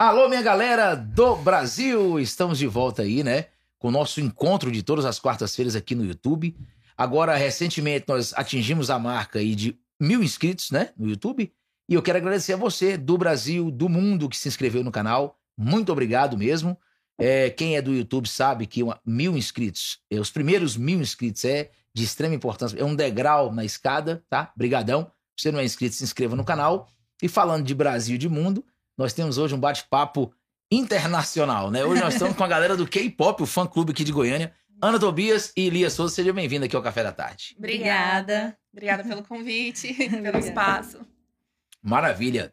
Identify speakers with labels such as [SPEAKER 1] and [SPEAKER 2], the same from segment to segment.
[SPEAKER 1] Alô, minha galera do Brasil! Estamos de volta aí, né? Com o nosso encontro de todas as quartas-feiras aqui no YouTube. Agora, recentemente, nós atingimos a marca aí de mil inscritos, né? No YouTube. E eu quero agradecer a você do Brasil, do mundo que se inscreveu no canal. Muito obrigado mesmo. É, quem é do YouTube sabe que uma, mil inscritos, é, os primeiros mil inscritos é de extrema importância, é um degrau na escada, tá? Brigadão. Se você não é inscrito, se inscreva no canal. E falando de Brasil e de mundo, nós temos hoje um bate-papo internacional, né? Hoje nós estamos com a galera do K-pop, o fã-clube aqui de Goiânia. Ana Tobias e Lia Souza, seja bem-vinda aqui ao Café da Tarde.
[SPEAKER 2] Obrigada. Obrigada pelo convite, pelo espaço.
[SPEAKER 1] Maravilha.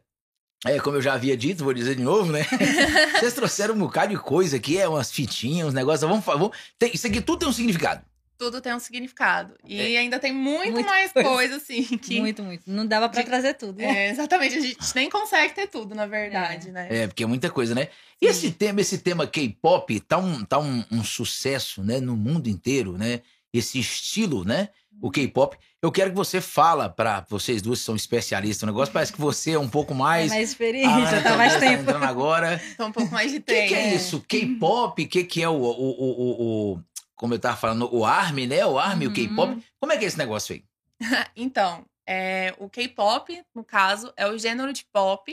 [SPEAKER 1] É, como eu já havia dito, vou dizer de novo, né? Vocês trouxeram um bocado de coisa aqui, é umas fitinhas, uns negócios. Vamos, vamos, tem, isso aqui tudo tem um significado
[SPEAKER 2] tudo tem um significado. E é. ainda tem muito, muito mais coisa. coisa, assim. Que...
[SPEAKER 3] Muito, muito. Não dava para trazer tudo.
[SPEAKER 2] Né? É, exatamente. A gente nem consegue ter tudo, na verdade,
[SPEAKER 1] é.
[SPEAKER 2] né?
[SPEAKER 1] É, porque é muita coisa, né? E esse tema, esse tema K-pop tá, um, tá um, um, sucesso, né? No mundo inteiro, né? Esse estilo, né? O K-pop. Eu quero que você fala para vocês duas que são especialistas no negócio. Parece que você é um pouco mais.
[SPEAKER 3] É mais experiente, já tá mais tá tempo.
[SPEAKER 1] entrando agora.
[SPEAKER 2] Tô um pouco mais de tempo.
[SPEAKER 1] O que, que, é isso? K-pop? O que, que é o, o, o, o como eu tava falando, o ARMY, né? O ARMY, uhum. o K-pop. Como é que é esse negócio aí?
[SPEAKER 2] então, é, o K-pop, no caso, é o gênero de pop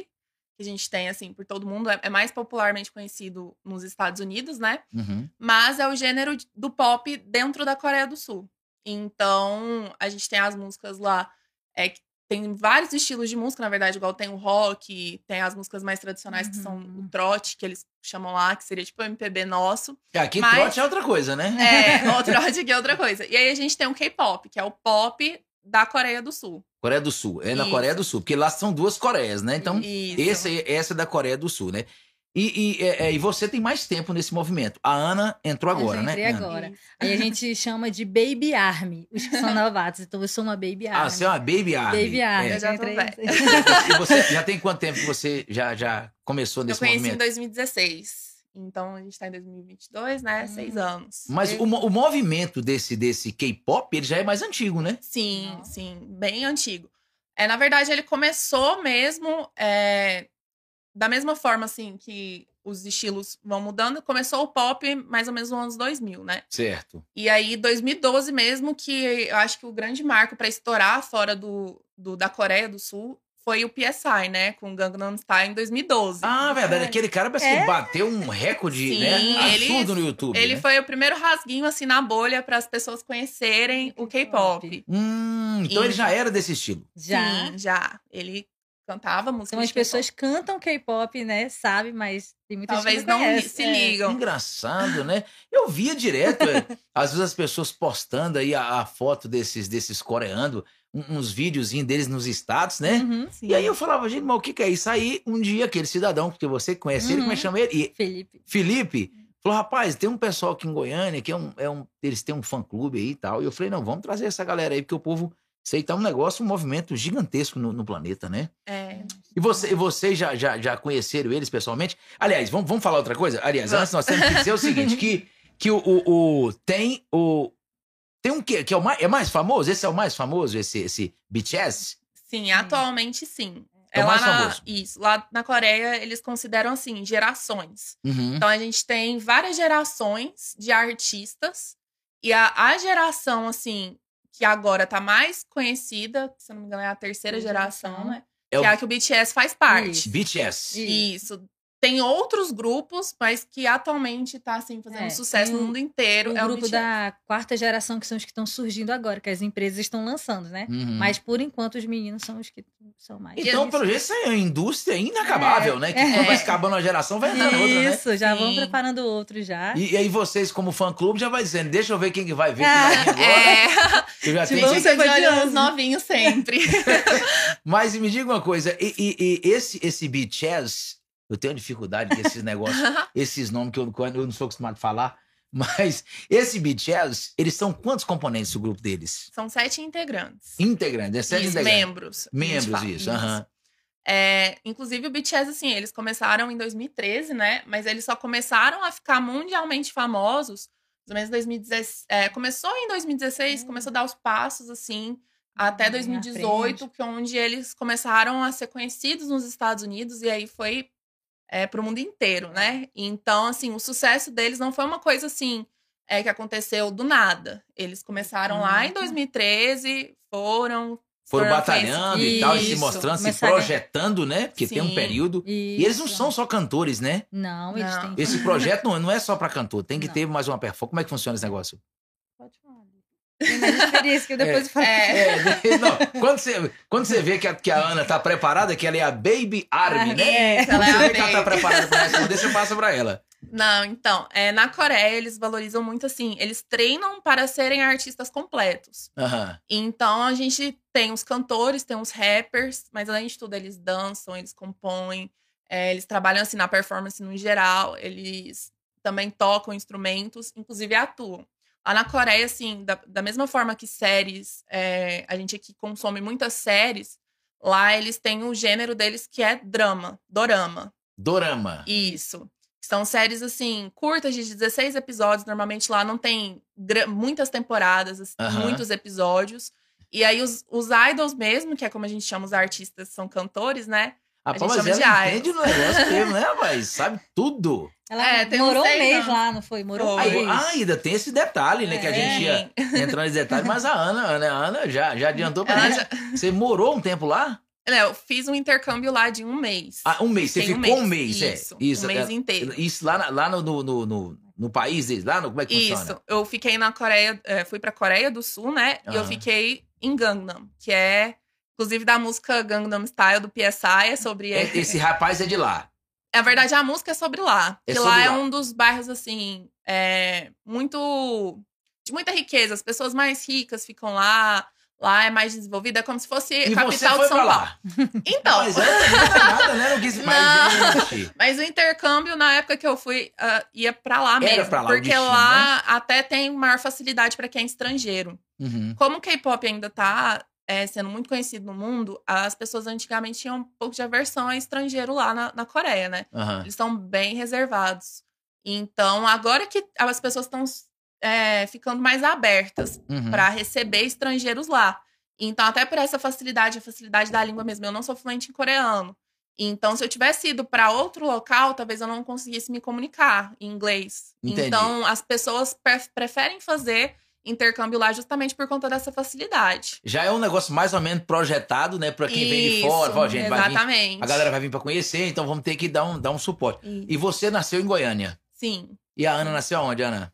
[SPEAKER 2] que a gente tem, assim, por todo mundo. É, é mais popularmente conhecido nos Estados Unidos, né?
[SPEAKER 1] Uhum.
[SPEAKER 2] Mas é o gênero do pop dentro da Coreia do Sul. Então, a gente tem as músicas lá é, que tem vários estilos de música, na verdade, igual tem o rock, tem as músicas mais tradicionais, uhum. que são o trote, que eles chamam lá, que seria tipo o MPB nosso.
[SPEAKER 1] É, aqui Mas, trote é outra coisa, né?
[SPEAKER 2] É, o trote aqui é outra coisa. E aí a gente tem o K-pop, que é o pop da Coreia do Sul.
[SPEAKER 1] Coreia do Sul, é na Isso. Coreia do Sul, porque lá são duas Coreias, né? Então, esse, essa é da Coreia do Sul, né? E, e, é, é, e, você tem mais tempo nesse movimento. A Ana entrou agora, eu
[SPEAKER 3] né?
[SPEAKER 1] Entrei
[SPEAKER 3] agora. Aí a gente chama de Baby Army, os que são novatos. Então eu sou uma Baby Army.
[SPEAKER 1] Ah, você é uma Baby Army.
[SPEAKER 3] Baby Army.
[SPEAKER 2] É. Eu já entrei.
[SPEAKER 1] e você já tem quanto tempo que você já, já começou nesse movimento?
[SPEAKER 2] Eu conheci em 2016. Então a gente tá em 2022, né? Hum. Seis anos.
[SPEAKER 1] Mas o, o movimento desse, desse K-pop, ele já é mais antigo, né?
[SPEAKER 2] Sim, sim. Bem antigo. É, na verdade, ele começou mesmo. É, da mesma forma, assim, que os estilos vão mudando, começou o pop mais ou menos nos anos 2000, né?
[SPEAKER 1] Certo.
[SPEAKER 2] E aí, 2012 mesmo, que eu acho que o grande marco para estourar fora do, do, da Coreia do Sul foi o PSI, né? Com Gangnam Style em 2012.
[SPEAKER 1] Ah, verdade. É. Aquele cara parece é. que bateu um recorde, né? Sim, né? Absurdo ele, no YouTube.
[SPEAKER 2] Ele
[SPEAKER 1] né?
[SPEAKER 2] foi o primeiro rasguinho, assim, na bolha para as pessoas conhecerem o K-pop.
[SPEAKER 1] Hum, então e... ele já era desse estilo.
[SPEAKER 2] Já. Sim, já. Ele cantava música.
[SPEAKER 3] Então as pessoas cantam K-pop, né? Sabe, mas tem muitas
[SPEAKER 2] Talvez não,
[SPEAKER 3] não
[SPEAKER 2] se é. ligam.
[SPEAKER 1] Engraçado, né? Eu via direto, é, às vezes as pessoas postando aí a, a foto desses, desses coreanos, uns videozinhos deles nos status, né?
[SPEAKER 3] Uhum,
[SPEAKER 1] e aí eu falava, gente, mas o que, que é isso? Aí um dia aquele cidadão que você conhece, uhum. ele como é que chama ele? E,
[SPEAKER 3] Felipe.
[SPEAKER 1] Felipe. Falou, rapaz, tem um pessoal aqui em Goiânia que é um, é um, eles têm um fã-clube aí e tal. E eu falei, não, vamos trazer essa galera aí, porque o povo isso aí tá um negócio, um movimento gigantesco no, no planeta, né?
[SPEAKER 2] É.
[SPEAKER 1] E, você, e vocês já, já, já conheceram eles pessoalmente? Aliás, vamos, vamos falar outra coisa? Aliás, antes nós temos que dizer o seguinte: que, que o, o, o, tem o. Tem um que, que é o mais, é mais famoso? Esse é o mais famoso, esse, esse BTS?
[SPEAKER 2] Sim, atualmente sim.
[SPEAKER 1] É, é o mais na, famoso.
[SPEAKER 2] Isso. Lá na Coreia, eles consideram assim, gerações.
[SPEAKER 1] Uhum.
[SPEAKER 2] Então a gente tem várias gerações de artistas. E a, a geração, assim, que agora tá mais conhecida, se eu não me engano, é a terceira geração, né? É que o... é a que o BTS faz parte.
[SPEAKER 1] Isso. BTS.
[SPEAKER 2] Isso. Tem outros grupos, mas que atualmente está assim, fazendo é, sucesso no mundo inteiro.
[SPEAKER 3] O
[SPEAKER 2] é
[SPEAKER 3] grupo
[SPEAKER 2] o
[SPEAKER 3] da quarta geração, que são os que estão surgindo agora, que as empresas estão lançando, né?
[SPEAKER 1] Uhum.
[SPEAKER 3] Mas por enquanto os meninos são os que são mais.
[SPEAKER 1] Então, pelo jeito, isso é uma indústria inacabável, é, né? Que é. quando vai acabando uma geração, vai entrando outra, né?
[SPEAKER 3] Isso, já Sim. vão preparando outros já.
[SPEAKER 1] E, e, aí vocês, como fã-clube, já vai dizendo, deixa eu ver quem que vai ver ah, agora.
[SPEAKER 2] É.
[SPEAKER 1] Eu já
[SPEAKER 2] tenho... Você vai os novinhos sempre.
[SPEAKER 1] Mas me diga uma coisa, e, e, e esse, esse BTS eu tenho dificuldade com esses negócios, esses nomes que eu, eu, não sou acostumado a falar. Mas esse BTS, eles são quantos componentes do grupo deles?
[SPEAKER 2] São sete integrantes.
[SPEAKER 1] Integrantes, é sete
[SPEAKER 2] isso,
[SPEAKER 1] integrantes.
[SPEAKER 2] membros.
[SPEAKER 1] Membros, isso. Uhum.
[SPEAKER 2] É, inclusive o BTS, assim, eles começaram em 2013, né? Mas eles só começaram a ficar mundialmente famosos mais menos 2016. É, começou em 2016, hum. começou a dar os passos, assim, até 2018, que é onde eles começaram a ser conhecidos nos Estados Unidos, e aí foi é, pro mundo inteiro, né? Então, assim, o sucesso deles não foi uma coisa assim é, que aconteceu do nada. Eles começaram lá em
[SPEAKER 3] Uhum.
[SPEAKER 2] 2013, foram.
[SPEAKER 1] Foram
[SPEAKER 2] foram
[SPEAKER 1] batalhando
[SPEAKER 2] feitos-
[SPEAKER 1] e tal, e se
[SPEAKER 2] Isso.
[SPEAKER 1] mostrando, se projetando, né? Porque tem um
[SPEAKER 2] Sim.
[SPEAKER 1] período. E eles não
[SPEAKER 3] Isso.
[SPEAKER 1] são só cantores, né?
[SPEAKER 3] Não, eles
[SPEAKER 2] Não.
[SPEAKER 3] têm.
[SPEAKER 1] Esse projeto não, não é só pra cantor, tem que
[SPEAKER 3] Não.
[SPEAKER 1] ter mais uma performance. Como é que funciona esse negócio?
[SPEAKER 3] Pode falar. Tem mais experiência que eu depois falo.
[SPEAKER 2] É.
[SPEAKER 1] É, não, quando você, quando você vê que a, que a Ana tá preparada, que ela é a Baby Army, né?
[SPEAKER 2] Isso,
[SPEAKER 1] Quando
[SPEAKER 2] ela é
[SPEAKER 1] você
[SPEAKER 2] a
[SPEAKER 1] vê que ela tá
[SPEAKER 2] baby.
[SPEAKER 1] preparada pra responder, você passa pra ela.
[SPEAKER 2] Não, então, é, na Coreia eles valorizam muito assim, eles treinam para serem artistas completos.
[SPEAKER 1] Aham.
[SPEAKER 2] Então a gente tem os cantores, tem os rappers, mas além de tudo eles dançam, eles compõem, é, eles trabalham assim na performance no geral, eles também tocam instrumentos, inclusive atuam. Lá na Coreia, assim, da, da mesma forma que séries, é, a gente aqui consome muitas séries, lá eles têm o gênero deles que é drama, dorama.
[SPEAKER 1] Dorama.
[SPEAKER 2] Isso. São séries, assim, curtas de 16 episódios. Normalmente lá não tem muitas temporadas, assim,
[SPEAKER 1] Aham.
[SPEAKER 2] muitos episódios. E aí os, os idols mesmo, que é como a gente chama os artistas, são cantores, né? A
[SPEAKER 1] pô,
[SPEAKER 2] gente
[SPEAKER 1] mas
[SPEAKER 2] chama de
[SPEAKER 1] ela entende o negócio mesmo, né, mas sabe tudo.
[SPEAKER 3] Ela
[SPEAKER 2] É,
[SPEAKER 3] morou um
[SPEAKER 2] seis
[SPEAKER 3] mês lá, não foi? Morou um mês.
[SPEAKER 1] Ah, ainda tem esse detalhe, né? Que a
[SPEAKER 3] É.
[SPEAKER 1] gente ia entrar nesse detalhe, mas a Ana, né, a Ana já, já adiantou pra gente.
[SPEAKER 2] já-
[SPEAKER 1] Você morou um tempo lá?
[SPEAKER 2] Não, eu fiz um intercâmbio lá de um mês.
[SPEAKER 1] Ah, um mês. Você
[SPEAKER 2] Tem
[SPEAKER 1] ficou um mês, é.
[SPEAKER 2] Isso,
[SPEAKER 1] Isso,
[SPEAKER 2] um mês
[SPEAKER 1] é.
[SPEAKER 2] inteiro.
[SPEAKER 1] Isso lá, lá no, no, no, no- no país deles, lá no, como é que funciona?
[SPEAKER 2] Isso. Eu fiquei na Coreia, é, fui pra Coreia do Sul, né? E eu fiquei em Gangnam, que é, inclusive, da música Gangnam Style do PSI, é sobre...
[SPEAKER 1] É, Esse rapaz é de lá.
[SPEAKER 2] Na verdade, a música é sobre lá.
[SPEAKER 1] É
[SPEAKER 2] que
[SPEAKER 1] sobre
[SPEAKER 2] lá é
[SPEAKER 1] lá.
[SPEAKER 2] um dos bairros, assim, é, muito. de muita riqueza. As pessoas mais ricas ficam lá. Lá é mais desenvolvida. É como se fosse
[SPEAKER 1] E
[SPEAKER 2] capital de São
[SPEAKER 1] pra
[SPEAKER 2] Paulo.
[SPEAKER 1] lá.
[SPEAKER 2] Então.
[SPEAKER 1] Mas também não tem nada, né? Não quis
[SPEAKER 2] Não.
[SPEAKER 1] mais gente.
[SPEAKER 2] Mas o intercâmbio, na época que eu fui, ah, ia pra lá
[SPEAKER 1] Era
[SPEAKER 2] mesmo.
[SPEAKER 1] pra lá
[SPEAKER 2] porque
[SPEAKER 1] destino,
[SPEAKER 2] lá até tem maior facilidade pra quem é estrangeiro.
[SPEAKER 1] Uhum.
[SPEAKER 2] Como o K-pop ainda tá é, sendo muito conhecido no mundo, as pessoas antigamente tinham um pouco de aversão a estrangeiro lá na, na Coreia, né?
[SPEAKER 1] Aham.
[SPEAKER 2] Eles são bem reservados. Então, agora que as pessoas estão é, ficando mais abertas
[SPEAKER 1] Uhum.
[SPEAKER 2] para receber estrangeiros lá. Então, até por essa facilidade, a facilidade da língua mesmo. Eu não sou fluente em coreano. Então, se eu tivesse ido para outro local, talvez eu não conseguisse me comunicar em inglês.
[SPEAKER 1] Entendi.
[SPEAKER 2] Então, as pessoas pre- preferem fazer intercâmbio lá justamente por conta dessa facilidade.
[SPEAKER 1] Já é um negócio mais ou menos projetado, né? Pra quem vem de fora.
[SPEAKER 2] Isso,
[SPEAKER 1] Fala, gente, vai vir,
[SPEAKER 2] exatamente.
[SPEAKER 1] a galera vai vir pra conhecer, então vamos ter que dar um, dar um suporte.
[SPEAKER 2] Isso.
[SPEAKER 1] E você nasceu em Goiânia.
[SPEAKER 2] Sim.
[SPEAKER 1] E a Ana nasceu onde, Ana?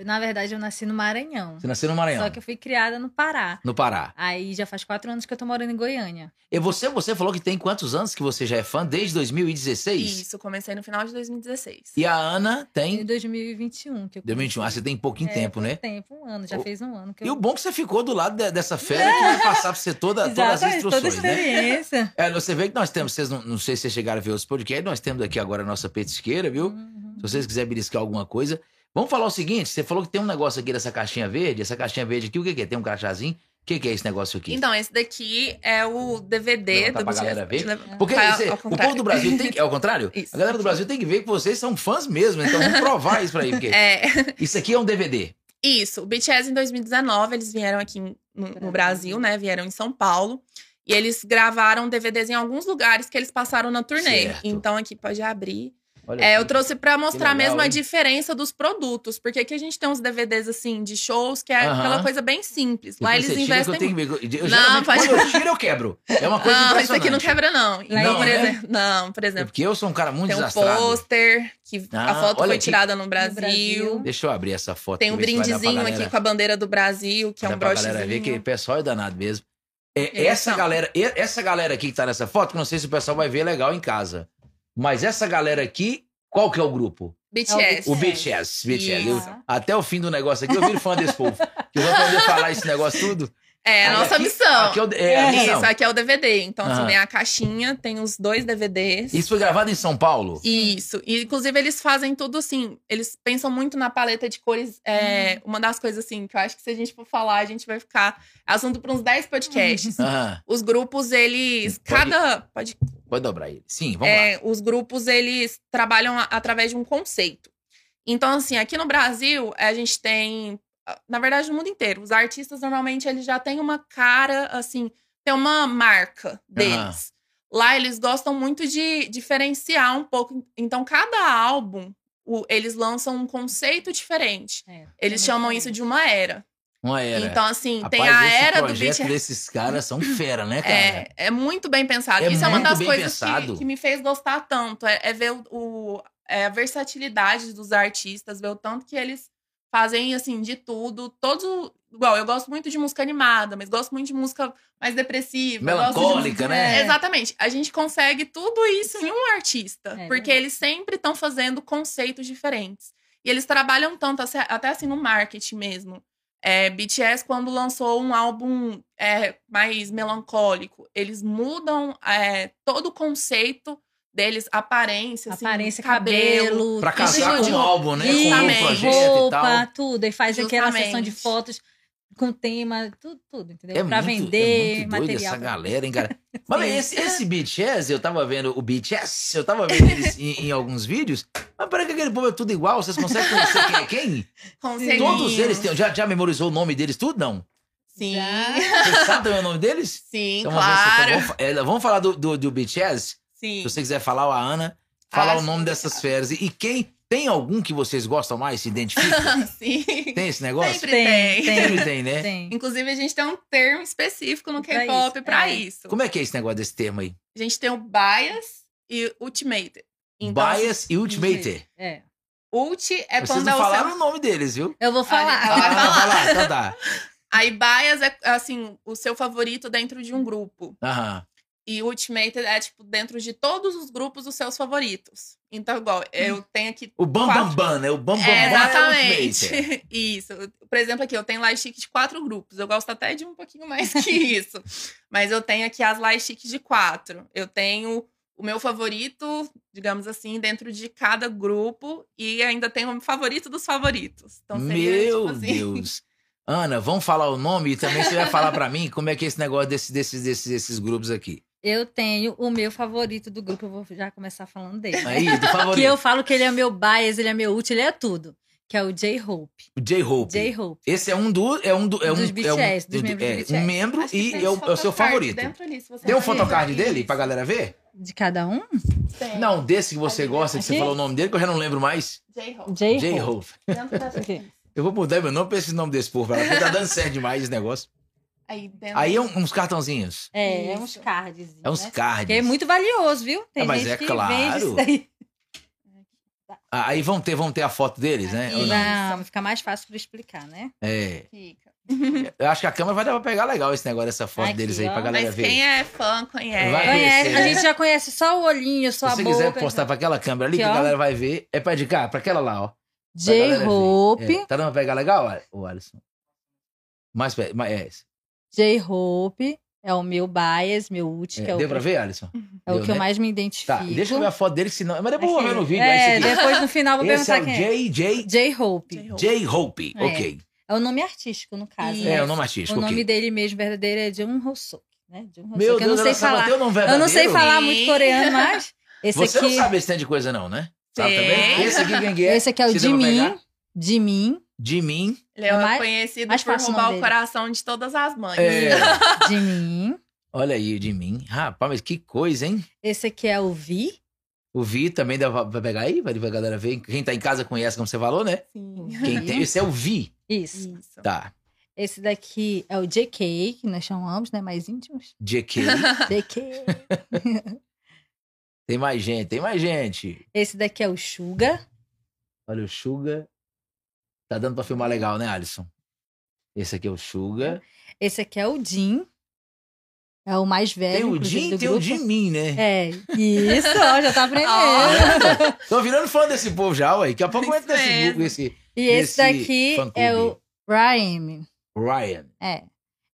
[SPEAKER 3] Eu, na verdade, eu nasci no Maranhão.
[SPEAKER 1] Você nasceu no Maranhão,
[SPEAKER 3] Só que eu fui criada no Pará.
[SPEAKER 1] no Pará.
[SPEAKER 3] Aí já faz quatro anos que eu tô morando em Goiânia.
[SPEAKER 1] E você, você falou que tem quantos anos que você já é fã? Desde 2016?
[SPEAKER 2] Isso, comecei no final de 2016.
[SPEAKER 1] E a Ana
[SPEAKER 3] Em
[SPEAKER 1] tem
[SPEAKER 3] 2021 que eu
[SPEAKER 1] 2021. Ah, você tem pouquinho
[SPEAKER 3] É,
[SPEAKER 1] tempo,
[SPEAKER 3] pouco
[SPEAKER 1] né?
[SPEAKER 3] tempo, um ano. Já
[SPEAKER 1] O-
[SPEAKER 3] fez um ano que
[SPEAKER 1] E
[SPEAKER 3] eu...
[SPEAKER 1] o bom é que você ficou do lado de- dessa fera que vai passar pra você toda, todas as
[SPEAKER 3] Exatamente, toda a
[SPEAKER 1] instruções, né?
[SPEAKER 3] experiência.
[SPEAKER 1] É, você vê que nós temos, vocês não, não sei se vocês chegaram a ver os podcasts, nós temos aqui agora a nossa petisqueira, viu?
[SPEAKER 3] Uhum.
[SPEAKER 1] Se vocês quiserem beliscar alguma coisa. Vamos falar o seguinte: você falou que tem um negócio aqui dessa caixinha verde. Essa caixinha verde aqui, o que, que é? Tem um crachazinho? O que, que é esse negócio aqui?
[SPEAKER 2] Então, esse daqui é o DVD
[SPEAKER 1] Levantar
[SPEAKER 2] do
[SPEAKER 1] pra galera ver. Porque você-
[SPEAKER 2] ao
[SPEAKER 1] o
[SPEAKER 2] contrário.
[SPEAKER 1] povo do Brasil tem que. É o contrário?
[SPEAKER 2] Isso.
[SPEAKER 1] A galera do Brasil tem que ver que vocês são fãs mesmo. Então vamos provar isso pra aí. Porque
[SPEAKER 2] É,
[SPEAKER 1] isso aqui é um DVD.
[SPEAKER 2] isso. O BTS em 2019, eles vieram aqui no, no Brasil, né? Vieram em São Paulo. E eles gravaram DVDs em alguns lugares que eles passaram na turnê.
[SPEAKER 1] Certo.
[SPEAKER 2] Então, aqui pode abrir.
[SPEAKER 1] Olha
[SPEAKER 2] É, eu trouxe pra mostrar
[SPEAKER 1] legal,
[SPEAKER 2] mesmo a
[SPEAKER 1] hein?
[SPEAKER 2] diferença dos produtos. Porque aqui a gente tem uns DVDs, assim, de shows, que é
[SPEAKER 1] Aham.
[SPEAKER 2] aquela coisa bem simples. Lá eles
[SPEAKER 1] tira que
[SPEAKER 2] investem
[SPEAKER 1] eu tenho. Eu,
[SPEAKER 2] Não, pode-
[SPEAKER 1] quando eu tiro, eu quebro. É uma coisa
[SPEAKER 2] Não, isso aqui não quebra, não. Então,
[SPEAKER 1] Não,
[SPEAKER 2] por
[SPEAKER 1] né?
[SPEAKER 2] exemplo, não, por
[SPEAKER 1] É
[SPEAKER 2] exemplo,
[SPEAKER 1] porque eu sou um cara muito
[SPEAKER 2] tem um
[SPEAKER 1] desastrado.
[SPEAKER 2] pôster, que
[SPEAKER 1] Ah,
[SPEAKER 2] a foto foi
[SPEAKER 1] aqui.
[SPEAKER 2] tirada no Brasil.
[SPEAKER 3] Brasil.
[SPEAKER 1] Deixa eu abrir essa foto.
[SPEAKER 2] Tem um
[SPEAKER 1] pra pra
[SPEAKER 2] brindezinho aqui com a bandeira do Brasil, que é um
[SPEAKER 1] pra
[SPEAKER 2] brochezinho.
[SPEAKER 1] galera ver que o pessoal é danado mesmo. É, essa galera, e- essa galera aqui que tá nessa foto, que não sei se o pessoal vai ver legal em casa. Mas essa galera aqui, qual que é o grupo?
[SPEAKER 2] BTS.
[SPEAKER 1] O
[SPEAKER 3] Sim.
[SPEAKER 1] BTS. BTS. Eu- até o fim do negócio aqui, eu viro fã desse povo. Que eu vou poder falar esse negócio tudo.
[SPEAKER 2] É a nossa
[SPEAKER 1] aqui-
[SPEAKER 2] missão.
[SPEAKER 1] Aqui é, o, é a missão.
[SPEAKER 2] Isso, aqui é o DVD. Então,
[SPEAKER 1] Aham.
[SPEAKER 2] assim, tem a caixinha, tem os dois DVDs.
[SPEAKER 1] Isso foi gravado em São Paulo?
[SPEAKER 2] Isso. E, inclusive, eles fazem tudo assim. Eles pensam muito na paleta de cores. É, Uma das coisas, assim, que eu acho que se a gente for falar, a gente vai ficar assunto para uns 10 podcasts.
[SPEAKER 1] Aham.
[SPEAKER 2] Os grupos, eles.
[SPEAKER 1] Pode-
[SPEAKER 2] Cada. Pode.
[SPEAKER 1] Pode dobrar ele. Sim, vamos lá.
[SPEAKER 2] é, os grupos, eles trabalham a- através de um conceito. Então, assim, aqui no Brasil, a gente tem. Na verdade, no mundo inteiro. Os artistas, normalmente, eles já têm uma cara, assim. Tem uma marca deles. lá eles gostam muito de diferenciar um pouco. Então, cada álbum, o- eles lançam um conceito diferente.
[SPEAKER 3] É,
[SPEAKER 2] Eles
[SPEAKER 3] é
[SPEAKER 2] chamam
[SPEAKER 3] muito
[SPEAKER 2] isso de uma era.
[SPEAKER 1] Uma era.
[SPEAKER 2] Então, assim, tem
[SPEAKER 1] Rapaz,
[SPEAKER 2] a
[SPEAKER 1] esse
[SPEAKER 2] era do BTS.
[SPEAKER 1] desses caras são fera, né, cara?
[SPEAKER 2] É, é muito bem pensado.
[SPEAKER 1] É
[SPEAKER 2] Isso é uma das coisas que, que me fez gostar tanto. É, é ver o, o- é a versatilidade dos artistas, ver o tanto que eles fazem, assim, de tudo. Todos. Igual, eu gosto muito de música animada, mas gosto muito de música mais depressiva.
[SPEAKER 1] Melancólica,
[SPEAKER 2] música-
[SPEAKER 1] né?
[SPEAKER 2] É, Exatamente. A gente consegue tudo isso em um artista.
[SPEAKER 3] É
[SPEAKER 2] porque
[SPEAKER 3] verdade.
[SPEAKER 2] eles sempre estão fazendo conceitos diferentes. E eles trabalham tanto, até assim, no marketing mesmo. É, BTS, quando lançou um álbum é, mais melancólico, eles mudam é, todo o conceito deles, aparência, assim,
[SPEAKER 3] Aparência,
[SPEAKER 2] cabelo.
[SPEAKER 3] cabelo.
[SPEAKER 1] Pra
[SPEAKER 3] tudo
[SPEAKER 1] casar com
[SPEAKER 3] de-
[SPEAKER 1] o álbum, né? Com o
[SPEAKER 2] Justamente.
[SPEAKER 1] projeto e
[SPEAKER 3] roupa,
[SPEAKER 1] tal.
[SPEAKER 3] tudo. E faz aquela sessão de
[SPEAKER 2] Justamente.
[SPEAKER 3] fotos com tema, tudo, tudo, entendeu?
[SPEAKER 1] É
[SPEAKER 3] pra
[SPEAKER 1] muito,
[SPEAKER 3] vender
[SPEAKER 1] é muito
[SPEAKER 3] material.
[SPEAKER 1] essa galera, hein, cara? Mas
[SPEAKER 3] Sim.
[SPEAKER 1] esse, esse BTS, eu tava vendo o BTS, eu tava vendo eles em, em alguns vídeos. Mas parece que aquele povo é tudo igual. Vocês conseguem conhecer quem é quem? Todos eles têm. Já, já memorizou o nome deles tudo? Não?
[SPEAKER 2] Sim.
[SPEAKER 3] Já.
[SPEAKER 1] Vocês sabem também o nome deles?
[SPEAKER 2] Sim,
[SPEAKER 1] Então,
[SPEAKER 2] claro.
[SPEAKER 1] vamos, é, vamos falar do, do, do BTS?
[SPEAKER 2] Sim.
[SPEAKER 1] Se você quiser falar, a Ana, falar
[SPEAKER 2] Ah,
[SPEAKER 1] o nome dessas feras. E quem tem algum que vocês gostam mais, se identifica?
[SPEAKER 2] Sim.
[SPEAKER 1] Tem esse negócio?
[SPEAKER 2] Sempre
[SPEAKER 3] Tem,
[SPEAKER 2] tem.
[SPEAKER 1] Sempre tem, né?
[SPEAKER 3] Tem.
[SPEAKER 2] Inclusive, a gente tem um termo específico no
[SPEAKER 3] Pra
[SPEAKER 2] K-pop pra
[SPEAKER 3] é.
[SPEAKER 2] isso.
[SPEAKER 1] Como é que é esse negócio desse termo aí?
[SPEAKER 2] A gente tem o bias e ultimate. Então,
[SPEAKER 1] Bias e Ultimate.
[SPEAKER 3] É.
[SPEAKER 2] Ult é
[SPEAKER 1] Vocês
[SPEAKER 2] quando
[SPEAKER 1] não
[SPEAKER 2] é o
[SPEAKER 1] falaram
[SPEAKER 2] seu...
[SPEAKER 1] o nome deles, viu?
[SPEAKER 3] Eu vou falar.
[SPEAKER 2] Ela vai
[SPEAKER 1] Ah,
[SPEAKER 2] falar.
[SPEAKER 1] vai lá, então tá.
[SPEAKER 2] Aí bias é, assim, o seu favorito dentro de um grupo.
[SPEAKER 1] Aham.
[SPEAKER 2] E Ultimate é, tipo, dentro de todos os grupos, os seus favoritos. Então, igual, eu tenho aqui...
[SPEAKER 1] O Bam Bam
[SPEAKER 2] Quatro.
[SPEAKER 1] Bam, né? O Bam Bam Bam
[SPEAKER 2] É,
[SPEAKER 1] é
[SPEAKER 2] exatamente.
[SPEAKER 1] Ultimate.
[SPEAKER 2] isso. Por exemplo, aqui, eu tenho lightstick de quatro grupos. Eu gosto até de um pouquinho mais que isso. Mas eu tenho aqui as lightsticks de quatro. Eu tenho o meu favorito, digamos assim, dentro de cada grupo. E ainda tenho o favorito dos favoritos. Então, seria,
[SPEAKER 1] Meu
[SPEAKER 2] tipo assim...
[SPEAKER 1] Deus. Ana, vamos falar o nome e também você vai falar pra mim como é que é esse negócio desse, desses, desses, desses grupos aqui.
[SPEAKER 3] Eu tenho o meu favorito do grupo, eu vou já começar falando dele.
[SPEAKER 1] Aí, do
[SPEAKER 3] Que
[SPEAKER 1] favorito.
[SPEAKER 3] eu falo que ele é meu bias, ele é meu útil, ele é tudo. Que é o J-Hope.
[SPEAKER 1] O J-Hope.
[SPEAKER 3] J-Hope.
[SPEAKER 1] Esse é um do. É um do. É um,
[SPEAKER 3] Dos
[SPEAKER 1] é um,
[SPEAKER 3] BTS, dos
[SPEAKER 1] do-
[SPEAKER 3] membros do
[SPEAKER 1] é,
[SPEAKER 3] BTS.
[SPEAKER 1] um membro
[SPEAKER 2] Acho que
[SPEAKER 1] e é o, é o seu favorito.
[SPEAKER 2] dentro você
[SPEAKER 1] Tem um
[SPEAKER 2] ver.
[SPEAKER 1] photocard dele pra galera ver?
[SPEAKER 3] De cada um?
[SPEAKER 2] Tem.
[SPEAKER 1] Não, desse que você gosta, que você falou o nome dele, que eu já não lembro mais.
[SPEAKER 2] J-Hope.
[SPEAKER 3] J-Hope.
[SPEAKER 1] J-Hope. Eu vou mudar meu nome pra esse nome desse povo, porque tá dando certo demais esse negócio.
[SPEAKER 2] Aí, dentro
[SPEAKER 1] Aí é um- uns cartãozinhos.
[SPEAKER 3] É, é uns cards.
[SPEAKER 1] É uns
[SPEAKER 3] né?
[SPEAKER 1] cards.
[SPEAKER 3] Que é muito valioso, viu? Tem
[SPEAKER 1] Ah, mas
[SPEAKER 3] gente
[SPEAKER 1] é
[SPEAKER 3] que
[SPEAKER 1] claro.
[SPEAKER 3] vende isso daí.
[SPEAKER 1] Ah, Aí vão ter, vão ter a foto deles, né?
[SPEAKER 2] Isso.
[SPEAKER 1] não?
[SPEAKER 3] Não, fica mais fácil pra explicar, né?
[SPEAKER 1] É.
[SPEAKER 2] Fica.
[SPEAKER 1] Eu acho que a câmera vai dar pra pegar legal esse negócio, essa foto
[SPEAKER 3] Aqui,
[SPEAKER 1] deles aí,
[SPEAKER 3] ó.
[SPEAKER 1] pra galera
[SPEAKER 2] Mas
[SPEAKER 1] ver.
[SPEAKER 2] quem é fã conhece.
[SPEAKER 1] Vai
[SPEAKER 3] Conhece, a
[SPEAKER 1] né?
[SPEAKER 3] gente já conhece só o olhinho, só
[SPEAKER 1] Se
[SPEAKER 3] a
[SPEAKER 1] você
[SPEAKER 3] boca.
[SPEAKER 1] quiser postar pra aquela câmera ali,
[SPEAKER 3] Aqui,
[SPEAKER 1] que a galera vai ver, é pra de cá, pra aquela lá, ó.
[SPEAKER 3] J-Hope.
[SPEAKER 1] É, Tá dando pra pegar legal, o Alisson? Mais perto, mais, é esse.
[SPEAKER 3] J-Hope é o meu bias, meu ult,
[SPEAKER 1] É,
[SPEAKER 3] que é o,
[SPEAKER 1] deu pra ver, Alisson?
[SPEAKER 3] é o
[SPEAKER 1] Deu,
[SPEAKER 3] que eu
[SPEAKER 1] né?
[SPEAKER 3] mais me identifico.
[SPEAKER 1] Tá, deixa eu ver a foto dele, senão... Mas depois eu vou ver no vídeo,
[SPEAKER 3] É,
[SPEAKER 1] é
[SPEAKER 3] depois no final eu vou
[SPEAKER 1] Esse é
[SPEAKER 3] perguntar
[SPEAKER 1] o
[SPEAKER 3] quem é.
[SPEAKER 1] J, J,
[SPEAKER 3] J-Hope.
[SPEAKER 2] J-Hope.
[SPEAKER 1] J-Hope,
[SPEAKER 3] É.
[SPEAKER 1] ok.
[SPEAKER 3] É o nome artístico, no caso.
[SPEAKER 2] Isso.
[SPEAKER 3] né?
[SPEAKER 1] É, o nome artístico,
[SPEAKER 3] O nome
[SPEAKER 1] ok.
[SPEAKER 3] dele mesmo verdadeiro é Jung Hoseok, né? Jung Hoseok.
[SPEAKER 1] Meu
[SPEAKER 3] eu
[SPEAKER 1] Deus,
[SPEAKER 3] não sei falar.
[SPEAKER 1] o nome
[SPEAKER 3] Eu não sei falar muito coreano, mas esse
[SPEAKER 1] Você
[SPEAKER 3] aqui,
[SPEAKER 1] não sabe esse tanto de coisa não, né? Sabe também? Esse aqui quem que é?
[SPEAKER 3] esse aqui é o Jimin? Jimin,
[SPEAKER 1] Jimin.
[SPEAKER 2] Ele é,
[SPEAKER 3] É mais-
[SPEAKER 2] conhecido
[SPEAKER 3] mais
[SPEAKER 2] por
[SPEAKER 3] o
[SPEAKER 2] roubar o
[SPEAKER 3] dele.
[SPEAKER 2] coração de todas as mães.
[SPEAKER 1] É.
[SPEAKER 3] Jimin.
[SPEAKER 1] Olha aí o Jimin. Rapaz, mas que coisa, hein?
[SPEAKER 3] Esse aqui é o Vi.
[SPEAKER 1] O Vi também dá pra pegar aí, pra pra galera ver. Quem tá em casa conhece, como você falou, né?
[SPEAKER 2] Sim.
[SPEAKER 1] Quem tem, esse é o Vi.
[SPEAKER 3] Isso.
[SPEAKER 2] Isso.
[SPEAKER 1] Tá.
[SPEAKER 3] Esse daqui é o JK, que nós chamamos, né? Mais íntimos.
[SPEAKER 1] JK.
[SPEAKER 3] JK.
[SPEAKER 1] tem mais gente, tem mais gente.
[SPEAKER 3] Esse daqui é o Suga.
[SPEAKER 1] Olha o Suga. Tá dando pra filmar legal, né, Alisson? Esse aqui é o Suga.
[SPEAKER 3] Esse aqui é o Jin. É o mais velho.
[SPEAKER 1] Tem o
[SPEAKER 3] do
[SPEAKER 1] tem o
[SPEAKER 3] grupo.
[SPEAKER 1] Jimin, né?
[SPEAKER 3] É, isso, ó, já tá aprendendo.
[SPEAKER 1] Tô virando fã desse povo já, ué. Daqui a pouco eu entro
[SPEAKER 2] Isso
[SPEAKER 1] nesse grupo, esse
[SPEAKER 3] E esse daqui é o Ryan.
[SPEAKER 1] Ryan.
[SPEAKER 3] É.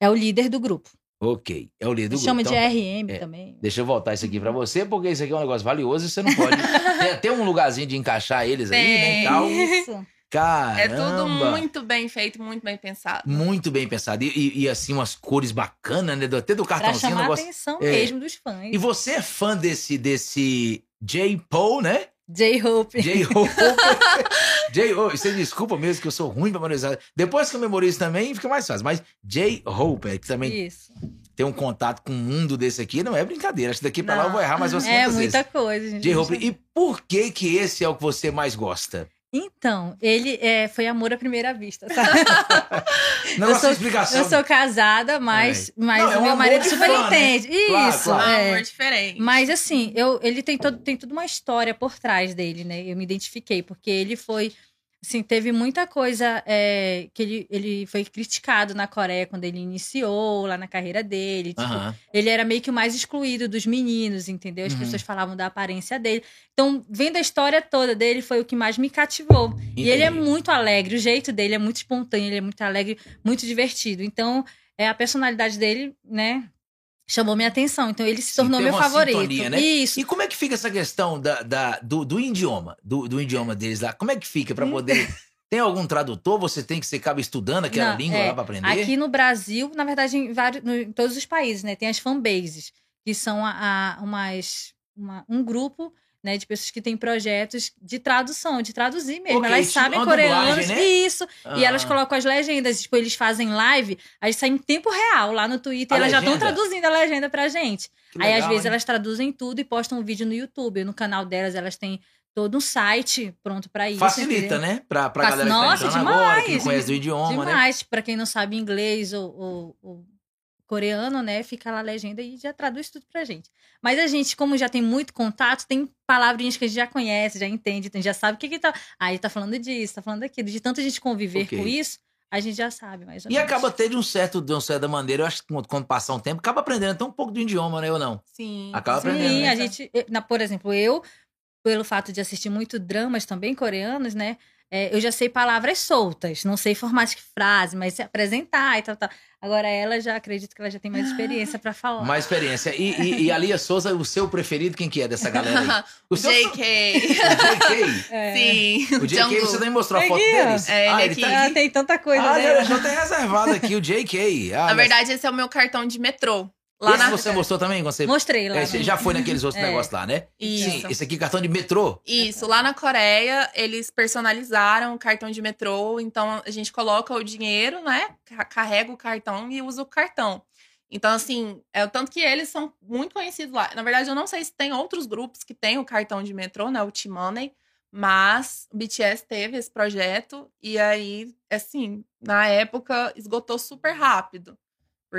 [SPEAKER 3] É o líder do grupo.
[SPEAKER 1] Ok. É o líder do grupo.
[SPEAKER 3] Chama
[SPEAKER 1] Então,
[SPEAKER 3] de RM
[SPEAKER 1] é.
[SPEAKER 3] também.
[SPEAKER 1] Deixa eu voltar isso aqui pra você, porque isso aqui é um negócio valioso e você não pode. tem até um lugarzinho de encaixar eles aí, né? Tal.
[SPEAKER 3] Isso.
[SPEAKER 1] Caramba.
[SPEAKER 2] É tudo muito bem feito, muito bem pensado.
[SPEAKER 1] Muito bem pensado. E, e- e, assim, umas cores bacanas, né? Até do
[SPEAKER 3] Pra
[SPEAKER 1] cartãozinho. um
[SPEAKER 3] chamar a
[SPEAKER 1] negócio...
[SPEAKER 3] atenção
[SPEAKER 1] É.
[SPEAKER 3] mesmo dos fãs.
[SPEAKER 1] E você é fã desse, desse J. Paul, né?
[SPEAKER 3] J-Hope.
[SPEAKER 1] J. Hope. J. Hope. Você desculpa mesmo que eu sou ruim pra memorizar. Depois que eu memorizo também, fica mais fácil. Mas J. Hope, é que também
[SPEAKER 3] Isso.
[SPEAKER 1] ter um contato com um mundo desse aqui não é brincadeira. Acho que daqui pra lá eu
[SPEAKER 2] Não.
[SPEAKER 1] vou errar mais umas
[SPEAKER 3] É
[SPEAKER 1] 500 vezes.
[SPEAKER 3] muita coisa, gente.
[SPEAKER 1] J-Hope, e por que que esse é o que você mais gosta?
[SPEAKER 3] Então, ele é, foi amor à primeira vista, sabe?
[SPEAKER 1] Não
[SPEAKER 3] Eu sou-
[SPEAKER 1] explicação.
[SPEAKER 3] Eu sou casada, mas, mas
[SPEAKER 1] Não, é um
[SPEAKER 3] meu marido super
[SPEAKER 1] fã, né?
[SPEAKER 3] entende.
[SPEAKER 1] Claro,
[SPEAKER 3] Isso.
[SPEAKER 1] claro.
[SPEAKER 2] Um
[SPEAKER 3] é.
[SPEAKER 2] amor diferente.
[SPEAKER 3] Mas assim, eu, ele tem, todo, tem tudo uma história por trás dele, né? Eu me identifiquei, porque ele foi. Assim, teve muita coisa é, que ele, ele foi criticado na Coreia quando ele iniciou lá na carreira dele. Tipo,
[SPEAKER 1] Aham.
[SPEAKER 3] ele era meio que o mais excluído dos meninos, entendeu? As
[SPEAKER 1] Uhum.
[SPEAKER 3] pessoas falavam da aparência dele. Então, vendo a história toda dele, foi o que mais me cativou. E ele é muito alegre, o jeito dele é muito espontâneo, ele é muito alegre, muito divertido. Então, é, a personalidade dele, né, chamou minha atenção. Então, ele se tornou meu favorito.
[SPEAKER 1] sintonia, né?
[SPEAKER 3] Isso.
[SPEAKER 1] E como é que fica essa questão da, da- do, do idioma? Do, do idioma deles lá? Como é que fica pra poder. Tem algum tradutor? Você tem que você acaba estudando aquela
[SPEAKER 3] Não,
[SPEAKER 1] língua
[SPEAKER 3] é,
[SPEAKER 1] lá pra aprender?
[SPEAKER 3] Aqui no Brasil, na verdade, em, vários, no- em todos os países, né? Tem as fanbases, que são a, a- umas, uma- um grupo né, de pessoas que têm projetos de tradução, de traduzir mesmo.
[SPEAKER 1] Ok,
[SPEAKER 3] elas sabem
[SPEAKER 1] uma
[SPEAKER 3] coreano.
[SPEAKER 1] né?
[SPEAKER 3] Isso. E
[SPEAKER 1] Ah.
[SPEAKER 3] elas colocam as legendas. Tipo, eles fazem live, aí sai em tempo real lá no Twitter.
[SPEAKER 1] A
[SPEAKER 3] elas já estão
[SPEAKER 1] legenda?
[SPEAKER 3] traduzindo a legenda pra gente.
[SPEAKER 1] Que
[SPEAKER 3] aí, às
[SPEAKER 1] legal,
[SPEAKER 3] vezes,
[SPEAKER 1] hein?
[SPEAKER 3] elas traduzem tudo e postam um vídeo no YouTube. No canal delas, elas têm todo um site pronto pra isso.
[SPEAKER 1] Facilita,
[SPEAKER 3] entendeu?
[SPEAKER 1] né? Pra, pra galera que tá
[SPEAKER 3] Nossa,
[SPEAKER 1] entrando agora, que não
[SPEAKER 3] demais.
[SPEAKER 1] conhece do idioma, né?
[SPEAKER 3] Demais. Pra quem não sabe inglês ou, ou- ou coreano, né? Fica lá a legenda e já traduz tudo pra gente. Mas a gente, como já tem muito contato, tem palavrinhas que a gente já conhece, já entende, já sabe o que que tá. Ah, ele tá falando disso, tá falando daquilo. De tanto a gente conviver
[SPEAKER 1] Ok.
[SPEAKER 3] com isso, a gente já sabe mais ou
[SPEAKER 1] E acaba tendo de um certo, de uma certa maneira, eu acho que quando, passar um tempo, acaba aprendendo até um pouco do idioma, né? Ou não?
[SPEAKER 2] Sim.
[SPEAKER 1] Acaba
[SPEAKER 2] sim.
[SPEAKER 1] aprendendo,
[SPEAKER 3] Sim,
[SPEAKER 1] né?
[SPEAKER 3] a gente, na- por exemplo, eu, pelo fato de assistir muito dramas também coreanos, né? É, eu já sei palavras soltas, não sei formato de frase, mas se apresentar e tal, tal. Agora ela já acredito que ela já tem mais experiência pra falar.
[SPEAKER 1] Mais experiência. E, e, e a Lia Souza, o seu preferido, quem que é dessa galera aí? O seu
[SPEAKER 2] JK.
[SPEAKER 1] o JK.
[SPEAKER 3] É.
[SPEAKER 2] Sim.
[SPEAKER 1] O JK,
[SPEAKER 2] Jungkook.
[SPEAKER 1] você nem mostrou a
[SPEAKER 3] É
[SPEAKER 1] foto deles?
[SPEAKER 2] É, ele
[SPEAKER 1] ah, ele
[SPEAKER 2] aqui.
[SPEAKER 1] tá
[SPEAKER 3] Ah, tem tanta coisa,
[SPEAKER 1] Ah,
[SPEAKER 3] né?
[SPEAKER 1] já, já tem reservado aqui o JK. Ah,
[SPEAKER 2] Na
[SPEAKER 1] mas-
[SPEAKER 2] verdade, esse é o meu cartão de metrô. Lá
[SPEAKER 1] Esse você mostrou também? Você...
[SPEAKER 3] Mostrei lá.
[SPEAKER 1] É, você já foi naqueles outros
[SPEAKER 3] É.
[SPEAKER 1] negócios lá, né?
[SPEAKER 2] Isso.
[SPEAKER 1] Sim, esse aqui, cartão de metrô.
[SPEAKER 2] Isso, lá na Coreia, eles personalizaram o cartão de metrô, então a gente coloca o dinheiro, né? ca- Carrega o cartão e usa o cartão. Então, assim, é o tanto que eles são muito conhecidos lá. Na verdade, eu não sei se tem outros grupos que têm o cartão de metrô, né? O T-Money, mas o BTS teve esse projeto e aí, assim, na época esgotou super rápido.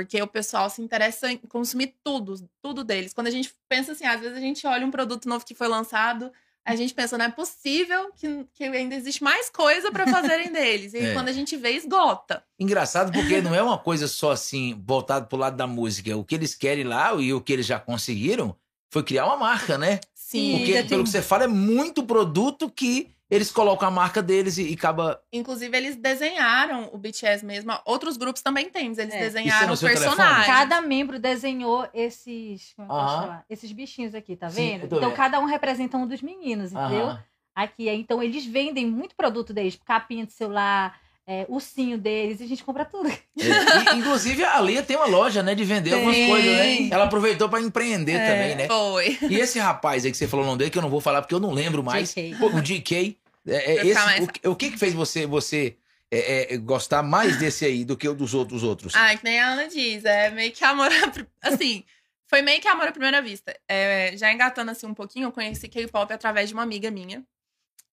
[SPEAKER 2] Porque o pessoal se interessa em consumir tudo, tudo deles. Quando a gente pensa assim, às vezes a gente olha um produto novo que foi lançado, a gente pensa, não é possível que, que ainda existe mais coisa para fazerem deles. E
[SPEAKER 1] É.
[SPEAKER 2] quando a gente vê, esgota.
[SPEAKER 1] Engraçado porque não é uma coisa só assim, voltado pro lado da música. O que eles querem lá e o que eles já conseguiram foi criar uma marca, né?
[SPEAKER 2] Sim.
[SPEAKER 1] Porque, pelo
[SPEAKER 3] tem-
[SPEAKER 1] que você fala, é muito produto que eles colocam a marca deles e, e acaba.
[SPEAKER 2] Inclusive, eles desenharam o BTS mesmo. Outros grupos também têm, mas eles
[SPEAKER 3] É.
[SPEAKER 2] desenharam
[SPEAKER 1] é seu
[SPEAKER 2] personagens.
[SPEAKER 3] Cada membro desenhou esses, como é que eu posso
[SPEAKER 1] Aham.
[SPEAKER 3] falar? esses bichinhos aqui, tá
[SPEAKER 1] Sim,
[SPEAKER 3] vendo?
[SPEAKER 1] tô
[SPEAKER 3] então
[SPEAKER 1] vendo.
[SPEAKER 3] cada um representa um dos meninos, entendeu?
[SPEAKER 1] Aham.
[SPEAKER 3] Aqui, então eles vendem muito produto deles, capinha de celular, é, ursinho deles, e a gente compra tudo.
[SPEAKER 1] É, e, inclusive, a Lia tem uma loja, né, de vender algumas
[SPEAKER 3] Tem.
[SPEAKER 1] coisas, né? Ela aproveitou pra empreender
[SPEAKER 3] É.
[SPEAKER 1] também, né?
[SPEAKER 2] Foi.
[SPEAKER 1] E esse rapaz aí que você falou o nome dele, que eu não vou falar porque eu não lembro mais. Pô, o GK. É, é, esse,
[SPEAKER 2] mais
[SPEAKER 1] o, que- o que que fez você, você é, é, gostar mais desse aí do que o dos outros outros?
[SPEAKER 2] Ah, que nem a Ana diz, é meio que amor. pr- Assim, foi meio que amor à primeira vista. É, já engatando assim um pouquinho, eu conheci K-pop através de uma amiga minha.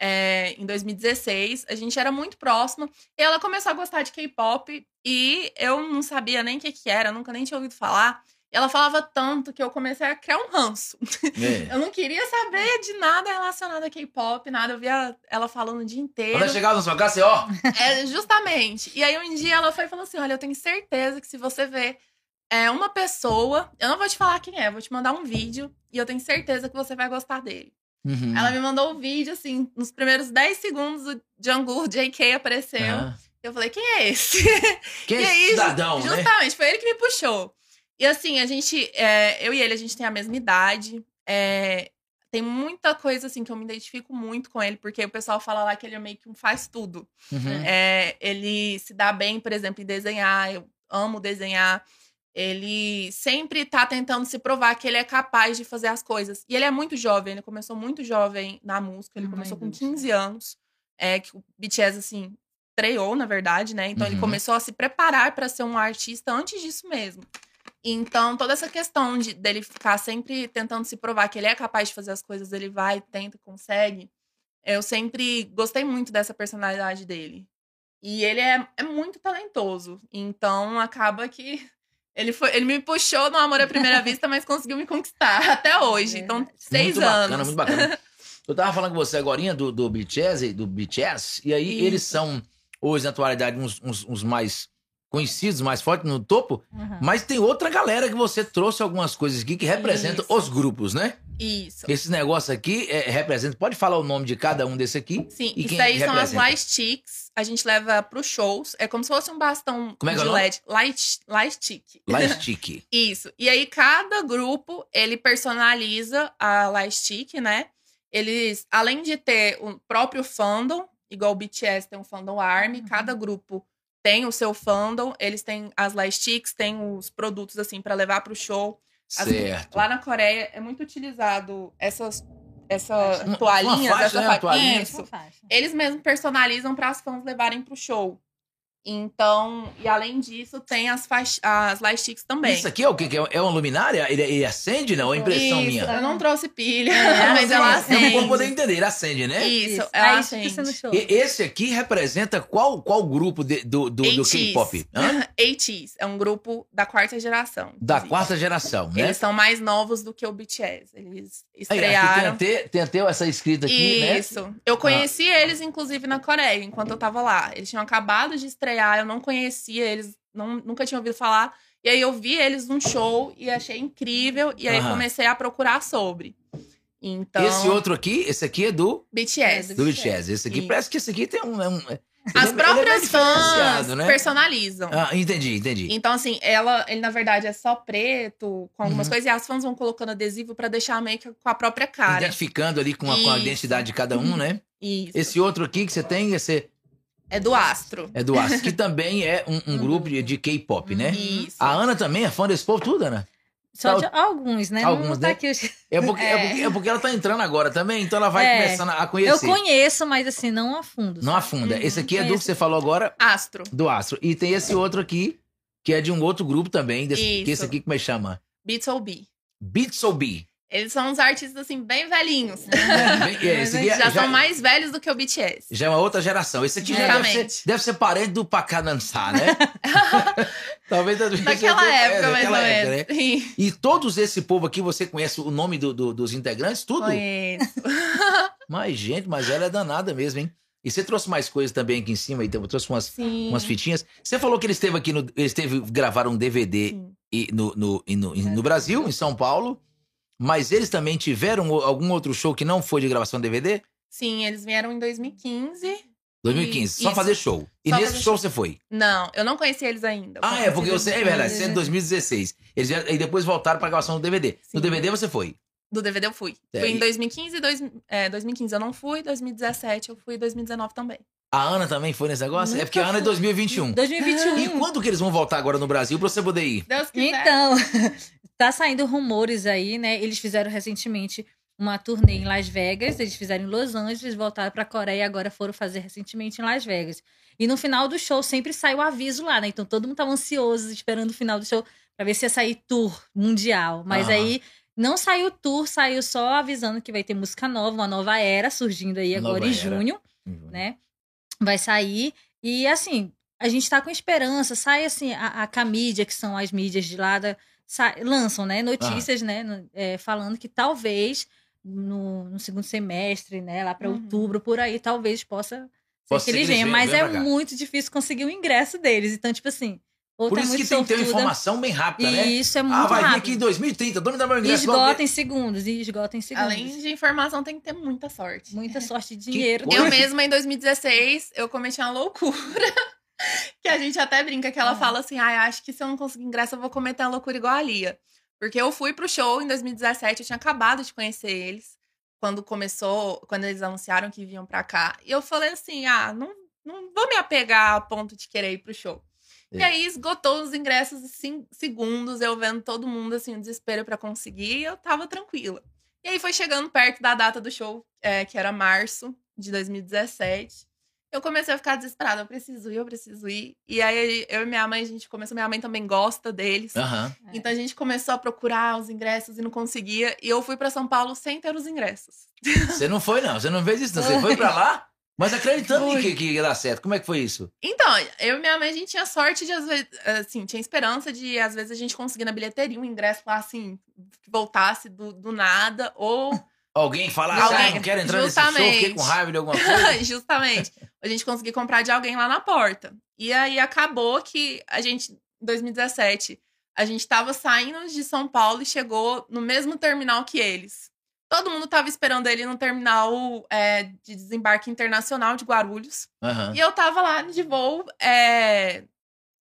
[SPEAKER 2] É, em 2016, a gente era muito próxima. E ela começou a gostar de K-pop e eu não sabia nem o que, que era, nunca nem tinha ouvido falar. Ela falava tanto que eu comecei a criar um ranço.
[SPEAKER 1] É.
[SPEAKER 2] Eu não queria saber de nada relacionado a K-pop, nada. Eu via ela falando o dia inteiro.
[SPEAKER 1] Quando ela chegava casa, você, ó,
[SPEAKER 2] É, justamente. E aí um dia ela foi e falou assim: Olha, eu tenho certeza que se você ver é, uma pessoa, eu não vou te falar quem é, eu vou te mandar um vídeo e eu tenho certeza que você vai gostar dele.
[SPEAKER 1] Uhum.
[SPEAKER 2] Ela me mandou o vídeo, assim, nos primeiros 10 segundos o Jungkook, JK apareceu.
[SPEAKER 1] Ah.
[SPEAKER 2] Eu falei, quem é esse?
[SPEAKER 1] Quem é esse cidadão, né?
[SPEAKER 2] Justamente, foi ele que me puxou. E assim, a gente, é, eu e ele, a gente tem a mesma idade. é, tem muita coisa assim que eu me identifico muito com ele, porque o pessoal fala lá que ele é meio que um faz tudo.
[SPEAKER 1] Uhum.
[SPEAKER 2] É, ele se dá bem, por exemplo, em desenhar. Eu amo desenhar. Ele sempre tá tentando se provar que ele é capaz de fazer as coisas. E ele é muito jovem, ele começou muito jovem na música, ele começou com
[SPEAKER 3] Deus.
[SPEAKER 2] 15 anos. É que o BTS, assim, estreou, na verdade, né? Então ele
[SPEAKER 1] Uhum.
[SPEAKER 2] começou a se preparar para ser um artista antes disso mesmo. Então, toda essa questão de, dele ficar sempre tentando se provar que ele é capaz de fazer as coisas, ele vai, tenta, consegue. Eu sempre gostei muito dessa personalidade dele. E ele é, é muito talentoso. Então, acaba que ele, foi, ele me puxou no amor à primeira vista, mas conseguiu me conquistar até hoje. Então, seis
[SPEAKER 1] muito
[SPEAKER 2] anos.
[SPEAKER 1] Bacana, muito bacana. Eu tava falando com você agora do, do BTS, do BTS, e aí
[SPEAKER 2] Isso.
[SPEAKER 1] eles são, hoje, na atualidade, uns, uns, uns mais conhecidos, mais fortes no topo,
[SPEAKER 3] Uhum.
[SPEAKER 1] mas tem outra galera que você trouxe algumas coisas aqui que representam
[SPEAKER 2] Isso.
[SPEAKER 1] os grupos, né?
[SPEAKER 2] Isso.
[SPEAKER 1] Esse negócio aqui é, representa. Pode falar o nome de cada um desse aqui?
[SPEAKER 2] Sim,
[SPEAKER 1] E
[SPEAKER 2] isso aí são as light sticks. A gente leva pros shows. É como se fosse um bastão
[SPEAKER 1] Como é que é
[SPEAKER 2] de
[SPEAKER 1] o nome?
[SPEAKER 2] LED. Light, light stick.
[SPEAKER 1] Lightstick.
[SPEAKER 2] Isso. E aí, cada grupo, ele personaliza a Lightstick, né? Eles, além de ter o próprio fandom, igual o BTS tem um fandom ARMY,
[SPEAKER 3] Uhum.
[SPEAKER 2] cada grupo tem o seu fandom, eles têm as Lightsticks, tem os produtos, assim, pra levar pro show. As-
[SPEAKER 1] certo.
[SPEAKER 2] Lá na Coreia, é muito utilizado essas, essa
[SPEAKER 3] faixa,
[SPEAKER 2] essa
[SPEAKER 1] né? Toalhinha.
[SPEAKER 2] Isso.
[SPEAKER 3] Essa faixa.
[SPEAKER 2] Eles mesmos personalizam para as fãs levarem pro show. Então, e além disso, tem as, as lightsticks também.
[SPEAKER 1] Isso aqui é o quê? Que é- É uma luminária? Ele, ele acende, não? É impressão
[SPEAKER 2] Isso,
[SPEAKER 1] minha.
[SPEAKER 2] Eu não trouxe pilha,
[SPEAKER 3] É,
[SPEAKER 2] mas ela
[SPEAKER 3] não,
[SPEAKER 1] Eu
[SPEAKER 2] acende.
[SPEAKER 1] não vou poder entender, ele acende, né?
[SPEAKER 2] Isso,
[SPEAKER 3] Isso.
[SPEAKER 2] ela
[SPEAKER 3] Aí fica
[SPEAKER 2] acende.
[SPEAKER 3] no show.
[SPEAKER 1] E- esse aqui representa qual, qual grupo de- do, do, do. K-pop?
[SPEAKER 2] ATEEZ, é um grupo da quarta geração.
[SPEAKER 1] Da
[SPEAKER 2] inclusive.
[SPEAKER 1] quarta geração, né?
[SPEAKER 2] Eles são mais novos do que o BTS. Eles
[SPEAKER 1] Aí, aqui tem
[SPEAKER 2] estrearam.
[SPEAKER 1] até, tem até essa escrita aqui, né?
[SPEAKER 2] Isso. Eu conheci eles, inclusive, na Coreia, enquanto eu tava lá. Eles tinham acabado de estrear, eu não conhecia eles, não, nunca tinha ouvido falar. E aí eu vi eles num show e achei incrível. E aí
[SPEAKER 1] Aham.
[SPEAKER 2] comecei a procurar sobre. Então,
[SPEAKER 1] Esse outro aqui, esse aqui é do,
[SPEAKER 2] BTS.
[SPEAKER 1] do BTS. Esse aqui
[SPEAKER 2] Isso.
[SPEAKER 1] parece que esse aqui tem um. é um- ele
[SPEAKER 2] As
[SPEAKER 1] é- ele é
[SPEAKER 2] próprias fãs
[SPEAKER 1] diferenciado, né?
[SPEAKER 2] personalizam.
[SPEAKER 1] Ah, entendi, entendi.
[SPEAKER 2] Então, assim, ela, ele na verdade é só preto, com algumas
[SPEAKER 1] Uhum.
[SPEAKER 2] coisas, e as fãs vão colocando adesivo pra deixar meio que com a própria cara.
[SPEAKER 1] Identificando ali com a, com a
[SPEAKER 2] Isso.
[SPEAKER 1] identidade de cada um, né?
[SPEAKER 2] Isso.
[SPEAKER 1] Esse outro aqui que você tem, esse
[SPEAKER 2] É do Astro.
[SPEAKER 1] é do Astro, que também é um, um
[SPEAKER 3] Uhum.
[SPEAKER 1] grupo de, de K-pop, né?
[SPEAKER 2] Isso.
[SPEAKER 1] A Ana também é fã desse povo, tudo, Ana?
[SPEAKER 3] Só de alguns, né?
[SPEAKER 1] Alguns,
[SPEAKER 3] não tá
[SPEAKER 1] né?
[SPEAKER 3] aqui os-
[SPEAKER 1] É porque, é.
[SPEAKER 2] É.
[SPEAKER 1] porque, é porque ela tá entrando agora também, então ela vai
[SPEAKER 3] É.
[SPEAKER 1] começando a
[SPEAKER 3] Eu
[SPEAKER 1] conhecer.
[SPEAKER 3] conheço, mas assim, não a fundo.
[SPEAKER 1] Não
[SPEAKER 3] sabe?
[SPEAKER 1] afunda.
[SPEAKER 2] Uhum,
[SPEAKER 1] Esse aqui é do que
[SPEAKER 3] conheço.
[SPEAKER 1] você falou agora,
[SPEAKER 2] Astro.
[SPEAKER 1] do Astro. E tem esse outro aqui, que é de um outro grupo também, desse, que
[SPEAKER 2] Isso.
[SPEAKER 1] esse aqui como é que chama?
[SPEAKER 2] B2B.
[SPEAKER 1] Beats ou B.
[SPEAKER 2] Eles são uns artistas, assim, bem velhinhos.
[SPEAKER 1] Bem, é, esse aqui é-
[SPEAKER 2] já, são mais velhos do que o BTS.
[SPEAKER 1] Já é uma outra geração. Esse aqui já deve ser, deve ser parente do Pacanansá, né? Talvez é,
[SPEAKER 2] época, mais
[SPEAKER 1] daquela
[SPEAKER 2] ou
[SPEAKER 1] época,
[SPEAKER 2] menos.
[SPEAKER 1] né? E todos esse povo aqui, você conhece o nome do- do- dos integrantes? Tudo?
[SPEAKER 2] Conheço.
[SPEAKER 1] Mas, gente, mas ela é danada mesmo, hein? E você trouxe mais coisas também aqui em cima, então trouxe umas,
[SPEAKER 2] Sim.
[SPEAKER 1] umas fitinhas. Você falou que ele esteve aqui no. Eles esteve gravaram um DVD e no, no, e no, e no Brasil, em São Paulo. Mas eles também tiveram algum outro show que não foi de gravação DVD?
[SPEAKER 2] Sim, eles vieram em 2015.
[SPEAKER 1] 2015, só
[SPEAKER 2] Isso.
[SPEAKER 1] fazer show. E
[SPEAKER 2] Só
[SPEAKER 1] nesse show
[SPEAKER 2] show.
[SPEAKER 1] você foi?
[SPEAKER 2] Não, eu não conheci eles ainda.
[SPEAKER 1] Ah, é, porque você. É
[SPEAKER 2] em
[SPEAKER 1] verdade, você é de
[SPEAKER 2] 2016.
[SPEAKER 1] 2016. Eles vieram- e depois voltaram pra gravação do DVD. No
[SPEAKER 2] Sim.
[SPEAKER 1] DVD você foi.
[SPEAKER 2] Do DVD eu fui.
[SPEAKER 1] É,
[SPEAKER 2] fui
[SPEAKER 1] e-
[SPEAKER 2] em 2015 e dois, é, 2015 eu não fui, 2017 eu fui e 2019 também.
[SPEAKER 1] A Ana também foi nesse negócio? é
[SPEAKER 3] Nunca
[SPEAKER 1] porque a Ana é
[SPEAKER 3] fui.
[SPEAKER 1] 2021.
[SPEAKER 3] 2021.
[SPEAKER 1] E quando que eles vão voltar agora no Brasil pra você poder ir?
[SPEAKER 2] Deus quiser.
[SPEAKER 3] Então, tá saindo rumores aí, né? Eles fizeram recentemente uma turnê em Las Vegas, eles fizeram em Los Angeles, voltaram pra Coreia e agora foram fazer recentemente em Las Vegas. E no final do show sempre sai o aviso lá, né? Então todo mundo tava ansioso, esperando o final do show pra ver se ia sair tour mundial. Mas aí não saiu tour, saiu só avisando que vai ter música nova, uma nova era surgindo aí agora
[SPEAKER 1] Nova
[SPEAKER 3] em
[SPEAKER 1] era.
[SPEAKER 3] junho né? Vai sair. E assim, a gente tá com esperança. Sai assim, a, a Camídia, que são as mídias de lá, da, lançam, né, notícias, né? no- é, falando que talvez no, no segundo semestre, né? Lá para
[SPEAKER 2] Uhum.
[SPEAKER 3] outubro, por aí, talvez possa ser
[SPEAKER 1] Possa
[SPEAKER 3] que
[SPEAKER 1] ser
[SPEAKER 3] eles
[SPEAKER 1] que eles
[SPEAKER 3] venham. Mas é muito difícil conseguir o ingresso deles. Então, tipo assim, ou
[SPEAKER 1] Por
[SPEAKER 3] tá
[SPEAKER 1] isso que tem que ter informação bem rápida, né?
[SPEAKER 3] E isso é muito
[SPEAKER 1] Ah, vai vir
[SPEAKER 3] rápido.
[SPEAKER 1] aqui em 2030, dono da meu
[SPEAKER 3] E
[SPEAKER 1] ingresso.
[SPEAKER 3] esgota em segundos, e esgota em segundos.
[SPEAKER 2] Além de informação, tem que ter muita sorte.
[SPEAKER 3] Muita sorte de dinheiro.
[SPEAKER 2] Eu mesma, em 2016, eu cometi uma loucura. que a gente até brinca que ela
[SPEAKER 3] Ah.
[SPEAKER 2] fala assim: ai, acho que se eu não conseguir ingresso, eu vou cometer uma loucura igual a Lia. Porque eu fui pro show em 2017, eu tinha acabado de conhecer eles. Quando começou, quando eles anunciaram que vinham pra cá. E eu falei assim: ah, não, não vou me apegar a ponto de querer ir pro show. E
[SPEAKER 1] É.
[SPEAKER 2] aí esgotou os ingressos em segundos, eu vendo todo mundo assim, o desespero pra conseguir, e eu tava tranquila. E aí foi chegando perto da data do show, é, que era março de 2017. Eu comecei a ficar desesperada. Eu preciso ir, eu preciso ir. E aí eu e minha mãe, a gente começou. Minha mãe também gosta deles.
[SPEAKER 3] É.
[SPEAKER 2] Então a gente começou a procurar os ingressos e não conseguia. E eu fui pra São Paulo sem ter os ingressos.
[SPEAKER 1] Você não foi, não. Você não fez isso, não. Você foi pra lá, mas acreditando que, que ia dar certo. Como é que foi isso?
[SPEAKER 2] Então, eu e minha mãe, a gente tinha sorte de, às vezes, assim, tinha esperança de, às vezes, a gente conseguir na bilheteria um ingresso lá, assim, que voltasse do, do nada, ou
[SPEAKER 1] Alguém falar,
[SPEAKER 2] Alguém,
[SPEAKER 1] ah, não quero entrar nesse show,
[SPEAKER 2] justamente.
[SPEAKER 1] fiquei com raiva de alguma coisa.
[SPEAKER 2] Justamente. A gente conseguir comprar de alguém lá na porta. E aí acabou que a gente, em 2017, a gente tava saindo de São Paulo e chegou no mesmo terminal que eles. Todo mundo tava esperando ele no terminal é, de desembarque internacional de Guarulhos.
[SPEAKER 1] Aham.
[SPEAKER 2] E eu tava lá de voo é,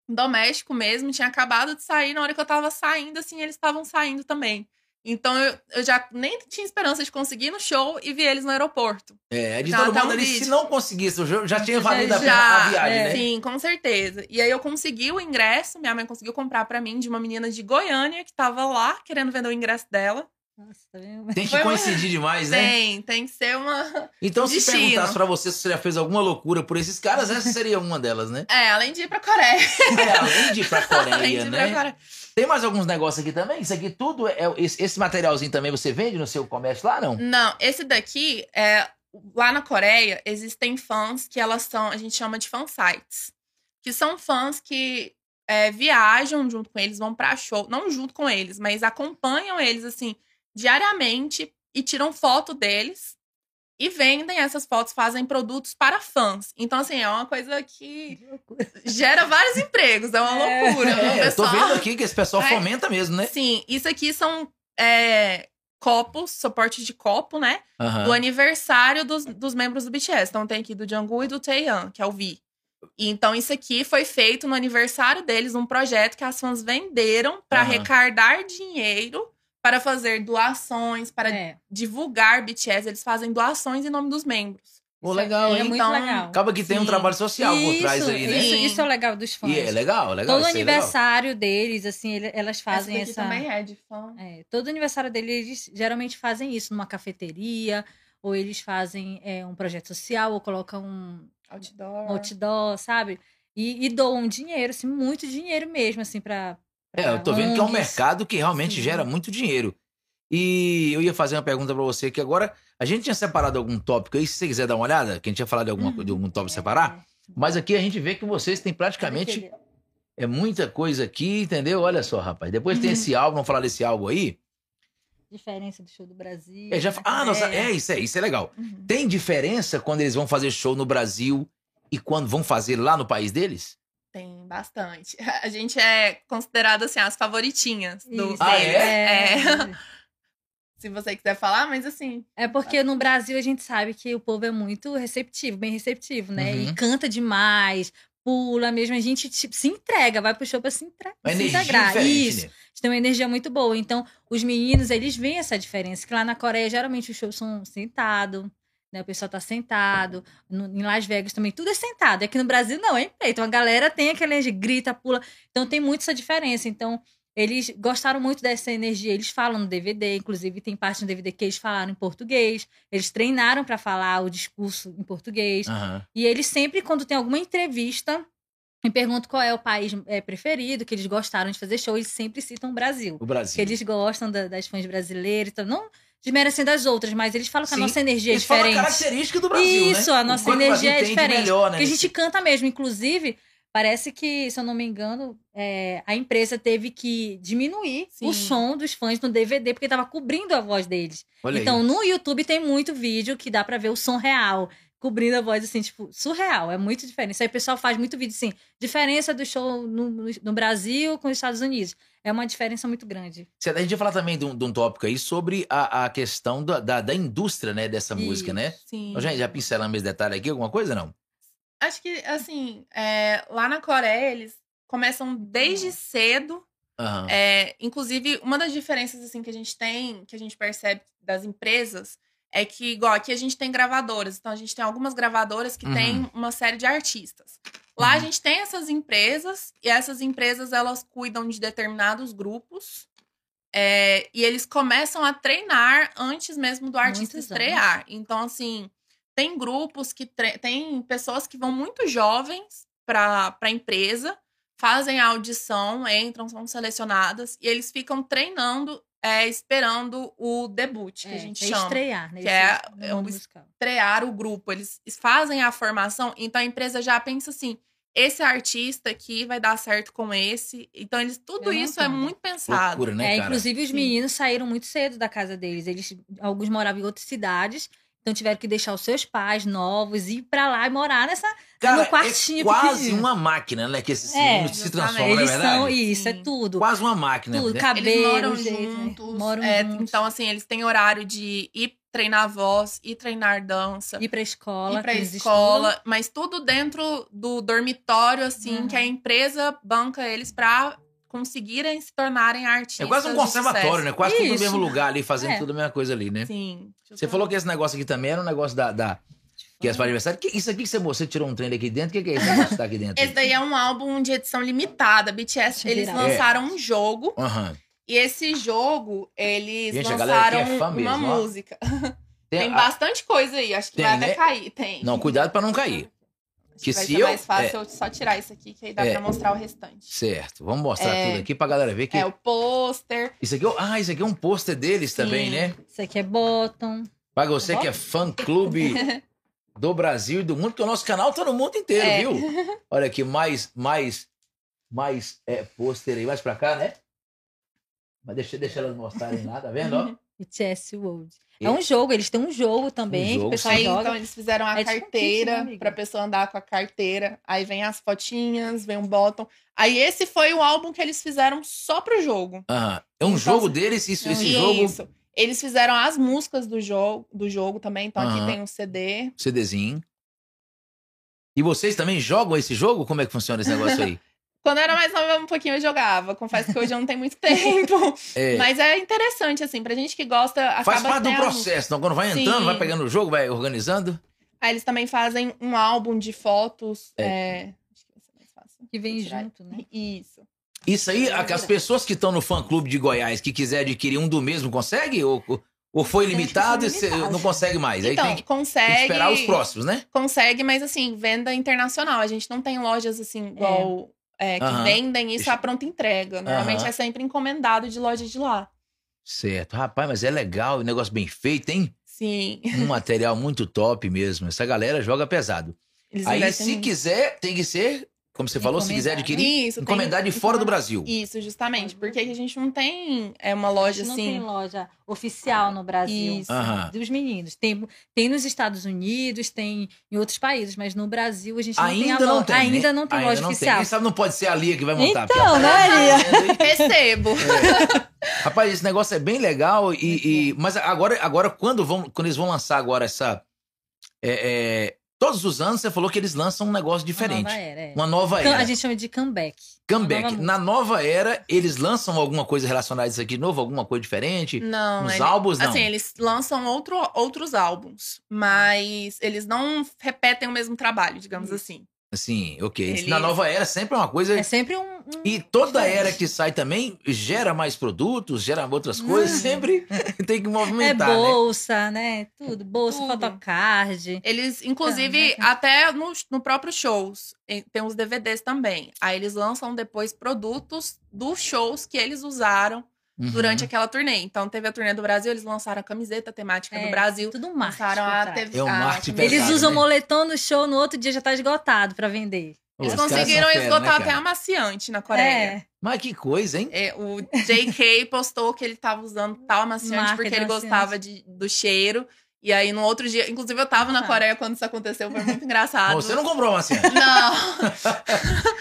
[SPEAKER 2] doméstico mesmo, tinha acabado de sair. Na hora que eu tava saindo, assim, eles estavam saindo também. Então eu, eu já nem tinha esperança de conseguir ir no show e vi eles no aeroporto.
[SPEAKER 1] É, de todo mundo
[SPEAKER 2] um
[SPEAKER 1] ali, se não conseguisse jogo, já tinha valido a pena
[SPEAKER 2] Já,
[SPEAKER 1] a viagem,
[SPEAKER 3] é.
[SPEAKER 1] né?
[SPEAKER 2] Sim, com certeza. E aí eu consegui o ingresso, minha mãe conseguiu comprar pra mim de uma menina de Goiânia que tava lá querendo vender o ingresso dela.
[SPEAKER 3] Nossa, tá?
[SPEAKER 1] Tem que
[SPEAKER 2] Foi uma-
[SPEAKER 1] coincidir demais, né?
[SPEAKER 2] Tem, tem que ser uma.
[SPEAKER 1] Então, se
[SPEAKER 2] Destino.
[SPEAKER 1] perguntasse pra você se você já fez alguma loucura por esses caras, essa seria uma delas, né?
[SPEAKER 2] É, além de ir pra Coreia.
[SPEAKER 1] É, além de ir pra
[SPEAKER 2] além de
[SPEAKER 1] Coreia,
[SPEAKER 2] ir
[SPEAKER 1] né?
[SPEAKER 2] pra Coreia.
[SPEAKER 1] Tem mais alguns negócios aqui também? Isso aqui tudo, é, esse, esse materialzinho também você vende no seu comércio lá, não?
[SPEAKER 2] Não, esse daqui é. Lá na Coreia existem fãs que elas são, a gente chama de fan sites. Que são fãs que é, viajam junto com eles, vão pra show. Não junto com eles, mas acompanham eles, assim, diariamente e tiram foto deles. E vendem essas fotos, fazem produtos para fãs. Então, assim, é uma coisa que gera vários empregos. É uma
[SPEAKER 3] É.
[SPEAKER 2] loucura. O
[SPEAKER 1] É, eu tô
[SPEAKER 2] pessoal-
[SPEAKER 1] vendo aqui que esse pessoal fomenta mesmo, né?
[SPEAKER 2] Sim, isso aqui são é, copos, suporte de copo, né? Do aniversário dos, dos membros do BTS. Então tem aqui do Jungkook e do Taeyeon, que é o V. E Então isso aqui foi feito no aniversário deles, um projeto que as fãs venderam para
[SPEAKER 1] Aham.
[SPEAKER 2] arrecadar dinheiro para fazer doações, para
[SPEAKER 3] É,
[SPEAKER 2] divulgar BTS. Eles fazem doações em nome dos membros.
[SPEAKER 1] Pô, legal,
[SPEAKER 3] é
[SPEAKER 1] hein?
[SPEAKER 3] muito
[SPEAKER 2] Então,
[SPEAKER 3] legal.
[SPEAKER 1] Acaba que tem um
[SPEAKER 2] Sim.
[SPEAKER 1] trabalho social por trás aí, né?
[SPEAKER 3] Isso,
[SPEAKER 2] Sim.
[SPEAKER 3] isso é o legal dos fãs.
[SPEAKER 1] E é legal, legal.
[SPEAKER 3] Todo
[SPEAKER 1] isso aí é legal.
[SPEAKER 3] aniversário deles, assim, elas fazem
[SPEAKER 2] essa.
[SPEAKER 3] essa.
[SPEAKER 2] também é de fã.
[SPEAKER 3] É, todo aniversário deles, eles geralmente fazem isso numa cafeteria, ou eles fazem é, um projeto social, ou colocam um,
[SPEAKER 2] Outdoor.
[SPEAKER 3] um outdoor, sabe? E, e doam dinheiro, assim, muito dinheiro mesmo, assim, pra.
[SPEAKER 1] É, eu tô vendo que é um mercado que realmente
[SPEAKER 3] Sim.
[SPEAKER 1] gera muito dinheiro. E eu ia fazer uma pergunta pra você que agora a gente tinha separado algum tópico aí, se você quiser dar uma olhada, que a gente tinha falado de, alguma,
[SPEAKER 3] Uhum.
[SPEAKER 1] de algum tópico separar, mas aqui a gente vê que vocês têm praticamente é muita coisa aqui, entendeu? Olha só, rapaz. Depois tem
[SPEAKER 3] Uhum.
[SPEAKER 1] esse álbum, vamos falar desse álbum aí.
[SPEAKER 3] Diferença do show do Brasil.
[SPEAKER 1] É, já, ah, nossa,
[SPEAKER 3] É.
[SPEAKER 1] é isso, é isso é legal.
[SPEAKER 2] Uhum.
[SPEAKER 1] Tem diferença quando eles vão fazer show no Brasil e quando vão fazer lá no país deles?
[SPEAKER 2] Tem bastante. A gente é considerado assim as favoritinhas do
[SPEAKER 1] Ah, é?
[SPEAKER 2] é. Se você quiser falar, mas assim,
[SPEAKER 3] É porque no Brasil a gente sabe que o povo é muito receptivo, bem receptivo, né?
[SPEAKER 1] Uhum.
[SPEAKER 3] E canta demais, pula mesmo. A gente tipo, se entrega, vai pro show pra se, entre...
[SPEAKER 1] Uma
[SPEAKER 3] se integrar.
[SPEAKER 1] diferente,
[SPEAKER 3] Isso.
[SPEAKER 1] né?
[SPEAKER 3] A gente tem uma energia muito boa. Então, os meninos, eles veem essa diferença. Que lá na Coreia, geralmente, os shows são sentados, né? O pessoal tá sentado. No- em Las Vegas também, tudo é sentado. Aqui no Brasil, não, é pé. Então, a galera tem aquela energia, grita, pula. Então, tem muito essa diferença. Então, eles gostaram muito dessa energia. Eles falam no DVD, inclusive tem parte no DVD que eles falaram em português. Eles treinaram para falar o discurso em português.
[SPEAKER 1] Aham.
[SPEAKER 3] E eles sempre, quando tem alguma entrevista, me perguntam qual é o país é, preferido, que eles gostaram de fazer show, eles sempre citam o Brasil.
[SPEAKER 1] O Brasil.
[SPEAKER 3] Que eles gostam da- das fãs brasileiras, então não desmerecendo as outras, mas eles falam que
[SPEAKER 1] Sim.
[SPEAKER 3] a nossa energia é
[SPEAKER 1] Eles falam a
[SPEAKER 3] diferente.
[SPEAKER 1] característica do Brasil,
[SPEAKER 3] Isso,
[SPEAKER 1] né?
[SPEAKER 3] a nossa energia é
[SPEAKER 1] de
[SPEAKER 3] diferente.
[SPEAKER 1] Melhor, né?
[SPEAKER 3] Porque a gente canta mesmo. Inclusive, parece que, se eu não me engano, é, a empresa teve que diminuir
[SPEAKER 2] Sim.
[SPEAKER 3] o som dos fãs no DVD, porque tava cobrindo a voz deles.
[SPEAKER 1] Olha.
[SPEAKER 3] Então, no YouTube tem muito vídeo que dá pra ver o som real, cobrindo a voz, assim, tipo, surreal. É muito diferente. Isso aí o pessoal faz muito vídeo, assim, diferença do show no, no- Brasil com os Estados Unidos. É uma diferença muito grande.
[SPEAKER 1] A gente ia falar também de um, de um tópico aí sobre a, a questão da, da, da indústria, né, dessa música,
[SPEAKER 3] Isso.
[SPEAKER 1] né?
[SPEAKER 2] sim.
[SPEAKER 1] Gente, já pincelamos esse detalhe aqui, alguma coisa, não?
[SPEAKER 2] Acho que, assim, é, lá na Coreia, eles começam desde cedo.
[SPEAKER 1] Aham.
[SPEAKER 2] É, inclusive, uma das diferenças, assim, que a gente tem, que a gente percebe das empresas, é que, igual, aqui a gente tem gravadoras. Então, a gente tem algumas gravadoras que
[SPEAKER 1] Uhum.
[SPEAKER 2] têm uma série de artistas. Lá a
[SPEAKER 1] Uhum.
[SPEAKER 2] gente tem essas empresas, e essas empresas, elas cuidam de determinados grupos. é, e eles começam a treinar antes mesmo do artista
[SPEAKER 3] Muitos
[SPEAKER 2] estrear. Então, assim, tem grupos que tem pessoas que vão muito jovens para a empresa, fazem a audição, entram, são selecionadas e eles ficam treinando, é, esperando o debut, que
[SPEAKER 3] É,
[SPEAKER 2] a gente
[SPEAKER 3] é
[SPEAKER 2] chama.
[SPEAKER 3] estrear, né?
[SPEAKER 2] que é- é o estrear o grupo. Eles fazem a formação, então a empresa já pensa assim: esse artista aqui vai dar certo com esse. Então, eles, tudo
[SPEAKER 3] Eu não
[SPEAKER 2] isso é muito pensado.
[SPEAKER 1] Loucura, né,
[SPEAKER 3] é,
[SPEAKER 1] cara?
[SPEAKER 3] inclusive os
[SPEAKER 2] Sim.
[SPEAKER 3] meninos saíram muito cedo da casa deles. Eles, alguns moravam em outras cidades, então tiveram que deixar os seus pais novos ir pra lá e morar nessa.
[SPEAKER 1] Cara,
[SPEAKER 3] no quartinho
[SPEAKER 1] é quase uma máquina, né? Que esses
[SPEAKER 3] É,
[SPEAKER 1] meninos se transformam, não é
[SPEAKER 3] Eles
[SPEAKER 1] verdade?
[SPEAKER 3] são isso, é
[SPEAKER 2] Sim.
[SPEAKER 3] tudo.
[SPEAKER 1] Quase uma máquina,
[SPEAKER 3] Tudo,
[SPEAKER 1] né?
[SPEAKER 3] cabelo,
[SPEAKER 2] Eles moram
[SPEAKER 3] jeito, né?
[SPEAKER 2] juntos.
[SPEAKER 3] Moram
[SPEAKER 2] é,
[SPEAKER 3] juntos.
[SPEAKER 2] Então, assim, eles têm horário de ir treinar voz, ir treinar dança.
[SPEAKER 3] ir pra escola.
[SPEAKER 2] ir pra
[SPEAKER 3] eles
[SPEAKER 2] escola, mas tudo dentro do dormitório, assim,
[SPEAKER 3] Uhum.
[SPEAKER 2] que a empresa banca eles pra conseguirem se tornarem artistas.
[SPEAKER 1] É quase um conservatório, né? Quase tudo no
[SPEAKER 3] Isso.
[SPEAKER 1] mesmo lugar ali, fazendo
[SPEAKER 3] É.
[SPEAKER 1] tudo a mesma coisa ali, né?
[SPEAKER 2] Sim.
[SPEAKER 1] Você falou que esse negócio aqui também era um negócio da. da que é para aniversário. Que, isso aqui que você, você tirou um trem aqui dentro, o que, que é esse negócio que tá aqui dentro?
[SPEAKER 2] Esse daí é um álbum de edição limitada. BTS, eles
[SPEAKER 3] virar.
[SPEAKER 2] lançaram um jogo.
[SPEAKER 1] Aham.
[SPEAKER 2] E esse jogo, eles
[SPEAKER 1] Gente, aqui
[SPEAKER 2] lançaram
[SPEAKER 1] é
[SPEAKER 2] uma
[SPEAKER 1] mesmo,
[SPEAKER 2] música. Tem,
[SPEAKER 1] a-
[SPEAKER 2] bastante coisa aí. Acho que
[SPEAKER 1] Tem,
[SPEAKER 2] vai
[SPEAKER 1] né?
[SPEAKER 2] até cair. Tem.
[SPEAKER 1] Não, cuidado pra não cair.
[SPEAKER 2] Acho
[SPEAKER 1] que
[SPEAKER 2] vai
[SPEAKER 1] se
[SPEAKER 2] ser
[SPEAKER 1] eu-
[SPEAKER 2] mais fácil eu só tirar isso aqui, que aí dá
[SPEAKER 1] É.
[SPEAKER 2] pra mostrar o restante.
[SPEAKER 1] Certo. Vamos mostrar
[SPEAKER 2] É.
[SPEAKER 1] tudo aqui pra galera ver que.
[SPEAKER 2] É o pôster.
[SPEAKER 1] Isso aqui, é- ah, isso aqui é um pôster deles
[SPEAKER 2] Sim.
[SPEAKER 1] também, né?
[SPEAKER 3] Isso aqui é bottom.
[SPEAKER 1] Pra você que é fã clube do Brasil e do mundo, porque o nosso canal tá no mundo inteiro,
[SPEAKER 2] É.
[SPEAKER 1] viu? Olha aqui, mais, mais, mais é, pôster aí, mais pra cá, né? Mas deixa, deixa elas mostrarem lá, tá vendo? Ó?
[SPEAKER 3] BTS World. É um jogo, eles têm um jogo também,
[SPEAKER 1] Um
[SPEAKER 3] que
[SPEAKER 1] jogo,
[SPEAKER 3] o pessoal
[SPEAKER 2] Aí,
[SPEAKER 3] joga.
[SPEAKER 2] então, eles fizeram a
[SPEAKER 3] É
[SPEAKER 2] carteira
[SPEAKER 3] amiga?
[SPEAKER 2] pra pessoa andar com a carteira. Aí vem as fotinhas, vem um bottom. Aí esse foi o álbum que eles fizeram só pro jogo.
[SPEAKER 1] Aham. É um
[SPEAKER 2] Então,
[SPEAKER 1] jogo
[SPEAKER 2] assim,
[SPEAKER 1] deles, isso, esse
[SPEAKER 2] E
[SPEAKER 1] jogo,
[SPEAKER 2] Isso. Eles fizeram as músicas do jogo, do jogo também. Então
[SPEAKER 1] Aham.
[SPEAKER 2] aqui tem um CD.
[SPEAKER 1] CDzinho. E vocês também jogam esse jogo? Como é que funciona esse negócio aí?
[SPEAKER 2] Quando eu era mais nova, um pouquinho eu jogava. Confesso que hoje eu não tenho muito tempo.
[SPEAKER 1] É,
[SPEAKER 2] Mas é interessante, assim, pra gente que gosta. Acaba
[SPEAKER 1] faz
[SPEAKER 2] que
[SPEAKER 1] parte do
[SPEAKER 2] tem
[SPEAKER 1] processo. Então, quando vai entrando,
[SPEAKER 2] Sim.
[SPEAKER 1] vai pegando o jogo, vai organizando.
[SPEAKER 2] Aí eles também fazem um álbum de fotos.
[SPEAKER 1] É.
[SPEAKER 2] é, Acho que vai ser mais fácil.
[SPEAKER 3] Que vem junto, né?
[SPEAKER 2] Isso.
[SPEAKER 1] Isso aí,
[SPEAKER 2] É
[SPEAKER 1] as pessoas que estão no fã-clube de Goiás, que quiser adquirir um do mesmo, consegue? Ou, ou foi
[SPEAKER 3] Tem,
[SPEAKER 1] limitado
[SPEAKER 3] foi
[SPEAKER 1] e
[SPEAKER 3] limitado.
[SPEAKER 1] não consegue mais? aí
[SPEAKER 2] então,
[SPEAKER 1] tem que,
[SPEAKER 2] consegue.
[SPEAKER 1] tem que esperar os próximos, né?
[SPEAKER 2] Consegue, mas assim, venda internacional. A gente não tem lojas assim, igual. É, que
[SPEAKER 1] Aham.
[SPEAKER 2] vendem isso à pronta entrega. Normalmente
[SPEAKER 1] Aham.
[SPEAKER 2] é sempre encomendado de loja de lá.
[SPEAKER 1] Certo. Rapaz, mas é legal, o negócio bem feito, hein?
[SPEAKER 2] Sim.
[SPEAKER 1] Um material muito top mesmo. Essa galera joga pesado.
[SPEAKER 2] Eles
[SPEAKER 1] Aí, se
[SPEAKER 2] muito.
[SPEAKER 1] quiser, tem que ser, como você falou, se quiser adquirir,
[SPEAKER 2] Isso, tem-
[SPEAKER 1] encomendar de fora do Brasil.
[SPEAKER 2] Isso, justamente. Porque a gente não tem é, uma
[SPEAKER 3] A
[SPEAKER 2] loja
[SPEAKER 3] gente não
[SPEAKER 2] assim.
[SPEAKER 3] tem loja oficial no Brasil
[SPEAKER 2] Isso.
[SPEAKER 1] Aham.
[SPEAKER 3] dos meninos. Tem, tem nos Estados Unidos, tem em outros países, mas no Brasil a gente não tem a
[SPEAKER 1] Ainda
[SPEAKER 3] loja.
[SPEAKER 1] não tem.
[SPEAKER 3] Ainda
[SPEAKER 1] né?
[SPEAKER 3] não tem
[SPEAKER 1] Ainda
[SPEAKER 3] loja
[SPEAKER 1] não
[SPEAKER 3] oficial.
[SPEAKER 1] Quem sabe não pode ser a Lia que vai montar.
[SPEAKER 3] Então,
[SPEAKER 1] porque
[SPEAKER 3] né, Lia?
[SPEAKER 1] aí.
[SPEAKER 2] Recebo.
[SPEAKER 1] Rapaz, esse negócio é bem legal e, e- mas agora, agora quando vão, quando eles vão lançar agora essa, é, é, todos os anos você falou que eles lançam um negócio diferente,
[SPEAKER 3] Uma nova era, é.
[SPEAKER 1] uma nova
[SPEAKER 3] Então,
[SPEAKER 1] era,
[SPEAKER 3] a gente chama de comeback.
[SPEAKER 1] comeback.
[SPEAKER 3] nova
[SPEAKER 1] Na nova era eles lançam alguma coisa relacionada a isso aqui de novo, alguma coisa diferente.
[SPEAKER 2] Não,
[SPEAKER 1] Nos
[SPEAKER 2] ele-
[SPEAKER 1] álbuns não.
[SPEAKER 2] Assim, eles lançam outro, outros álbuns, mas eles não repetem o mesmo trabalho, digamos
[SPEAKER 3] Isso.
[SPEAKER 2] assim.
[SPEAKER 1] Assim, ok.
[SPEAKER 2] Eles-
[SPEAKER 1] Na nova era sempre é uma coisa
[SPEAKER 3] É sempre um. um
[SPEAKER 1] e toda
[SPEAKER 3] diferente.
[SPEAKER 1] era que sai também gera mais produtos, gera outras coisas,
[SPEAKER 3] Uhum.
[SPEAKER 1] sempre tem que
[SPEAKER 3] É
[SPEAKER 1] movimentar, né?
[SPEAKER 3] bolsa, né? Tudo. Bolsa,
[SPEAKER 2] Tudo.
[SPEAKER 3] photocard.
[SPEAKER 2] Eles, inclusive, até no, no próprio shows, em- tem os DVDs também. Aí eles lançam depois produtos dos shows que eles usaram
[SPEAKER 1] Uhum.
[SPEAKER 2] durante aquela turnê. Então, teve a turnê do Brasil, eles lançaram a camiseta temática
[SPEAKER 3] É,
[SPEAKER 2] do Brasil.
[SPEAKER 3] Tudo marketing.
[SPEAKER 2] Lançaram a. TV.
[SPEAKER 1] É um
[SPEAKER 2] a
[SPEAKER 1] marketing
[SPEAKER 2] camiseta.
[SPEAKER 3] Eles usam
[SPEAKER 1] né?
[SPEAKER 3] moletom no show, no outro dia já tá esgotado pra vender.
[SPEAKER 1] Pô,
[SPEAKER 2] Eles conseguiram
[SPEAKER 1] fera, né,
[SPEAKER 2] esgotar até
[SPEAKER 1] cara?
[SPEAKER 2] amaciante na Coreia.
[SPEAKER 3] É.
[SPEAKER 1] Mas que coisa, hein?
[SPEAKER 2] É, o JK postou que ele tava usando tal amaciante
[SPEAKER 3] Marca
[SPEAKER 2] porque ele
[SPEAKER 3] amaciante.
[SPEAKER 2] gostava de, do cheiro. E aí, no outro dia, inclusive eu tava na
[SPEAKER 3] Ah.
[SPEAKER 2] Coreia quando isso aconteceu, foi muito engraçado.
[SPEAKER 1] Você não comprou uma assim.
[SPEAKER 2] Não,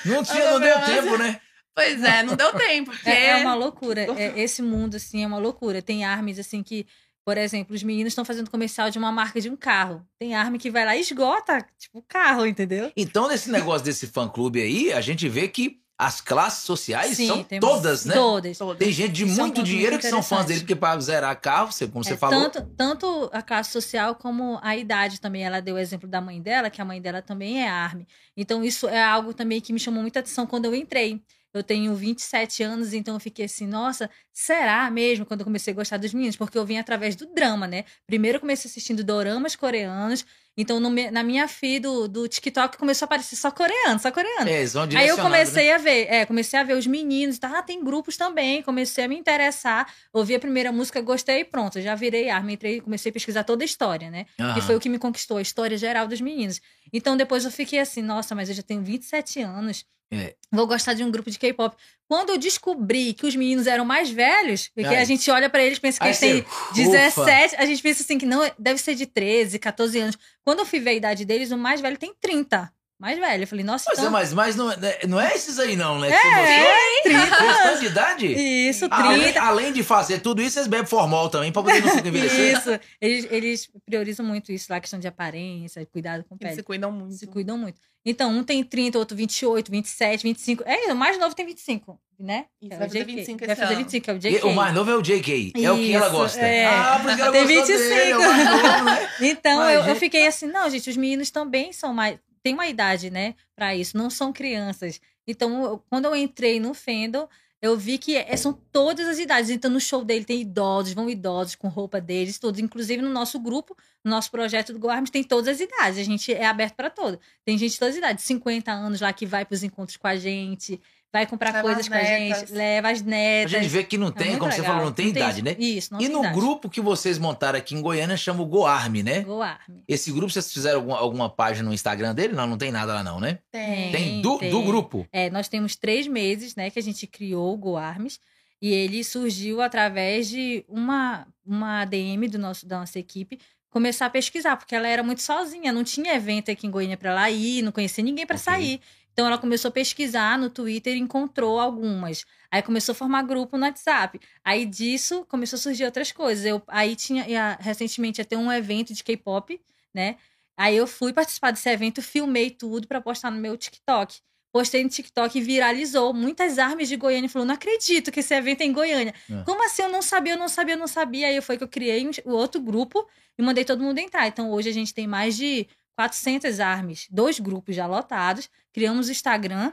[SPEAKER 1] Não tinha, não deu tempo, né?
[SPEAKER 2] Pois é, não deu tempo. Porque...
[SPEAKER 3] É, é uma loucura. É, esse mundo, assim, é uma loucura. Tem armas, assim, que, por exemplo, os meninos estão fazendo comercial de uma marca de um carro. Tem arma que vai lá e esgota, tipo, o carro, entendeu?
[SPEAKER 1] Então, nesse negócio desse fã-clube aí, a gente vê que as classes sociais
[SPEAKER 3] Sim,
[SPEAKER 1] são
[SPEAKER 3] temos
[SPEAKER 1] todas, né?
[SPEAKER 3] Todas.
[SPEAKER 1] Tem gente de muito dinheiro
[SPEAKER 3] muito
[SPEAKER 1] que são fãs dele, porque para zerar carro, você- como você
[SPEAKER 3] É,
[SPEAKER 1] falou.
[SPEAKER 3] Tanto, tanto a classe social como a idade também. Ela deu o exemplo da mãe dela, que a mãe dela também é arme. Então, isso é algo também que me chamou muita atenção quando eu entrei. Eu tenho 27 anos, então eu fiquei assim, nossa, será mesmo quando eu comecei a gostar dos meninos? Porque eu vim através do drama, né? Primeiro eu comecei assistindo doramas coreanos, Então, no na minha feed do, do TikTok começou a aparecer só coreano, só coreano.
[SPEAKER 1] É, eles vão
[SPEAKER 3] Aí eu
[SPEAKER 1] direcionando,
[SPEAKER 3] comecei
[SPEAKER 1] né?
[SPEAKER 3] a ver, é, comecei a ver os meninos, tá? Ah, tem grupos também. Comecei a me interessar, ouvi a primeira música, gostei e pronto, já virei arma, entrei, comecei a pesquisar toda a história, né? Que
[SPEAKER 1] Aham.
[SPEAKER 3] foi o que me conquistou, a história geral dos meninos. Então depois eu fiquei assim, nossa, mas eu já tenho 27 anos.
[SPEAKER 1] É.
[SPEAKER 3] Vou gostar de um grupo de K-pop. Quando eu descobri que os meninos eram mais velhos, porque
[SPEAKER 1] Ai.
[SPEAKER 3] a gente olha pra eles e pensa que
[SPEAKER 1] Aí
[SPEAKER 3] eles têm
[SPEAKER 1] você,
[SPEAKER 3] 17, a gente pensa assim que não, deve ser de 13, 14 anos. Quando eu fui ver a idade deles, o mais velho tem 30. Mais velho. Eu falei, nossa,
[SPEAKER 1] Mas, é,
[SPEAKER 3] então.
[SPEAKER 1] mas, mas não, é, não é esses aí, não, né?
[SPEAKER 3] É,
[SPEAKER 1] mostrou?
[SPEAKER 3] 30
[SPEAKER 1] Questão de idade?
[SPEAKER 3] Isso, 30.
[SPEAKER 1] Além, além de fazer tudo isso, eles bebem formol também, pra poder não envelhecer.
[SPEAKER 3] Isso. Eles, eles priorizam muito isso lá, questão de aparência, cuidado com a
[SPEAKER 2] Eles
[SPEAKER 3] pele.
[SPEAKER 2] se cuidam muito.
[SPEAKER 3] Se cuidam muito. Então, um tem 30, outro 28, 27, 25. É, o mais novo tem 25, né?
[SPEAKER 2] Isso,
[SPEAKER 3] é
[SPEAKER 2] vai fazer
[SPEAKER 3] JK.
[SPEAKER 2] 25
[SPEAKER 3] Vai fazer
[SPEAKER 2] ano.
[SPEAKER 3] 25, é o
[SPEAKER 1] E
[SPEAKER 3] JK.
[SPEAKER 1] o mais novo é o JK. É o que ela
[SPEAKER 3] Isso,
[SPEAKER 1] gosta.
[SPEAKER 3] é.
[SPEAKER 1] Ah, por isso que ela
[SPEAKER 3] Tem
[SPEAKER 1] gostou
[SPEAKER 3] 25.
[SPEAKER 1] dele, é o mais novo, né?
[SPEAKER 3] Então,
[SPEAKER 1] Mas,
[SPEAKER 3] eu, eu fiquei assim, não, gente, os meninos também são mais. Tem uma idade, né, pra isso, não são crianças. Então, eu- quando eu entrei no Fandom, eu vi que é- são todas as idades. Então, no show dele tem idosos, vão idosos com roupa deles, todos. Inclusive, no nosso grupo, no nosso projeto do Goarmes, tem todas as idades. A gente é aberto pra todo. Tem gente de todas as idades, 50 anos lá que vai pros encontros com a gente, vai comprar
[SPEAKER 2] Leva
[SPEAKER 3] coisas
[SPEAKER 2] as
[SPEAKER 3] com a
[SPEAKER 2] netas.
[SPEAKER 3] gente, leva as
[SPEAKER 1] A
[SPEAKER 3] netas.
[SPEAKER 1] gente vê que não
[SPEAKER 3] É
[SPEAKER 1] tem,
[SPEAKER 3] muito
[SPEAKER 1] como você
[SPEAKER 3] legal.
[SPEAKER 1] falou, não tem idade, né?
[SPEAKER 3] Isso, não
[SPEAKER 1] E
[SPEAKER 3] tem
[SPEAKER 1] no
[SPEAKER 3] idade.
[SPEAKER 1] grupo que vocês montaram aqui em Goiânia chama o Goarme, né?
[SPEAKER 3] Goarme.
[SPEAKER 1] Esse grupo, vocês fizeram alguma, alguma página no Instagram dele? Não, não tem nada lá não, né?
[SPEAKER 2] Tem.
[SPEAKER 1] Tem do,
[SPEAKER 3] tem.
[SPEAKER 1] do grupo.
[SPEAKER 3] É, nós temos três meses, né, que a gente criou o GoArmes e ele surgiu através de uma, uma DM do nosso, da nossa equipe começar a pesquisar, porque ela era muito sozinha, não tinha evento aqui em Goiânia para ela ir, não conhecia ninguém para
[SPEAKER 1] Ok.
[SPEAKER 3] sair. Então ela começou a pesquisar no Twitter e encontrou algumas. Aí começou a formar grupo no WhatsApp. Aí disso começou a surgir outras coisas. Eu aí tinha recentemente ter um evento de K-pop, né? Aí eu fui participar desse evento, filmei tudo para postar no meu TikTok. Postei no TikTok e viralizou. Muitas armas de Goiânia falou: não acredito que esse evento é em Goiânia.
[SPEAKER 1] É.
[SPEAKER 3] Como assim? Eu não sabia, eu não sabia, eu não sabia. Aí foi que eu criei um- o outro grupo e mandei todo mundo entrar. Então hoje a gente tem mais de 400 armas, dois grupos já lotados. Criamos o Instagram,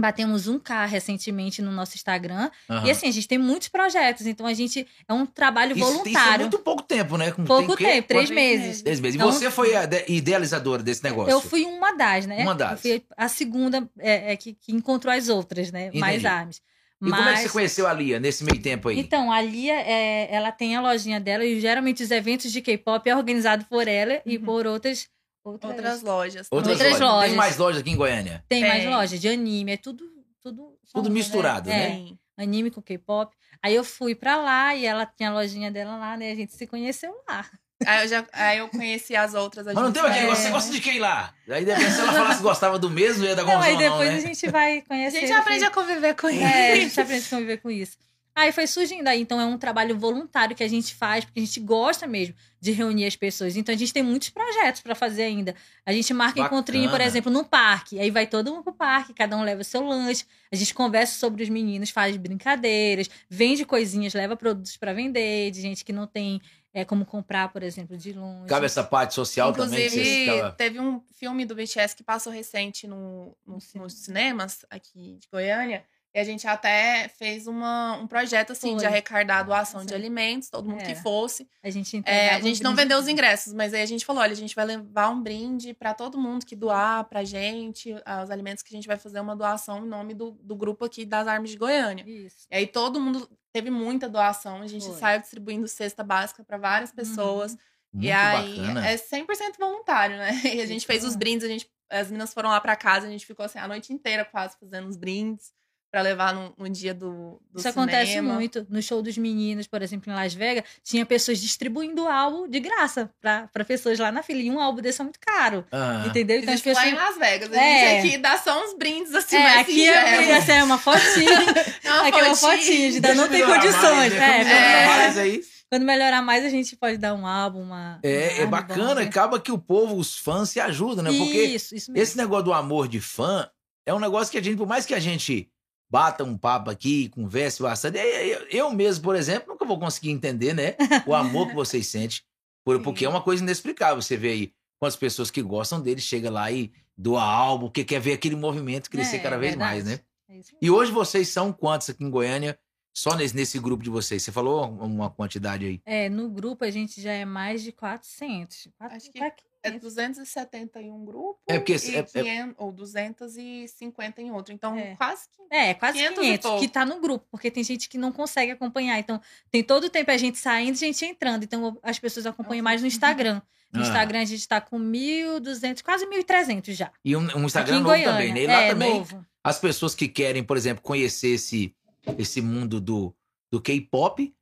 [SPEAKER 3] batemos um k recentemente no nosso Instagram.
[SPEAKER 1] Aham.
[SPEAKER 3] E assim, a gente tem muitos projetos. Então a gente é um trabalho
[SPEAKER 1] Isso, é
[SPEAKER 3] voluntário.
[SPEAKER 1] muito pouco tempo, né? Com-
[SPEAKER 3] Pouco
[SPEAKER 1] tem
[SPEAKER 3] tempo, três meses.
[SPEAKER 1] Três meses. E
[SPEAKER 3] Então-
[SPEAKER 1] você foi a de- idealizadora desse negócio?
[SPEAKER 3] Eu fui uma das, né?
[SPEAKER 1] Uma das.
[SPEAKER 3] Eu fui a segunda é, é, que, que encontrou as outras, né? Mais
[SPEAKER 1] Entendi.
[SPEAKER 3] armas.
[SPEAKER 1] E como é que você conheceu a Lia nesse meio tempo aí?
[SPEAKER 3] Então, a Lia, é, ela tem a lojinha dela e geralmente os eventos de K-pop é organizado por ela e
[SPEAKER 2] Uhum.
[SPEAKER 3] por outras, outras,
[SPEAKER 2] Outras lojas.
[SPEAKER 1] Outras,
[SPEAKER 3] outras
[SPEAKER 1] lojas.
[SPEAKER 3] lojas.
[SPEAKER 1] Tem mais lojas aqui em Goiânia?
[SPEAKER 3] Tem mais
[SPEAKER 2] Tem.
[SPEAKER 3] lojas de anime, é tudo tudo
[SPEAKER 1] Tudo
[SPEAKER 3] junto,
[SPEAKER 1] misturado, né?
[SPEAKER 3] É,
[SPEAKER 2] Tem.
[SPEAKER 3] anime com K-pop. Aí eu fui pra lá e ela tinha a lojinha dela lá, né? A gente se conheceu lá.
[SPEAKER 2] Aí eu, já, aí eu conheci as outras. a
[SPEAKER 1] Mas não tem aquele negócio, você gosta de quem lá? Aí depende se ela falasse que gostava do mesmo, ia dar
[SPEAKER 3] Não, aí
[SPEAKER 1] confusão
[SPEAKER 3] depois
[SPEAKER 1] não, né?
[SPEAKER 3] a gente vai
[SPEAKER 2] A
[SPEAKER 3] conhecer.
[SPEAKER 2] gente aprende a conviver com isso.
[SPEAKER 3] É, a gente aprende a conviver com isso. Aí foi surgindo aí, então é um trabalho voluntário que a gente faz, porque a gente gosta mesmo de reunir as pessoas. Então a gente tem muitos projetos para fazer ainda. A gente marca
[SPEAKER 1] Bacana.
[SPEAKER 3] encontrinho, por exemplo, no parque. Aí vai todo mundo pro parque, cada um leva o seu lanche. A gente conversa sobre os meninos, faz brincadeiras, vende coisinhas, leva produtos para vender, de gente que não tem é, como comprar, por exemplo, de longe.
[SPEAKER 1] Cabe essa parte social também. que
[SPEAKER 2] Inclusive,
[SPEAKER 1] vocês ficava-
[SPEAKER 2] teve um filme do BTS que passou recente no, no- nos cinemas aqui de Goiânia. E a gente até fez uma, um projeto assim de
[SPEAKER 3] Foi.
[SPEAKER 2] arrecadar a doação de
[SPEAKER 3] Sim.
[SPEAKER 2] alimentos, todo mundo que
[SPEAKER 3] Era.
[SPEAKER 2] fosse.
[SPEAKER 3] A gente
[SPEAKER 2] É, a gente
[SPEAKER 3] um
[SPEAKER 2] não
[SPEAKER 3] brinde.
[SPEAKER 2] vendeu os ingressos, mas aí a gente falou: olha, a gente vai levar um brinde pra todo mundo que doar pra gente, os alimentos que a gente vai fazer uma doação em nome do, do grupo aqui das Armas de Goiânia.
[SPEAKER 3] Isso.
[SPEAKER 2] E aí todo mundo teve muita doação, a gente
[SPEAKER 3] Foi.
[SPEAKER 2] saiu distribuindo cesta básica pra várias pessoas.
[SPEAKER 1] Muito
[SPEAKER 2] e aí
[SPEAKER 1] bacana.
[SPEAKER 2] é 100% voluntário, né? E a gente fez os brindes, a gente, as meninas foram lá pra casa, a gente ficou assim a noite inteira quase fazendo os brindes pra levar no, no dia do, do
[SPEAKER 3] Isso acontece
[SPEAKER 2] cinema.
[SPEAKER 3] muito. No show dos meninos, por exemplo, em Las Vegas, tinha pessoas distribuindo álbum de graça pra, pra pessoas lá na fila. E um álbum desse é muito caro.
[SPEAKER 1] Ah.
[SPEAKER 3] Entendeu? Então as
[SPEAKER 2] Existe lá em
[SPEAKER 3] pessoas.
[SPEAKER 2] Las Vegas. A
[SPEAKER 3] É.
[SPEAKER 2] gente aqui dá só uns brindes assim,
[SPEAKER 3] É,
[SPEAKER 2] mais
[SPEAKER 3] aqui eu
[SPEAKER 2] singelos.
[SPEAKER 3] queria ser uma fotinha.
[SPEAKER 2] É uma
[SPEAKER 3] aqui é uma
[SPEAKER 2] fotinha.
[SPEAKER 3] fotinha, de dar, não tem condições.
[SPEAKER 1] mais, né?
[SPEAKER 3] É,
[SPEAKER 1] Vamos melhorar
[SPEAKER 2] é.
[SPEAKER 1] mais aí.
[SPEAKER 3] Quando melhorar mais, a gente pode dar um álbum, uma.
[SPEAKER 1] É,
[SPEAKER 3] uma
[SPEAKER 1] é bacana,
[SPEAKER 3] bom, né?
[SPEAKER 1] acaba que o povo, os fãs se ajudam, né? Porque
[SPEAKER 3] Isso, isso mesmo.
[SPEAKER 1] esse negócio do amor de fã é um negócio que a gente, por mais que a gente bata um papo aqui, converse bastante, eu, eu- eu mesmo, por exemplo, nunca vou conseguir entender, né? O amor que vocês sentem. Porque é uma coisa inexplicável. Você vê aí quantas pessoas que gostam dele chega lá e doa álbum, que quer ver aquele movimento crescer
[SPEAKER 3] É,
[SPEAKER 1] cada vez
[SPEAKER 3] verdade.
[SPEAKER 1] mais, né?
[SPEAKER 3] É.
[SPEAKER 1] E hoje vocês são quantos aqui em Goiânia? Só nesse, nesse grupo de vocês? Você falou uma quantidade aí.
[SPEAKER 3] É, no grupo a gente já é mais de 400. Quatro-
[SPEAKER 2] Acho que-
[SPEAKER 3] quase
[SPEAKER 2] É 271 grupos
[SPEAKER 1] É porque-
[SPEAKER 2] e
[SPEAKER 1] é- é-
[SPEAKER 2] 500, ou 250 em outro. Então,
[SPEAKER 3] É.
[SPEAKER 2] quase que
[SPEAKER 3] É, quase
[SPEAKER 2] 500
[SPEAKER 3] 500,
[SPEAKER 2] e pouco.
[SPEAKER 3] que tá no grupo, porque tem gente que não consegue acompanhar. Então, tem todo o tempo a gente saindo e a gente entrando. Então, as pessoas acompanham mais no Instagram. No
[SPEAKER 1] Ah.
[SPEAKER 3] Instagram a gente tá com 1.200, quase 1.300 já.
[SPEAKER 1] E um, um Instagram
[SPEAKER 3] em
[SPEAKER 1] novo
[SPEAKER 3] Goiânia.
[SPEAKER 1] também, né? E lá
[SPEAKER 3] é,
[SPEAKER 1] também,
[SPEAKER 3] novo.
[SPEAKER 1] as pessoas que querem, por exemplo, conhecer esse, esse mundo do, do K-pop,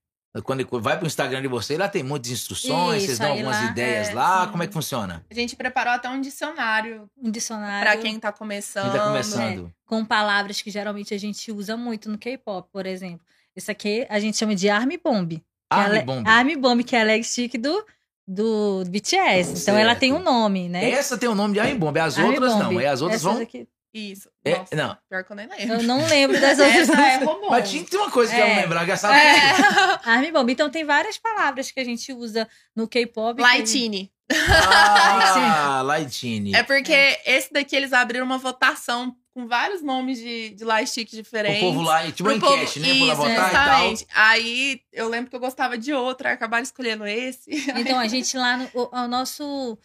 [SPEAKER 1] quando vai pro Instagram de vocês, lá tem muitas instruções,
[SPEAKER 3] Isso,
[SPEAKER 1] vocês dão algumas
[SPEAKER 3] lá,
[SPEAKER 1] ideias
[SPEAKER 2] é,
[SPEAKER 1] lá.
[SPEAKER 2] sim.
[SPEAKER 1] Como é que funciona?
[SPEAKER 2] a gente preparou até um dicionário
[SPEAKER 3] Um dicionário
[SPEAKER 2] pra quem tá começando.
[SPEAKER 1] Quem tá começando?
[SPEAKER 3] com palavras que geralmente a gente usa muito no K-pop, por exemplo. Esse aqui a gente chama de Army Bomb. é
[SPEAKER 1] Army
[SPEAKER 3] le-
[SPEAKER 1] Bomb.
[SPEAKER 3] Army Bomb, que é a leg stick do, do BTS. Então ela tem um nome, né?
[SPEAKER 1] Essa tem o nome de Army Bomb, as
[SPEAKER 3] Army
[SPEAKER 1] outras
[SPEAKER 3] Bomb.
[SPEAKER 1] não. Aí as outras
[SPEAKER 3] Essas
[SPEAKER 1] vão.
[SPEAKER 3] aqui-
[SPEAKER 2] Isso.
[SPEAKER 1] É,
[SPEAKER 2] Nossa,
[SPEAKER 1] não.
[SPEAKER 2] pior que eu nem lembro.
[SPEAKER 3] eu não lembro das outras.
[SPEAKER 2] Essa é robô.
[SPEAKER 1] Mas tinha que uma coisa que eu não
[SPEAKER 3] É.
[SPEAKER 1] lembrar, que sabe
[SPEAKER 2] É.
[SPEAKER 3] Army Bomb. Então tem várias palavras que a gente usa no K-pop. que-
[SPEAKER 2] Lightine.
[SPEAKER 1] Ah, Lightine.
[SPEAKER 2] É porque esse daqui eles abriram uma votação com vários nomes de, de lightstick
[SPEAKER 1] O
[SPEAKER 2] diferentes.
[SPEAKER 1] povo lá, tipo uma
[SPEAKER 2] Pro povo-
[SPEAKER 1] enquete, né?
[SPEAKER 2] Isso,
[SPEAKER 1] votar
[SPEAKER 2] exatamente. Aí eu lembro que eu gostava de outro, aí acabaram escolhendo esse.
[SPEAKER 3] Então a gente lá no o, o nosso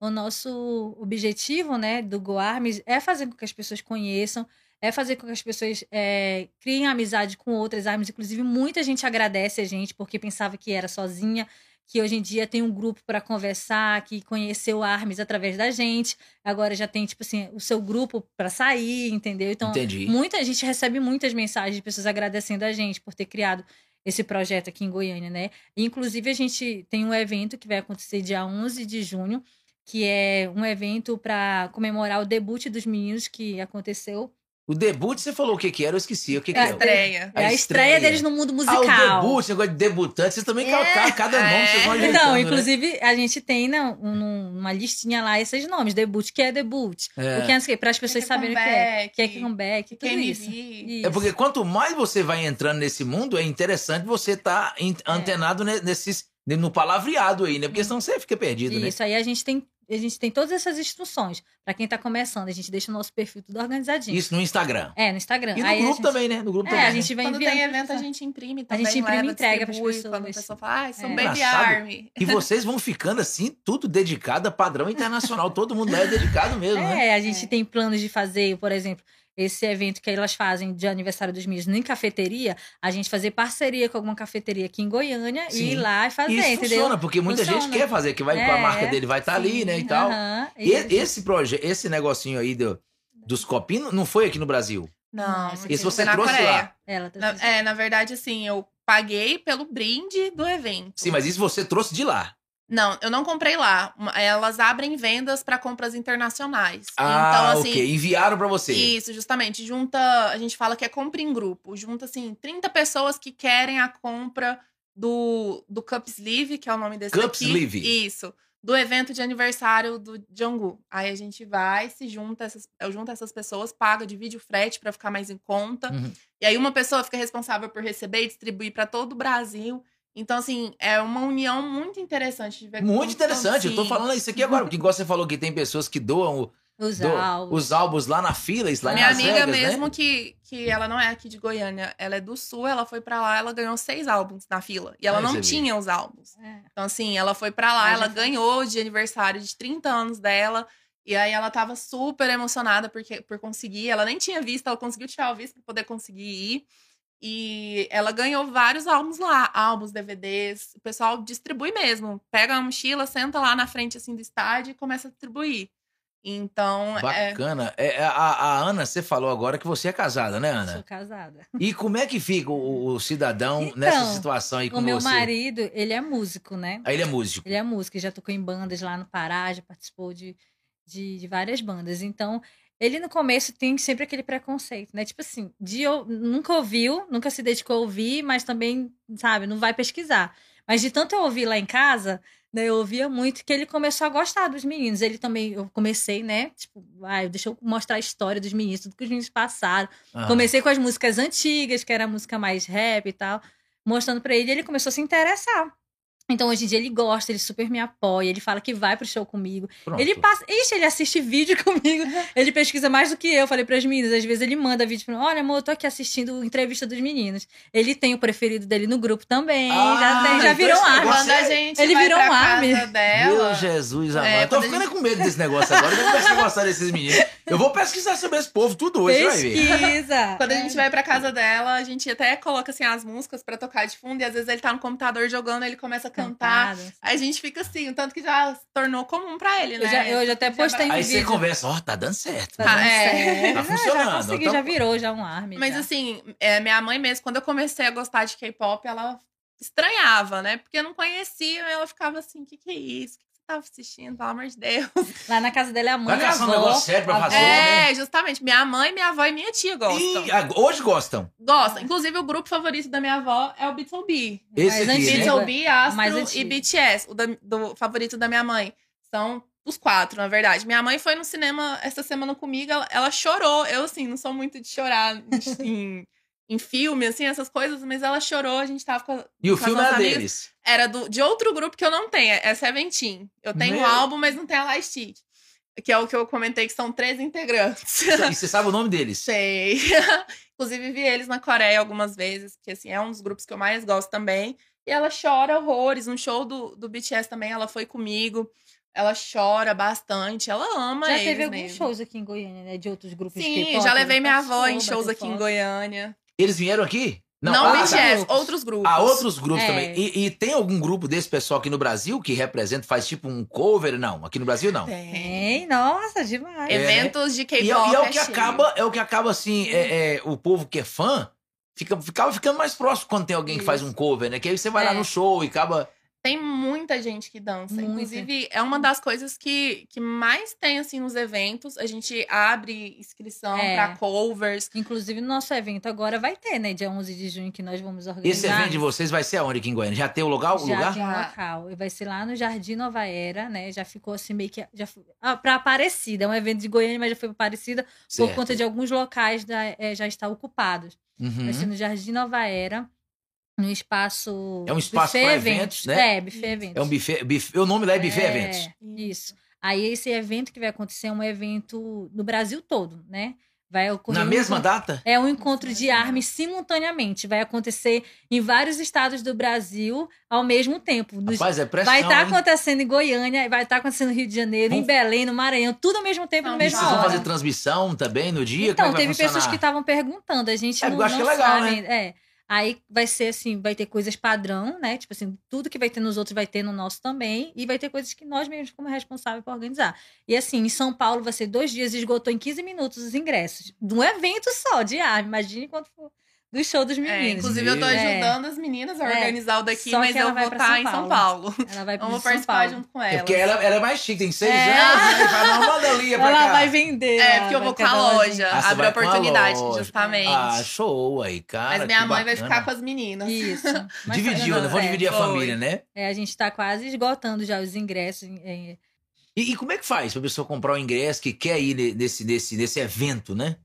[SPEAKER 3] o nosso objetivo, né, do GoArms é fazer com que as pessoas conheçam, é fazer com que as pessoas é, criem amizade com outras armas. Inclusive muita gente agradece a gente porque pensava que era sozinha, que hoje em dia tem um grupo para conversar, que conheceu armas através da gente. Agora já tem tipo assim o seu grupo para sair, entendeu? Então
[SPEAKER 1] Entendi.
[SPEAKER 3] Muita gente recebe muitas mensagens de pessoas agradecendo a gente por ter criado esse projeto aqui em Goiânia, né? E, inclusive, a gente tem um evento que vai acontecer dia 11 de junho, que é um evento para comemorar o debut dos meninos que aconteceu.
[SPEAKER 1] O debut, você falou o que que era, eu esqueci. O que que
[SPEAKER 3] É,
[SPEAKER 1] é?
[SPEAKER 2] Estreia.
[SPEAKER 3] É a
[SPEAKER 1] A
[SPEAKER 3] estreia
[SPEAKER 1] estreia.
[SPEAKER 3] deles no mundo
[SPEAKER 1] Ah,
[SPEAKER 3] musical.
[SPEAKER 1] o debut, negócio de debutante, vocês também
[SPEAKER 3] É.
[SPEAKER 1] colocaram cada nome, vocês vão ajeitando,
[SPEAKER 3] Então,
[SPEAKER 1] né?
[SPEAKER 3] inclusive, a gente tem né, um- uma listinha lá esses nomes. Debut, que é debut.
[SPEAKER 1] É.
[SPEAKER 3] O que é para as pessoas
[SPEAKER 2] Que é
[SPEAKER 3] saberem o que é. Que é que comeback, tudo
[SPEAKER 2] KMV.
[SPEAKER 3] isso.
[SPEAKER 1] É
[SPEAKER 3] Isso.
[SPEAKER 1] porque quanto mais você vai entrando nesse mundo, é interessante você estar
[SPEAKER 3] É.
[SPEAKER 1] antenado ne- nesses, no palavreado aí, né? Porque senão você fica perdido, né?
[SPEAKER 3] Isso, aí a gente tem, a gente tem todas essas instruções. Pra quem tá começando, a gente deixa o nosso perfil tudo organizadinho.
[SPEAKER 1] Isso no Instagram.
[SPEAKER 3] É, no Instagram.
[SPEAKER 1] E no
[SPEAKER 3] aí a
[SPEAKER 1] grupo
[SPEAKER 3] gente-
[SPEAKER 1] também, né? No grupo
[SPEAKER 3] É,
[SPEAKER 1] também.
[SPEAKER 3] a gente vai
[SPEAKER 2] Quando
[SPEAKER 3] enviando
[SPEAKER 2] tem evento, a gente imprime
[SPEAKER 3] A
[SPEAKER 2] também.
[SPEAKER 3] gente imprime e entrega pras
[SPEAKER 2] distribui,
[SPEAKER 3] pessoas.
[SPEAKER 2] Quando a pessoa fala, ah, sou
[SPEAKER 3] É.
[SPEAKER 2] um Baby. Army.
[SPEAKER 1] E vocês vão ficando assim, tudo dedicado a padrão internacional. Todo mundo lá é dedicado mesmo, né?
[SPEAKER 3] É, a gente
[SPEAKER 2] É.
[SPEAKER 3] tem planos de fazer, por exemplo, esse evento que elas fazem de aniversário dos meninos em cafeteria, a gente fazer parceria com alguma cafeteria aqui em Goiânia
[SPEAKER 1] Sim.
[SPEAKER 3] e ir lá e fazer,
[SPEAKER 1] Isso
[SPEAKER 3] entendeu?
[SPEAKER 1] funciona, porque muita gente
[SPEAKER 3] Funciona.
[SPEAKER 1] quer fazer, que vai com a
[SPEAKER 3] É,
[SPEAKER 1] marca dele, vai estar ali,
[SPEAKER 3] Sim,
[SPEAKER 1] né? E tal.
[SPEAKER 3] aham.
[SPEAKER 1] E esse projeto, esse negocinho aí do, dos copinhos, não foi aqui no Brasil.
[SPEAKER 2] Não, não
[SPEAKER 1] você trouxe
[SPEAKER 2] Coreia.
[SPEAKER 1] lá?
[SPEAKER 3] Ela tá
[SPEAKER 2] Na- é, na verdade, assim, eu paguei pelo brinde do evento.
[SPEAKER 1] Sim, mas isso você trouxe de lá.
[SPEAKER 2] Não, eu não comprei lá. Elas abrem vendas para compras internacionais.
[SPEAKER 1] Ah,
[SPEAKER 2] então, assim,
[SPEAKER 1] ok. Enviaram pra você.
[SPEAKER 2] Isso, justamente. Junta, a gente fala que é compra em grupo. Junta, assim, 30 pessoas que querem a compra do, do Cup Sleeve, que é o nome desse
[SPEAKER 1] Cup
[SPEAKER 2] daqui.
[SPEAKER 1] Sleeve.
[SPEAKER 2] Isso. Do evento de aniversário do Jungkook. Aí a gente vai, se junta, essas, eu junto essas pessoas, paga, divide o frete para ficar mais em conta.
[SPEAKER 1] Uhum.
[SPEAKER 2] E aí uma pessoa fica responsável por receber e distribuir para todo o Brasil. Então, assim, é uma união muito interessante de ver
[SPEAKER 1] Muito interessante. Eu tô falando isso aqui agora, porque igual você falou que tem pessoas que doam
[SPEAKER 3] Os
[SPEAKER 1] do-
[SPEAKER 3] álbuns.
[SPEAKER 1] os álbuns lá na fila, lá
[SPEAKER 2] Minha amiga
[SPEAKER 1] Vegas,
[SPEAKER 2] mesmo,
[SPEAKER 1] né?
[SPEAKER 2] que, que ela não é aqui de Goiânia, ela é do Sul, ela foi pra lá, ela ganhou seis álbuns na fila. E ela
[SPEAKER 1] Aí
[SPEAKER 2] não tinha os álbuns.
[SPEAKER 3] É.
[SPEAKER 2] Então, assim, ela foi pra lá,
[SPEAKER 3] Aí
[SPEAKER 2] ela ganhou de aniversário de 30 anos dela. E aí ela tava super emocionada porque, por conseguir. Ela nem tinha visto, ela conseguiu tirar o visto pra poder conseguir ir. E ela ganhou vários álbuns lá, álbuns, DVDs. O pessoal distribui mesmo. Pega uma mochila, senta lá na frente assim do estádio e começa a distribuir. Então, é,
[SPEAKER 1] Bacana. É, é, a, a Ana, você falou agora que você é casada, né,
[SPEAKER 3] Sou
[SPEAKER 1] Ana?
[SPEAKER 3] casada.
[SPEAKER 1] E como é que fica o, o cidadão
[SPEAKER 3] Então,
[SPEAKER 1] nessa situação aí com
[SPEAKER 3] O meu
[SPEAKER 1] você?
[SPEAKER 3] marido, ele é músico, né?
[SPEAKER 1] Aí ele é músico.
[SPEAKER 3] Ele é músico, já tocou em bandas lá no Pará, já participou de, de, de várias bandas. Então, ele no começo tem sempre aquele preconceito, né? Tipo assim, de, nunca ouviu, nunca se dedicou a ouvir, mas também, sabe, não vai pesquisar. Mas de tanto eu ouvir lá em casa, né, eu ouvia muito que ele começou a gostar dos meninos. Ele também, eu comecei, né? Tipo, ai, deixa eu mostrar a história dos meninos, tudo que os meninos passaram.
[SPEAKER 1] Aham.
[SPEAKER 3] Comecei com as músicas antigas, que era a música mais rap e tal, mostrando pra ele, ele começou a se interessar. Então, hoje em dia, ele gosta, ele super me apoia, ele fala que vai pro show comigo.
[SPEAKER 1] Pronto.
[SPEAKER 3] Ele passa. Ixi, ele assiste vídeo comigo. Ele pesquisa mais do que eu. Falei pras meninas. Às vezes ele manda vídeo pra mim. Olha, amor, eu tô aqui assistindo entrevista dos meninos. Ele tem o preferido dele no grupo também.
[SPEAKER 1] Ah,
[SPEAKER 3] já tem, já virou um arma.
[SPEAKER 1] negócio
[SPEAKER 2] Quando a
[SPEAKER 1] é-
[SPEAKER 2] gente
[SPEAKER 3] Ele
[SPEAKER 2] vai
[SPEAKER 3] virou
[SPEAKER 2] pra
[SPEAKER 3] um arme.
[SPEAKER 1] Meu Jesus amado.
[SPEAKER 2] É,
[SPEAKER 1] Tô ficando com medo desse negócio agora. Eu vou começar a gostar desses meninos. Eu vou pesquisar sobre esse povo tudo hoje, vai ver.
[SPEAKER 3] Pesquisa.
[SPEAKER 2] Quando a
[SPEAKER 3] É.
[SPEAKER 2] gente vai pra casa dela, a gente até coloca assim as músicas pra tocar de fundo e às vezes ele tá no computador jogando, ele começa a cantar.
[SPEAKER 3] Cantadas.
[SPEAKER 2] A gente fica assim, o tanto que já se tornou comum pra ele, né?
[SPEAKER 3] Eu já- eu já até
[SPEAKER 2] Já
[SPEAKER 3] postei
[SPEAKER 2] vai-
[SPEAKER 1] Aí você
[SPEAKER 3] vídeo.
[SPEAKER 1] conversa, ó, tá dando certo.
[SPEAKER 3] Tá dando
[SPEAKER 2] Ah, é.
[SPEAKER 3] certo.
[SPEAKER 1] Tá funcionando,
[SPEAKER 3] Já consegui,
[SPEAKER 1] então-
[SPEAKER 3] já virou já um arme.
[SPEAKER 2] Mas
[SPEAKER 3] já.
[SPEAKER 2] assim, é, minha mãe mesmo, quando eu comecei a gostar de K-pop, ela estranhava, né? Porque eu não conhecia, ela ficava assim, o que, que é isso? Tava assistindo? Pelo amor de Deus.
[SPEAKER 3] Lá na casa dela é a mãe
[SPEAKER 1] Vai
[SPEAKER 3] e
[SPEAKER 1] caçar um negócio sério pra fazer, né?
[SPEAKER 2] É, justamente. Minha mãe, minha avó e minha tia gostam.
[SPEAKER 1] Ag- hoje gostam.
[SPEAKER 2] Gostam. Inclusive, o grupo favorito da minha avó é o BTOB.
[SPEAKER 1] Esse
[SPEAKER 3] Mais
[SPEAKER 1] aqui, né?
[SPEAKER 2] BTOB,
[SPEAKER 3] mais
[SPEAKER 2] Astro
[SPEAKER 3] antigo.
[SPEAKER 2] e BTS. O da- do favorito da minha mãe. São os quatro, na verdade. Minha mãe foi no cinema essa semana comigo, ela, ela chorou. Eu, assim, não sou muito de chorar em, em filme, assim, essas coisas, mas ela chorou, a gente tava com a-
[SPEAKER 1] E o
[SPEAKER 2] Com
[SPEAKER 1] filme
[SPEAKER 2] as
[SPEAKER 1] era
[SPEAKER 2] amigas.
[SPEAKER 1] deles.
[SPEAKER 2] Era do, de outro grupo que eu não tenho, é Seventeen. Eu tenho
[SPEAKER 1] Meu.
[SPEAKER 2] um álbum, mas não tenho a Lightstic. Que é o que eu comentei, que são três integrantes.
[SPEAKER 1] E você sabe o nome deles?
[SPEAKER 2] Sei. Inclusive, vi eles na Coreia algumas vezes, porque assim, é um dos grupos que eu mais gosto também. E ela chora horrores. Um show do, do BTS também, ela foi comigo. Ela chora bastante, ela ama
[SPEAKER 3] Já
[SPEAKER 2] eles
[SPEAKER 3] teve alguns
[SPEAKER 2] mesmo.
[SPEAKER 3] shows aqui em Goiânia, né? De outros grupos de
[SPEAKER 2] Sim, já levei minha
[SPEAKER 3] Passou,
[SPEAKER 2] avó em shows aqui em. Goiânia.
[SPEAKER 1] Eles vieram aqui?
[SPEAKER 2] Não,
[SPEAKER 1] ah,
[SPEAKER 2] BTS,
[SPEAKER 1] tá.
[SPEAKER 2] outros grupos.
[SPEAKER 1] Ah, outros grupos
[SPEAKER 3] É.
[SPEAKER 1] também. E, e tem algum grupo desse pessoal aqui no Brasil que representa, faz tipo um cover? Não, aqui no Brasil não.
[SPEAKER 2] Tem.
[SPEAKER 3] Nossa, demais.
[SPEAKER 1] É.
[SPEAKER 2] Eventos de K-pop.
[SPEAKER 1] E, é- e é o que
[SPEAKER 2] cheio.
[SPEAKER 1] acaba, é o que acaba assim, é, é, o povo que é fã fica, ficava ficando mais próximo quando tem alguém que faz um cover, né? Que aí você vai lá
[SPEAKER 3] É.
[SPEAKER 1] no show e acaba.
[SPEAKER 2] Tem muita gente que dança.
[SPEAKER 3] Muita.
[SPEAKER 2] Inclusive, é uma das coisas que, que mais tem, assim, nos eventos. A gente abre inscrição
[SPEAKER 3] É.
[SPEAKER 2] pra covers.
[SPEAKER 3] Inclusive, no nosso evento agora vai ter, né? Dia 11 de junho, que nós vamos organizar.
[SPEAKER 1] Esse evento de vocês vai ser aonde aqui em Goiânia? Já tem o lugar? O
[SPEAKER 3] Já
[SPEAKER 1] lugar?
[SPEAKER 3] tem um
[SPEAKER 2] Já.
[SPEAKER 3] local. E vai ser lá no Jardim Nova Era, né? Já ficou assim meio que. Já, foi- ah, pra Aparecida. É um evento de Goiânia, mas já foi pra Aparecida por
[SPEAKER 1] Certo.
[SPEAKER 3] conta de alguns locais da, eh, já estar ocupados.
[SPEAKER 1] Uhum.
[SPEAKER 3] Vai ser no Jardim Nova Era, no espaço.
[SPEAKER 1] É um espaço
[SPEAKER 3] buffet
[SPEAKER 1] pra eventos, né?
[SPEAKER 3] É, buffet eventos.
[SPEAKER 1] É um buffet, buffet- O nome lá é buffet
[SPEAKER 3] É,
[SPEAKER 1] eventos.
[SPEAKER 3] Isso. Aí esse evento que vai acontecer é um evento no Brasil todo, né? Vai ocorrer
[SPEAKER 1] Na
[SPEAKER 3] um
[SPEAKER 1] mesma
[SPEAKER 3] encontro-
[SPEAKER 1] data?
[SPEAKER 3] É um encontro de armas simultaneamente. Vai acontecer em vários estados do Brasil ao mesmo tempo. Nos-
[SPEAKER 1] Rapaz, é pressão,
[SPEAKER 3] vai estar
[SPEAKER 1] hein?
[SPEAKER 3] acontecendo em Goiânia, vai estar acontecendo no Rio de Janeiro, em Belém, no Maranhão, tudo ao mesmo tempo,
[SPEAKER 2] São
[SPEAKER 3] no mesmo
[SPEAKER 1] vocês vão
[SPEAKER 3] hora.
[SPEAKER 1] fazer transmissão também no dia?
[SPEAKER 3] Então,
[SPEAKER 1] Como é que
[SPEAKER 3] teve
[SPEAKER 1] vai
[SPEAKER 3] pessoas que estavam perguntando, a gente
[SPEAKER 1] É,
[SPEAKER 3] não,
[SPEAKER 1] eu acho que
[SPEAKER 3] não
[SPEAKER 1] é legal,
[SPEAKER 3] sabe.
[SPEAKER 1] né?
[SPEAKER 3] É. Aí vai ser assim, vai ter coisas padrão, né? Tipo assim, tudo que vai ter nos outros vai ter no nosso também. E vai ter coisas que nós mesmos, como responsável por organizar. E assim, em São Paulo vai ser dois dias, esgotou em 15 minutos os ingressos. De um evento só, de arma. Imagine quanto for do show dos
[SPEAKER 2] É,
[SPEAKER 3] meninos.
[SPEAKER 2] inclusive, eu tô
[SPEAKER 3] É.
[SPEAKER 2] ajudando as meninas a
[SPEAKER 3] É.
[SPEAKER 2] organizar o daqui,
[SPEAKER 3] Só
[SPEAKER 2] mas eu
[SPEAKER 3] vai
[SPEAKER 2] vou estar
[SPEAKER 3] São
[SPEAKER 2] em São
[SPEAKER 3] Paulo. Ela vai
[SPEAKER 2] Eu vou
[SPEAKER 3] pro São
[SPEAKER 2] participar
[SPEAKER 3] Paulo.
[SPEAKER 2] junto com
[SPEAKER 1] É
[SPEAKER 2] ela.
[SPEAKER 1] porque ela, ela é mais chique, tem seis
[SPEAKER 3] É.
[SPEAKER 1] anos, né? Fala, manda ali, é pra
[SPEAKER 3] Ela
[SPEAKER 1] cá.
[SPEAKER 3] vai vender.
[SPEAKER 2] É, porque eu
[SPEAKER 3] vai
[SPEAKER 2] vou com
[SPEAKER 3] ter
[SPEAKER 2] a
[SPEAKER 3] uma
[SPEAKER 2] loja.
[SPEAKER 1] Ah,
[SPEAKER 2] abre
[SPEAKER 1] vai
[SPEAKER 2] a oportunidade,
[SPEAKER 1] loja.
[SPEAKER 2] justamente.
[SPEAKER 1] Ah, show aí, cara.
[SPEAKER 2] mas minha mãe vai
[SPEAKER 1] bacana.
[SPEAKER 2] ficar com as meninas.
[SPEAKER 3] Isso. Mas
[SPEAKER 1] Dividiu,
[SPEAKER 3] tá-
[SPEAKER 1] né? Vamos
[SPEAKER 3] é,
[SPEAKER 1] dividir a família, né?
[SPEAKER 3] É, a gente tá quase esgotando já os ingressos. é,
[SPEAKER 1] E, e como é que faz pra pessoa comprar o ingresso que quer ir ne- nesse, nesse, nesse evento, né?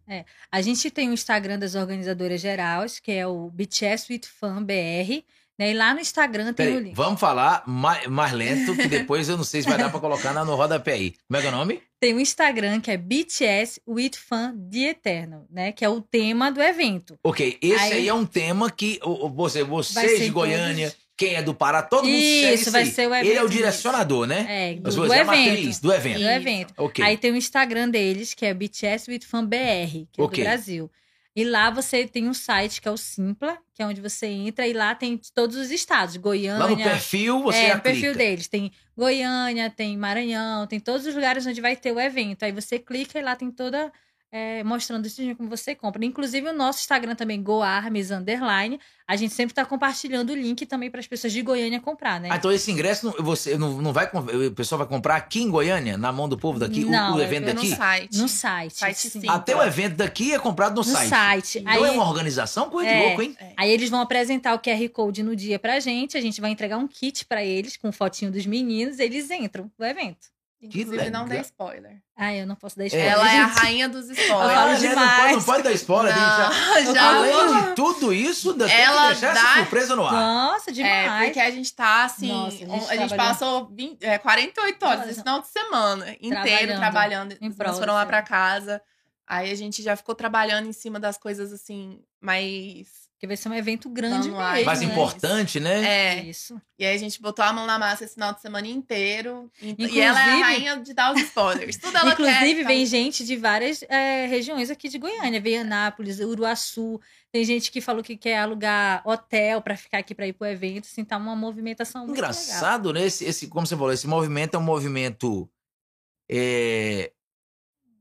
[SPEAKER 3] A gente tem o Instagram das organizadoras gerais, que é o BTS with Fan BR. Né? E lá no Instagram tem o
[SPEAKER 1] Peraí,
[SPEAKER 3] link.
[SPEAKER 1] vamos falar mais, mais lento, que depois eu não sei se vai dar pra colocar na- no rodapé aí. Como é que é o nome?
[SPEAKER 3] Tem o Instagram que é BTS with Fan de Eternal, né? Que é o tema do evento.
[SPEAKER 1] Ok, esse aí,
[SPEAKER 3] Aí-
[SPEAKER 1] é um tema que o, o- você, vocês de Goiânia,
[SPEAKER 3] todos-
[SPEAKER 1] quem é do Pará, todo mundo segue
[SPEAKER 3] Isso, vai ser o
[SPEAKER 1] Ele é o
[SPEAKER 3] evento
[SPEAKER 1] direcionador, né?
[SPEAKER 3] É, do,
[SPEAKER 1] As
[SPEAKER 3] do
[SPEAKER 1] é a
[SPEAKER 3] evento.
[SPEAKER 1] matriz do evento.
[SPEAKER 3] Do
[SPEAKER 2] Isso.
[SPEAKER 3] evento.
[SPEAKER 1] Ok.
[SPEAKER 3] Aí tem o Instagram deles, que é BTS with Fan BR, que é
[SPEAKER 1] Ok.
[SPEAKER 3] do Brasil. E lá você tem um site que é o Simpla, que é onde você entra, e lá tem todos os estados. Goiânia.
[SPEAKER 1] Lá no perfil você
[SPEAKER 3] é, no perfil
[SPEAKER 1] clica.
[SPEAKER 3] deles. Tem Goiânia, tem Maranhão, tem todos os lugares onde vai ter o evento. Aí você clica e lá tem toda. É, mostrando isso como você compra. Inclusive o nosso Instagram também, GoArmes Underline. A gente sempre tá compartilhando o link também para as pessoas de Goiânia comprar, né?
[SPEAKER 1] Ah, então esse ingresso não, você não, não vai. com- O pessoal vai comprar aqui em Goiânia, na mão do povo daqui, o-
[SPEAKER 3] Não,
[SPEAKER 1] o,
[SPEAKER 3] é
[SPEAKER 1] evento
[SPEAKER 2] No
[SPEAKER 1] daqui?
[SPEAKER 2] site.
[SPEAKER 3] no site.
[SPEAKER 2] Site
[SPEAKER 3] sim.
[SPEAKER 1] Até o evento daqui é comprado no,
[SPEAKER 3] No
[SPEAKER 1] site.
[SPEAKER 3] site.
[SPEAKER 1] Então
[SPEAKER 3] Aí,
[SPEAKER 1] é uma organização, coisa de
[SPEAKER 3] É.
[SPEAKER 1] louco, hein?
[SPEAKER 3] aí eles vão apresentar o QR Code no dia pra gente. A gente vai entregar um kit pra eles com fotinho dos meninos. Eles entram no evento.
[SPEAKER 2] Inclusive, não
[SPEAKER 1] legal.
[SPEAKER 2] spoiler.
[SPEAKER 3] Ah, eu não posso dar
[SPEAKER 1] É.
[SPEAKER 3] spoiler.
[SPEAKER 2] Ela é a rainha dos
[SPEAKER 3] Eu
[SPEAKER 2] spoilers.
[SPEAKER 3] falo
[SPEAKER 1] Ah, né? não, pode, não pode dar spoiler. que já-
[SPEAKER 2] Não, já
[SPEAKER 1] Além
[SPEAKER 2] vou-
[SPEAKER 1] de tudo isso, ainda tem que
[SPEAKER 2] Ela
[SPEAKER 1] deixar
[SPEAKER 2] dá-
[SPEAKER 1] essa surpresa no ar.
[SPEAKER 3] Nossa,
[SPEAKER 2] É,
[SPEAKER 3] demais.
[SPEAKER 2] porque a gente tá assim.
[SPEAKER 3] Nossa, a gente
[SPEAKER 2] a gente passou 20, é, 48 horas esse final de semana inteiro
[SPEAKER 3] Trabalhando
[SPEAKER 2] trabalhando.
[SPEAKER 3] prol
[SPEAKER 2] foram lá pra casa. Aí a gente já ficou trabalhando em cima das coisas assim, mais.
[SPEAKER 3] Porque vai ser um evento grande mesmo.
[SPEAKER 1] Mais
[SPEAKER 3] né?
[SPEAKER 1] importante, né?
[SPEAKER 2] É.
[SPEAKER 3] Isso.
[SPEAKER 2] E aí a gente botou a mão na massa esse final de semana inteiro. E- E ela é a
[SPEAKER 3] Inclusive-
[SPEAKER 2] rainha de dar os spoilers. Tudo ela
[SPEAKER 3] Inclusive,
[SPEAKER 2] quer.
[SPEAKER 3] vem gente de várias é, regiões aqui de Goiânia. Vem Anápolis, Uruaçu. Tem gente que falou que quer alugar hotel pra ficar aqui pra ir pro evento. Assim, tá uma movimentação muito legal.
[SPEAKER 1] Engraçado, né? Esse, esse, como você falou, esse movimento é um movimento. é,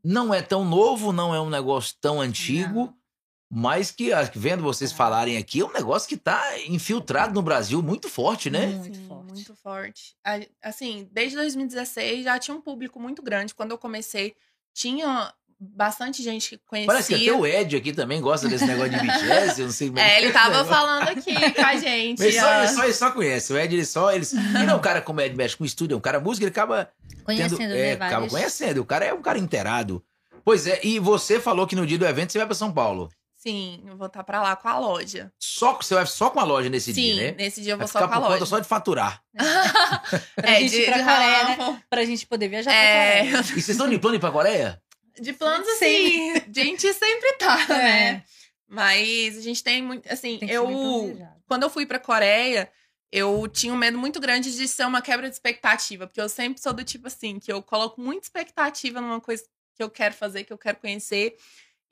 [SPEAKER 1] não é tão novo, não é um negócio tão antigo, mas que, ah, vendo vocês
[SPEAKER 3] Não.
[SPEAKER 1] falarem aqui, é um negócio que tá infiltrado no Brasil muito forte, né?
[SPEAKER 3] Muito
[SPEAKER 2] Sim,
[SPEAKER 3] forte.
[SPEAKER 2] Muito forte. Assim, desde 2016 já tinha um público muito grande. Quando eu comecei, tinha bastante gente que conhecia.
[SPEAKER 1] Parece que até o Ed aqui também gosta desse negócio de BTS, eu não sei como
[SPEAKER 2] É, ele
[SPEAKER 1] que
[SPEAKER 2] tava falando aqui com a gente.
[SPEAKER 1] Ele só, ele, só, ele só conhece, o Ed ele só. Ele, e não, o cara, como o Ed mexe com estúdio, é um cara músico, ele acaba
[SPEAKER 3] Conhecendo,
[SPEAKER 1] tendo,
[SPEAKER 3] né?
[SPEAKER 1] é, acaba
[SPEAKER 3] vários-
[SPEAKER 1] conhecendo. O cara é um cara inteirado. Pois é, e você falou que no dia do evento você vai pra São Paulo.
[SPEAKER 2] Sim, eu vou estar pra lá com a loja.
[SPEAKER 1] Só, você vai só com a loja nesse
[SPEAKER 2] Sim,
[SPEAKER 1] dia, né?
[SPEAKER 2] nesse dia eu
[SPEAKER 1] Vai
[SPEAKER 2] vou só
[SPEAKER 1] ficar
[SPEAKER 2] com a
[SPEAKER 1] por conta
[SPEAKER 2] loja.
[SPEAKER 1] só de faturar.
[SPEAKER 3] Pra
[SPEAKER 2] é,
[SPEAKER 3] gente
[SPEAKER 2] de,
[SPEAKER 3] ir pra
[SPEAKER 2] de
[SPEAKER 3] Coreia, né? Pra gente poder viajar
[SPEAKER 2] É,
[SPEAKER 3] pra Coreia.
[SPEAKER 1] E vocês estão de plano ir pra Coreia?
[SPEAKER 2] de planos assim, a gente sempre tá,
[SPEAKER 3] É.
[SPEAKER 2] né? Mas a gente tem muito, assim,
[SPEAKER 3] Tem
[SPEAKER 2] eu quando eu fui pra Coreia, eu tinha um medo muito grande de ser uma quebra de expectativa, porque eu sempre sou do tipo assim, que eu coloco muita expectativa numa coisa que eu quero fazer, que eu quero conhecer.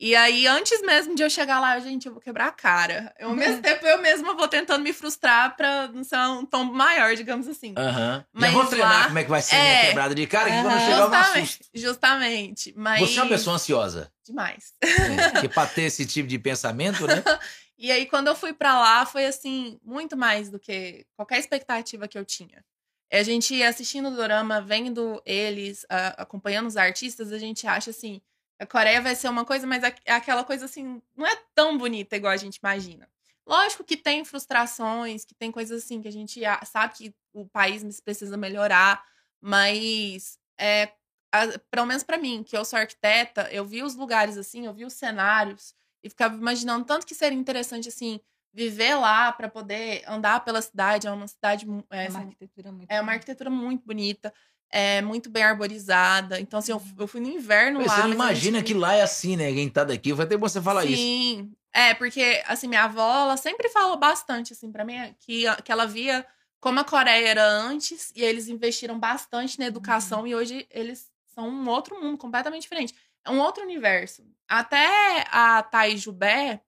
[SPEAKER 2] E aí, antes mesmo de eu chegar lá, eu, gente, eu vou quebrar a cara. Eu, ao mesmo tempo, eu mesma vou tentando me frustrar pra não ser um tom maior, digamos assim.
[SPEAKER 1] Já
[SPEAKER 2] Mas
[SPEAKER 1] vou treinar
[SPEAKER 2] lá-
[SPEAKER 1] como é que vai ser a minha
[SPEAKER 2] é.
[SPEAKER 1] quebrada de cara, que quando chegar eu
[SPEAKER 2] Justamente,
[SPEAKER 1] assusto.
[SPEAKER 2] justamente. Mas...
[SPEAKER 1] Você é uma pessoa ansiosa.
[SPEAKER 2] Demais.
[SPEAKER 1] É, porque pra ter esse tipo de pensamento, né?
[SPEAKER 2] E aí, quando eu fui pra lá, foi assim, muito mais do que qualquer expectativa que eu tinha. A gente assistindo o dorama, vendo eles, acompanhando os artistas, a gente acha assim, a Coreia vai ser uma coisa, mas é é aquela coisa assim, não é tão bonita igual a gente imagina. Lógico que tem frustrações, que tem coisas assim que a gente sabe que o país precisa melhorar, mas é, a- pelo menos pra mim, que eu sou arquiteta, eu vi os lugares assim, eu vi os cenários e ficava imaginando tanto que seria interessante assim viver lá pra poder andar pela cidade, é uma cidade é,
[SPEAKER 3] É uma
[SPEAKER 2] assim,
[SPEAKER 3] arquitetura muito
[SPEAKER 2] é uma arquitetura muito bonita, é muito bem arborizada. Então assim, eu, eu fui no inverno lá,
[SPEAKER 1] você não imagina
[SPEAKER 2] gente-
[SPEAKER 1] que lá é assim, né? Quem tá daqui, vai ter bom você falar isso.
[SPEAKER 2] Sim. É, porque, assim, minha avó, ela sempre falou bastante, assim, pra mim, que, que ela via como a Coreia era antes e eles investiram bastante na educação
[SPEAKER 1] Uhum.
[SPEAKER 2] e hoje eles são um outro mundo completamente diferente. É um outro universo. Até a Thaís Jubé,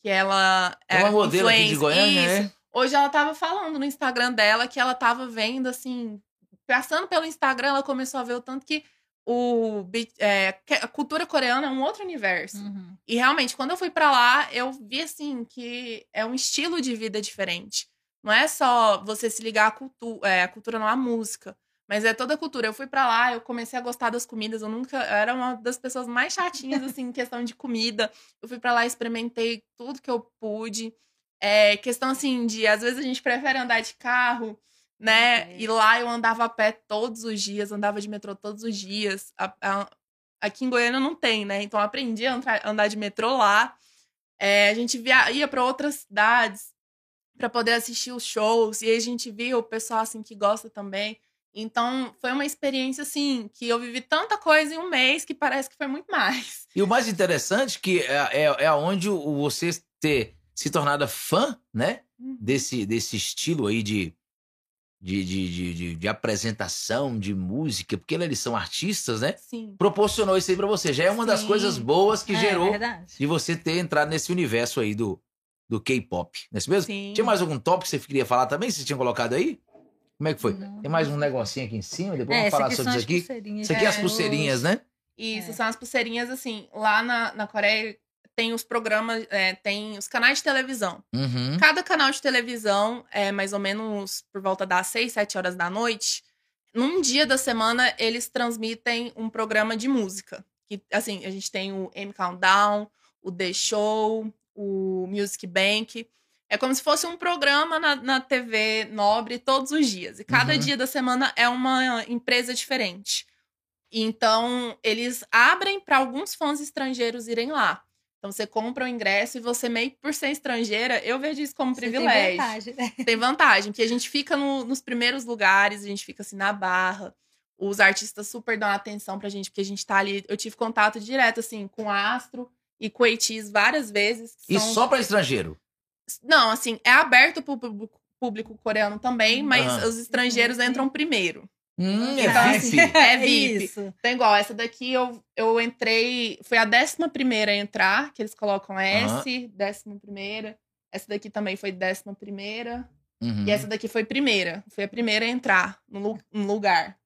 [SPEAKER 2] que ela
[SPEAKER 1] É uma modelo aqui de Goiânia,
[SPEAKER 2] Isso.
[SPEAKER 1] né?
[SPEAKER 2] Hoje ela tava falando no Instagram dela que ela tava vendo, assim, passando pelo Instagram, ela começou a ver o tanto que o, é, a cultura coreana é um outro universo.
[SPEAKER 3] Uhum.
[SPEAKER 2] E realmente, quando eu fui pra lá, eu vi assim que é um estilo de vida diferente. Não é só você se ligar à cultura, é, a cultura não à música, mas é toda a cultura. Eu fui pra lá, eu comecei a gostar das comidas. Eu nunca eu era uma das pessoas mais chatinhas assim em questão de comida. Eu fui pra lá, experimentei tudo que eu pude. É, questão assim de às vezes a gente prefere andar de carro, né?
[SPEAKER 3] É.
[SPEAKER 2] E lá eu andava a pé todos os dias, andava de metrô todos os dias. A- a- aqui em Goiânia não tem, né? Então eu aprendi a andar, andar de metrô lá. É, a gente via, ia para outras cidades para poder assistir os shows e aí a gente via o pessoal assim que gosta também. Então foi uma experiência assim que eu vivi tanta coisa em um mês que parece que foi muito mais.
[SPEAKER 1] E o mais interessante que é, é, é onde você ter se tornado fã, né? Desse, desse estilo aí de, de, de, de, de- de apresentação, de música, porque eles são artistas, né?
[SPEAKER 2] Sim.
[SPEAKER 1] Proporcionou isso aí pra você. Já é uma das
[SPEAKER 2] Sim.
[SPEAKER 1] coisas boas que
[SPEAKER 3] É,
[SPEAKER 1] gerou
[SPEAKER 3] verdade.
[SPEAKER 1] de você ter entrado nesse universo aí do, do K-pop. Não é isso mesmo?
[SPEAKER 2] Sim.
[SPEAKER 1] Tinha mais algum tópico que você queria falar também? Você tinha colocado aí? Como é que foi?
[SPEAKER 3] Não.
[SPEAKER 1] Tem mais um negocinho aqui em cima, depois
[SPEAKER 3] É,
[SPEAKER 1] vamos falar
[SPEAKER 3] aqui
[SPEAKER 1] sobre isso
[SPEAKER 3] as
[SPEAKER 1] aqui.
[SPEAKER 3] pulseirinhas.
[SPEAKER 1] Isso aqui é as
[SPEAKER 2] É,
[SPEAKER 1] pulseirinhas, né?
[SPEAKER 2] Isso,
[SPEAKER 3] É.
[SPEAKER 2] são as pulseirinhas assim. Lá na, na Coreia tem os programas, é, tem os canais de televisão.
[SPEAKER 1] Uhum.
[SPEAKER 2] Cada canal de televisão é mais ou menos por volta das 6, 7 horas da noite. Num dia da semana, eles transmitem um programa de música. Que, assim, a gente tem o M Countdown, o The Show, o Music Bank. É como se fosse um programa na, na TV Nobre todos os dias. E cada
[SPEAKER 1] Uhum.
[SPEAKER 2] dia da semana é uma empresa diferente. Então, eles abrem para alguns fãs estrangeiros irem lá. Então, você compra o ingresso e você, meio que por ser estrangeira, eu vejo isso como
[SPEAKER 3] Você tem
[SPEAKER 2] privilégio
[SPEAKER 3] vantagem, né?
[SPEAKER 2] tem vantagem, porque a gente fica no- nos primeiros lugares, a gente fica assim na barra. Os artistas super dão atenção pra gente, porque a gente tá ali. Eu tive contato direto, assim, com Astro e com Eitis várias vezes.
[SPEAKER 1] E
[SPEAKER 2] são-
[SPEAKER 1] só pra estrangeiro.
[SPEAKER 2] Não, assim, é aberto pro público, público coreano também, mas
[SPEAKER 1] Ah.
[SPEAKER 2] os estrangeiros entram primeiro.
[SPEAKER 1] Hum,
[SPEAKER 2] Então,
[SPEAKER 1] é
[SPEAKER 2] assim,
[SPEAKER 1] VIP.
[SPEAKER 2] É VIP.
[SPEAKER 3] Isso.
[SPEAKER 2] Então, igual, essa daqui eu, eu entrei. Foi a décima primeira a entrar, que eles colocam S, décima primeira. Essa daqui também foi décima primeira.
[SPEAKER 1] Uhum.
[SPEAKER 2] E essa daqui foi primeira. Foi a primeira a entrar no, no lugar.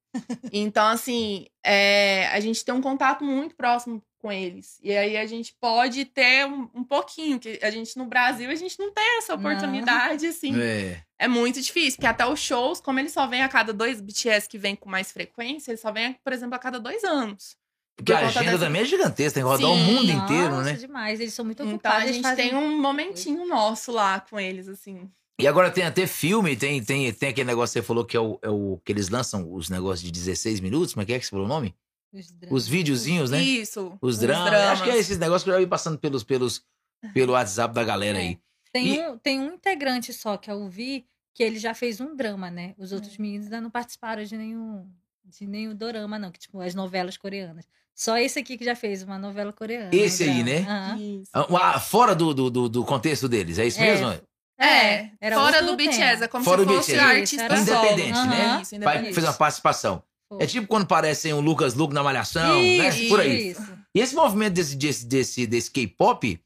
[SPEAKER 2] Então, assim, é, a gente tem um contato muito próximo com eles. E aí a gente pode ter um, um pouquinho, que a gente no Brasil, a gente não tem essa
[SPEAKER 3] Não.
[SPEAKER 2] oportunidade, assim.
[SPEAKER 1] É.
[SPEAKER 2] É muito difícil, porque até os shows, como eles só vêm a cada dois BTS que vem com mais frequência, eles só vêm, por exemplo, a cada dois anos.
[SPEAKER 1] Porque a agenda
[SPEAKER 2] dessa-
[SPEAKER 1] também é gigantesca, tem que rodar o
[SPEAKER 2] Sim.
[SPEAKER 1] mundo inteiro,
[SPEAKER 3] Nossa,
[SPEAKER 1] né?
[SPEAKER 3] demais. Eles são muito
[SPEAKER 2] Então
[SPEAKER 3] ocupados.
[SPEAKER 2] a
[SPEAKER 3] eles
[SPEAKER 2] gente
[SPEAKER 3] fazem-
[SPEAKER 2] tem um momentinho nosso lá com eles, assim.
[SPEAKER 1] E agora tem até filme, tem, tem, tem aquele negócio que você falou que é o, é o que eles lançam os negócios de 16 minutos, como é que é que você falou o nome?
[SPEAKER 3] Os, dramas.
[SPEAKER 1] Os videozinhos, né?
[SPEAKER 2] Isso.
[SPEAKER 1] Os dramas. Acho que é esses negócios que eu já vi passando pelos, pelos, pelo WhatsApp da galera
[SPEAKER 3] É.
[SPEAKER 1] aí.
[SPEAKER 3] Tem,
[SPEAKER 1] E-
[SPEAKER 3] um, tem um integrante só, que é o Vi, que ele já fez um drama, né? Os
[SPEAKER 2] É.
[SPEAKER 3] outros meninos ainda não participaram de nenhum, de nenhum dorama, não. Que, tipo, as novelas coreanas. Só esse aqui que já fez uma novela coreana.
[SPEAKER 1] Esse aí, né?
[SPEAKER 2] Isso.
[SPEAKER 1] Ah, Fora do, do, do, do contexto deles, é isso
[SPEAKER 3] É,
[SPEAKER 1] mesmo?
[SPEAKER 2] É,
[SPEAKER 3] era
[SPEAKER 2] fora do BTS, é como
[SPEAKER 1] Fora
[SPEAKER 2] se
[SPEAKER 1] do
[SPEAKER 2] fosse
[SPEAKER 1] BTS.
[SPEAKER 2] artista.
[SPEAKER 1] Independente, né?
[SPEAKER 2] Isso,
[SPEAKER 1] Vai,
[SPEAKER 2] independente.
[SPEAKER 1] fez uma participação. É tipo quando parecem o Lucas Luke na Malhação, né?
[SPEAKER 3] Isso,
[SPEAKER 1] Por aí.
[SPEAKER 3] Isso.
[SPEAKER 1] E esse movimento desse, desse, desse, desse K-pop,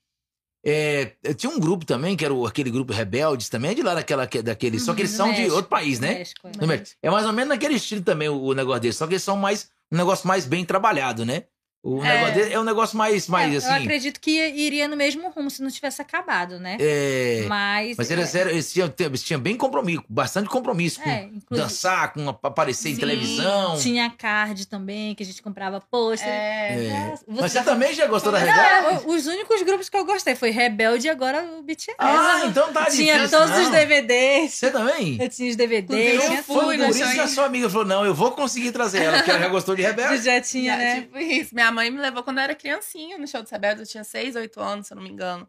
[SPEAKER 1] é, tinha um grupo também, que era o- aquele grupo Rebeldes, também é de lá daquela, daquele. Só que eles
[SPEAKER 3] Do
[SPEAKER 1] são de
[SPEAKER 3] México,
[SPEAKER 1] outro país, né?
[SPEAKER 3] México, é.
[SPEAKER 1] México. É mais ou menos naquele estilo também o, o negócio deles, só que eles são mais. Um negócio mais bem trabalhado, né? O
[SPEAKER 2] É.
[SPEAKER 1] negócio dele é um negócio mais, mais
[SPEAKER 3] É, Eu
[SPEAKER 1] assim.
[SPEAKER 3] acredito que iria no mesmo rumo se não tivesse acabado, né?
[SPEAKER 1] É,
[SPEAKER 3] Mas.
[SPEAKER 1] mas eles, eram, eles, tinham, eles tinham bem compromisso, bastante compromisso com
[SPEAKER 3] É, inclusive.
[SPEAKER 1] dançar, com aparecer em
[SPEAKER 2] Sim.
[SPEAKER 1] televisão.
[SPEAKER 3] Tinha card também, que a gente comprava pôster.
[SPEAKER 2] É.
[SPEAKER 1] É.
[SPEAKER 3] Nossa,
[SPEAKER 1] Mas
[SPEAKER 3] já-
[SPEAKER 1] você também já gostou da Rebelde?
[SPEAKER 3] os únicos grupos que eu gostei foi Rebelde e agora o BTS.
[SPEAKER 1] Ah, então tá
[SPEAKER 3] tinha
[SPEAKER 1] difícil,
[SPEAKER 3] todos
[SPEAKER 1] não.
[SPEAKER 3] os DVDs.
[SPEAKER 1] Você também?
[SPEAKER 3] Eu tinha os DVDs, tinha
[SPEAKER 2] eu
[SPEAKER 3] tudo.
[SPEAKER 2] fui
[SPEAKER 1] Por
[SPEAKER 2] no
[SPEAKER 1] isso que a sua amiga falou: não, eu vou conseguir trazer ela, porque ela já gostou de Rebelde.
[SPEAKER 3] Já tinha,
[SPEAKER 2] Já,
[SPEAKER 3] né?
[SPEAKER 2] Tipo isso. Minha mãe me levou quando eu era criancinha no show de Rebelde. Eu tinha 6, 8 anos, se eu não me engano.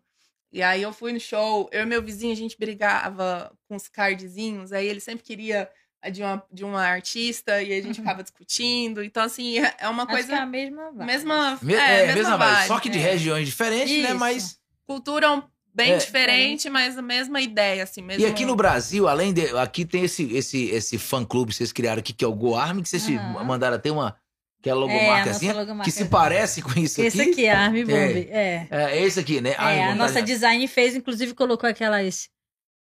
[SPEAKER 2] E aí eu fui no show, eu e meu vizinho, a gente brigava com os cardzinhos. Aí ele sempre queria a de uma, de uma artista e a gente
[SPEAKER 3] Uhum.
[SPEAKER 2] ficava discutindo. Então, assim, é- é uma
[SPEAKER 3] Acho que é
[SPEAKER 2] coisa.
[SPEAKER 3] a mesma vibe.
[SPEAKER 2] Mesma.
[SPEAKER 1] Me-
[SPEAKER 2] é,
[SPEAKER 1] é,
[SPEAKER 2] mesma,
[SPEAKER 1] mesma vibe,
[SPEAKER 2] vibe.
[SPEAKER 1] Só que de
[SPEAKER 3] é.
[SPEAKER 1] regiões diferentes, né?
[SPEAKER 3] Isso.
[SPEAKER 1] Mas.
[SPEAKER 2] Cultura bem
[SPEAKER 1] É.
[SPEAKER 2] diferente, mas a mesma ideia, assim. Mesmo...
[SPEAKER 1] E aqui no Brasil, além de. Aqui tem esse, esse, esse fã-clube que vocês criaram aqui, que é o Go Army, que vocês
[SPEAKER 3] Aham.
[SPEAKER 1] mandaram até uma. Que é a
[SPEAKER 3] É, a
[SPEAKER 1] logomarcazinha.
[SPEAKER 3] nossa logomarca.
[SPEAKER 1] que se parece com isso
[SPEAKER 3] Esse
[SPEAKER 1] aqui.
[SPEAKER 3] aqui é a Army Bomb. É.
[SPEAKER 1] É, esse aqui, né?
[SPEAKER 3] É, a nossa design fez, inclusive colocou aquelas.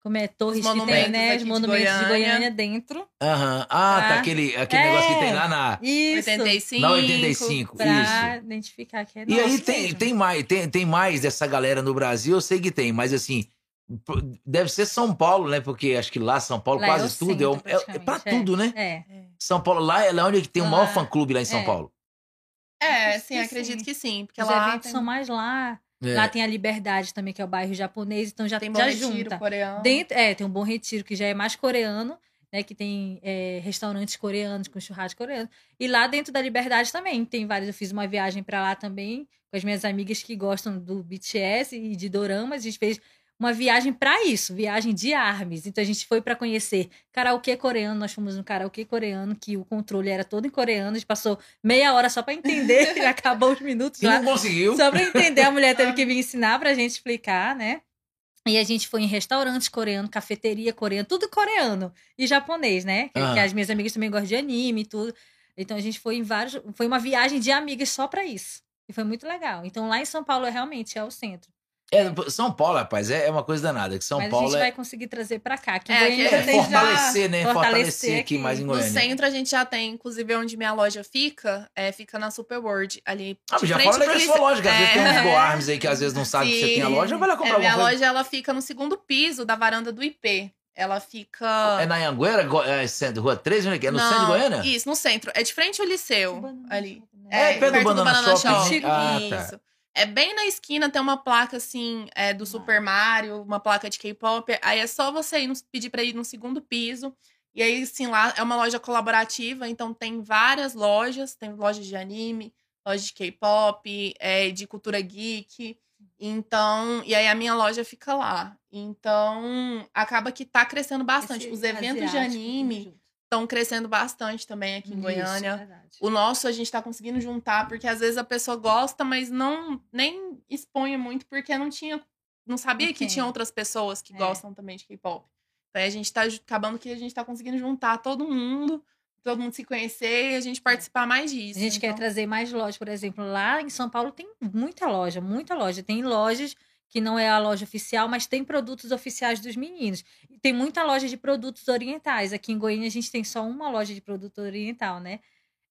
[SPEAKER 3] Como é? Torres que tem, né?
[SPEAKER 2] aqui
[SPEAKER 3] Os
[SPEAKER 2] de
[SPEAKER 3] monumentos de
[SPEAKER 2] Goiânia.
[SPEAKER 3] Goiânia dentro.
[SPEAKER 1] Aham. Ah, tá
[SPEAKER 3] Tá.
[SPEAKER 1] aquele, aquele
[SPEAKER 3] É.
[SPEAKER 1] negócio que tem lá na.
[SPEAKER 3] Isso.
[SPEAKER 2] 85.
[SPEAKER 1] Na 85,
[SPEAKER 3] Pra
[SPEAKER 1] isso.
[SPEAKER 3] identificar que é
[SPEAKER 1] E aí tem,
[SPEAKER 3] mesmo.
[SPEAKER 1] tem, mais, tem, tem mais dessa galera no Brasil, eu sei que tem, mas assim, deve ser São Paulo, né? Porque acho que lá São Paulo
[SPEAKER 3] Lá é
[SPEAKER 1] quase tudo é, o-
[SPEAKER 3] centro,
[SPEAKER 1] é, é
[SPEAKER 3] é.
[SPEAKER 1] tudo, né?
[SPEAKER 3] É.
[SPEAKER 1] São Paulo, lá é lá onde que tem o maior
[SPEAKER 3] Lá-
[SPEAKER 1] fã-clube lá em São
[SPEAKER 3] é.
[SPEAKER 1] Paulo.
[SPEAKER 2] É, sim, acredito
[SPEAKER 3] sim.
[SPEAKER 2] que sim. Porque
[SPEAKER 3] Os
[SPEAKER 2] lá
[SPEAKER 3] eventos
[SPEAKER 2] tem,
[SPEAKER 3] são mais lá.
[SPEAKER 1] É.
[SPEAKER 3] Lá tem a Liberdade também, que é o bairro japonês, então já,
[SPEAKER 2] tem bom
[SPEAKER 3] já
[SPEAKER 2] retiro
[SPEAKER 3] junta.
[SPEAKER 2] coreano.
[SPEAKER 3] Dentro, é, tem um Bom Retiro, que já é mais coreano, né? Que tem é, restaurantes coreanos com churrasco coreano. E lá dentro da Liberdade também tem vários. Eu fiz uma viagem pra lá também, com as minhas amigas que gostam do BTS e de doramas. A gente fez uma viagem pra isso, viagem de armes. Então a gente foi pra conhecer karaokê coreano. Nós fomos no karaokê coreano, que o controle era todo em coreano. A gente passou meia hora só pra entender, e acabou os minutos
[SPEAKER 1] E
[SPEAKER 3] lá.
[SPEAKER 1] não conseguiu.
[SPEAKER 3] Só pra entender, a mulher teve que vir ensinar pra gente explicar, né? E a gente foi em restaurantes coreano, cafeteria coreana, tudo coreano e japonês, né? Que,
[SPEAKER 1] Ah.
[SPEAKER 3] que as minhas amigas também gostam de anime e tudo. Então a gente foi em vários. Foi uma viagem de amigas só pra isso. E foi muito legal. Então lá em São Paulo é realmente é o centro.
[SPEAKER 1] É, São Paulo, rapaz, é, é uma coisa danada. Que São
[SPEAKER 3] Mas a
[SPEAKER 1] Paulo
[SPEAKER 3] gente
[SPEAKER 1] é,
[SPEAKER 3] vai conseguir trazer pra cá. Que
[SPEAKER 2] É,
[SPEAKER 3] Goiânia
[SPEAKER 2] que
[SPEAKER 1] é fortalecer, né?
[SPEAKER 3] fortalecer
[SPEAKER 1] Fortalecer aqui
[SPEAKER 3] aqui.
[SPEAKER 1] mais em
[SPEAKER 2] No
[SPEAKER 1] Goiânia.
[SPEAKER 2] centro a gente já tem, inclusive onde minha loja fica, é, fica na Super World, ali.
[SPEAKER 1] Ah, já fala da sua loja, que às vezes tem uns
[SPEAKER 2] É.
[SPEAKER 1] Goarms aí que às vezes não sabe que você tem a loja, vai lá comprar
[SPEAKER 2] É, minha
[SPEAKER 1] coisa.
[SPEAKER 2] loja ela fica no segundo piso da varanda do IP. Ela fica.
[SPEAKER 1] É na Anhanguera, Go- é, Rua 13, onde é que é? No
[SPEAKER 2] Não,
[SPEAKER 1] centro de Goiânia?
[SPEAKER 2] Isso, no centro. É de frente ao liceu,
[SPEAKER 3] Banana
[SPEAKER 2] ali.
[SPEAKER 3] Shopping, né?
[SPEAKER 1] É, perto do Banana Shopping,
[SPEAKER 3] né?
[SPEAKER 1] Ah, tá.
[SPEAKER 2] Isso. É bem na esquina, tem uma placa assim, é, do Super Mario, uma placa de K-pop. Aí é só você ir pedir pra ir no segundo piso. E aí, assim, lá é uma loja colaborativa, então tem várias lojas, tem lojas de anime, loja de K-pop, é, de cultura geek. Então, e aí a minha loja fica lá. Então, acaba que tá crescendo bastante.
[SPEAKER 3] Esse
[SPEAKER 2] Os eventos de anime. Estão crescendo bastante também aqui em
[SPEAKER 3] Isso,
[SPEAKER 2] Goiânia.
[SPEAKER 3] verdade.
[SPEAKER 2] O nosso a gente tá conseguindo juntar, porque às vezes a pessoa gosta, mas não nem expõe muito, porque não tinha. Não sabia
[SPEAKER 3] Não
[SPEAKER 2] que tinha outras pessoas que
[SPEAKER 3] É.
[SPEAKER 2] gostam também de K-pop. Então a gente tá ju- acabando que a gente tá conseguindo juntar todo mundo, todo mundo se conhecer e a gente participar mais disso.
[SPEAKER 3] A gente quer
[SPEAKER 2] Então,
[SPEAKER 3] trazer mais lojas, por exemplo, lá em São Paulo tem muita loja, muita loja. Tem lojas que não é a loja oficial, mas tem produtos oficiais dos meninos. E tem muita loja de produtos orientais. Aqui em Goiânia a gente tem só uma loja de produto oriental, né?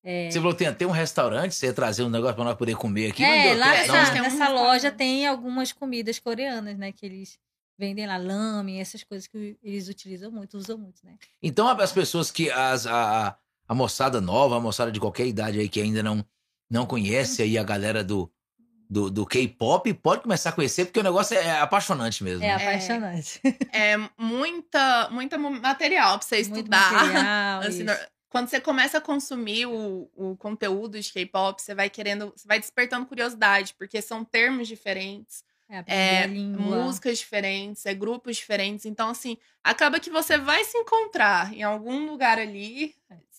[SPEAKER 3] É,
[SPEAKER 1] Você falou que tem até um restaurante, você ia trazer um negócio pra nós poder comer aqui.
[SPEAKER 3] é, lá
[SPEAKER 1] tempo,
[SPEAKER 2] não,
[SPEAKER 3] nessa, nessa
[SPEAKER 2] um
[SPEAKER 3] loja tem algumas comidas coreanas, né? Que eles vendem lá, lame, essas coisas que eles utilizam muito, usam muito, né?
[SPEAKER 1] Então, as pessoas que. As, a, a- a moçada nova, a moçada de qualquer idade aí que ainda não, não conhece aí a galera do, do, do K-pop, pode começar a conhecer, porque o negócio é apaixonante mesmo.
[SPEAKER 3] É
[SPEAKER 1] né?
[SPEAKER 3] apaixonante.
[SPEAKER 2] é muita, muita mo- material pra você
[SPEAKER 3] Muito
[SPEAKER 2] estudar.
[SPEAKER 3] material,
[SPEAKER 2] Assim, quando você começa a consumir o, o conteúdo de K-pop, você vai querendo, você vai despertando curiosidade, porque são termos diferentes,
[SPEAKER 3] É,
[SPEAKER 2] é, músicas diferentes, é grupos diferentes. Então, assim, acaba que você vai se encontrar em algum lugar ali.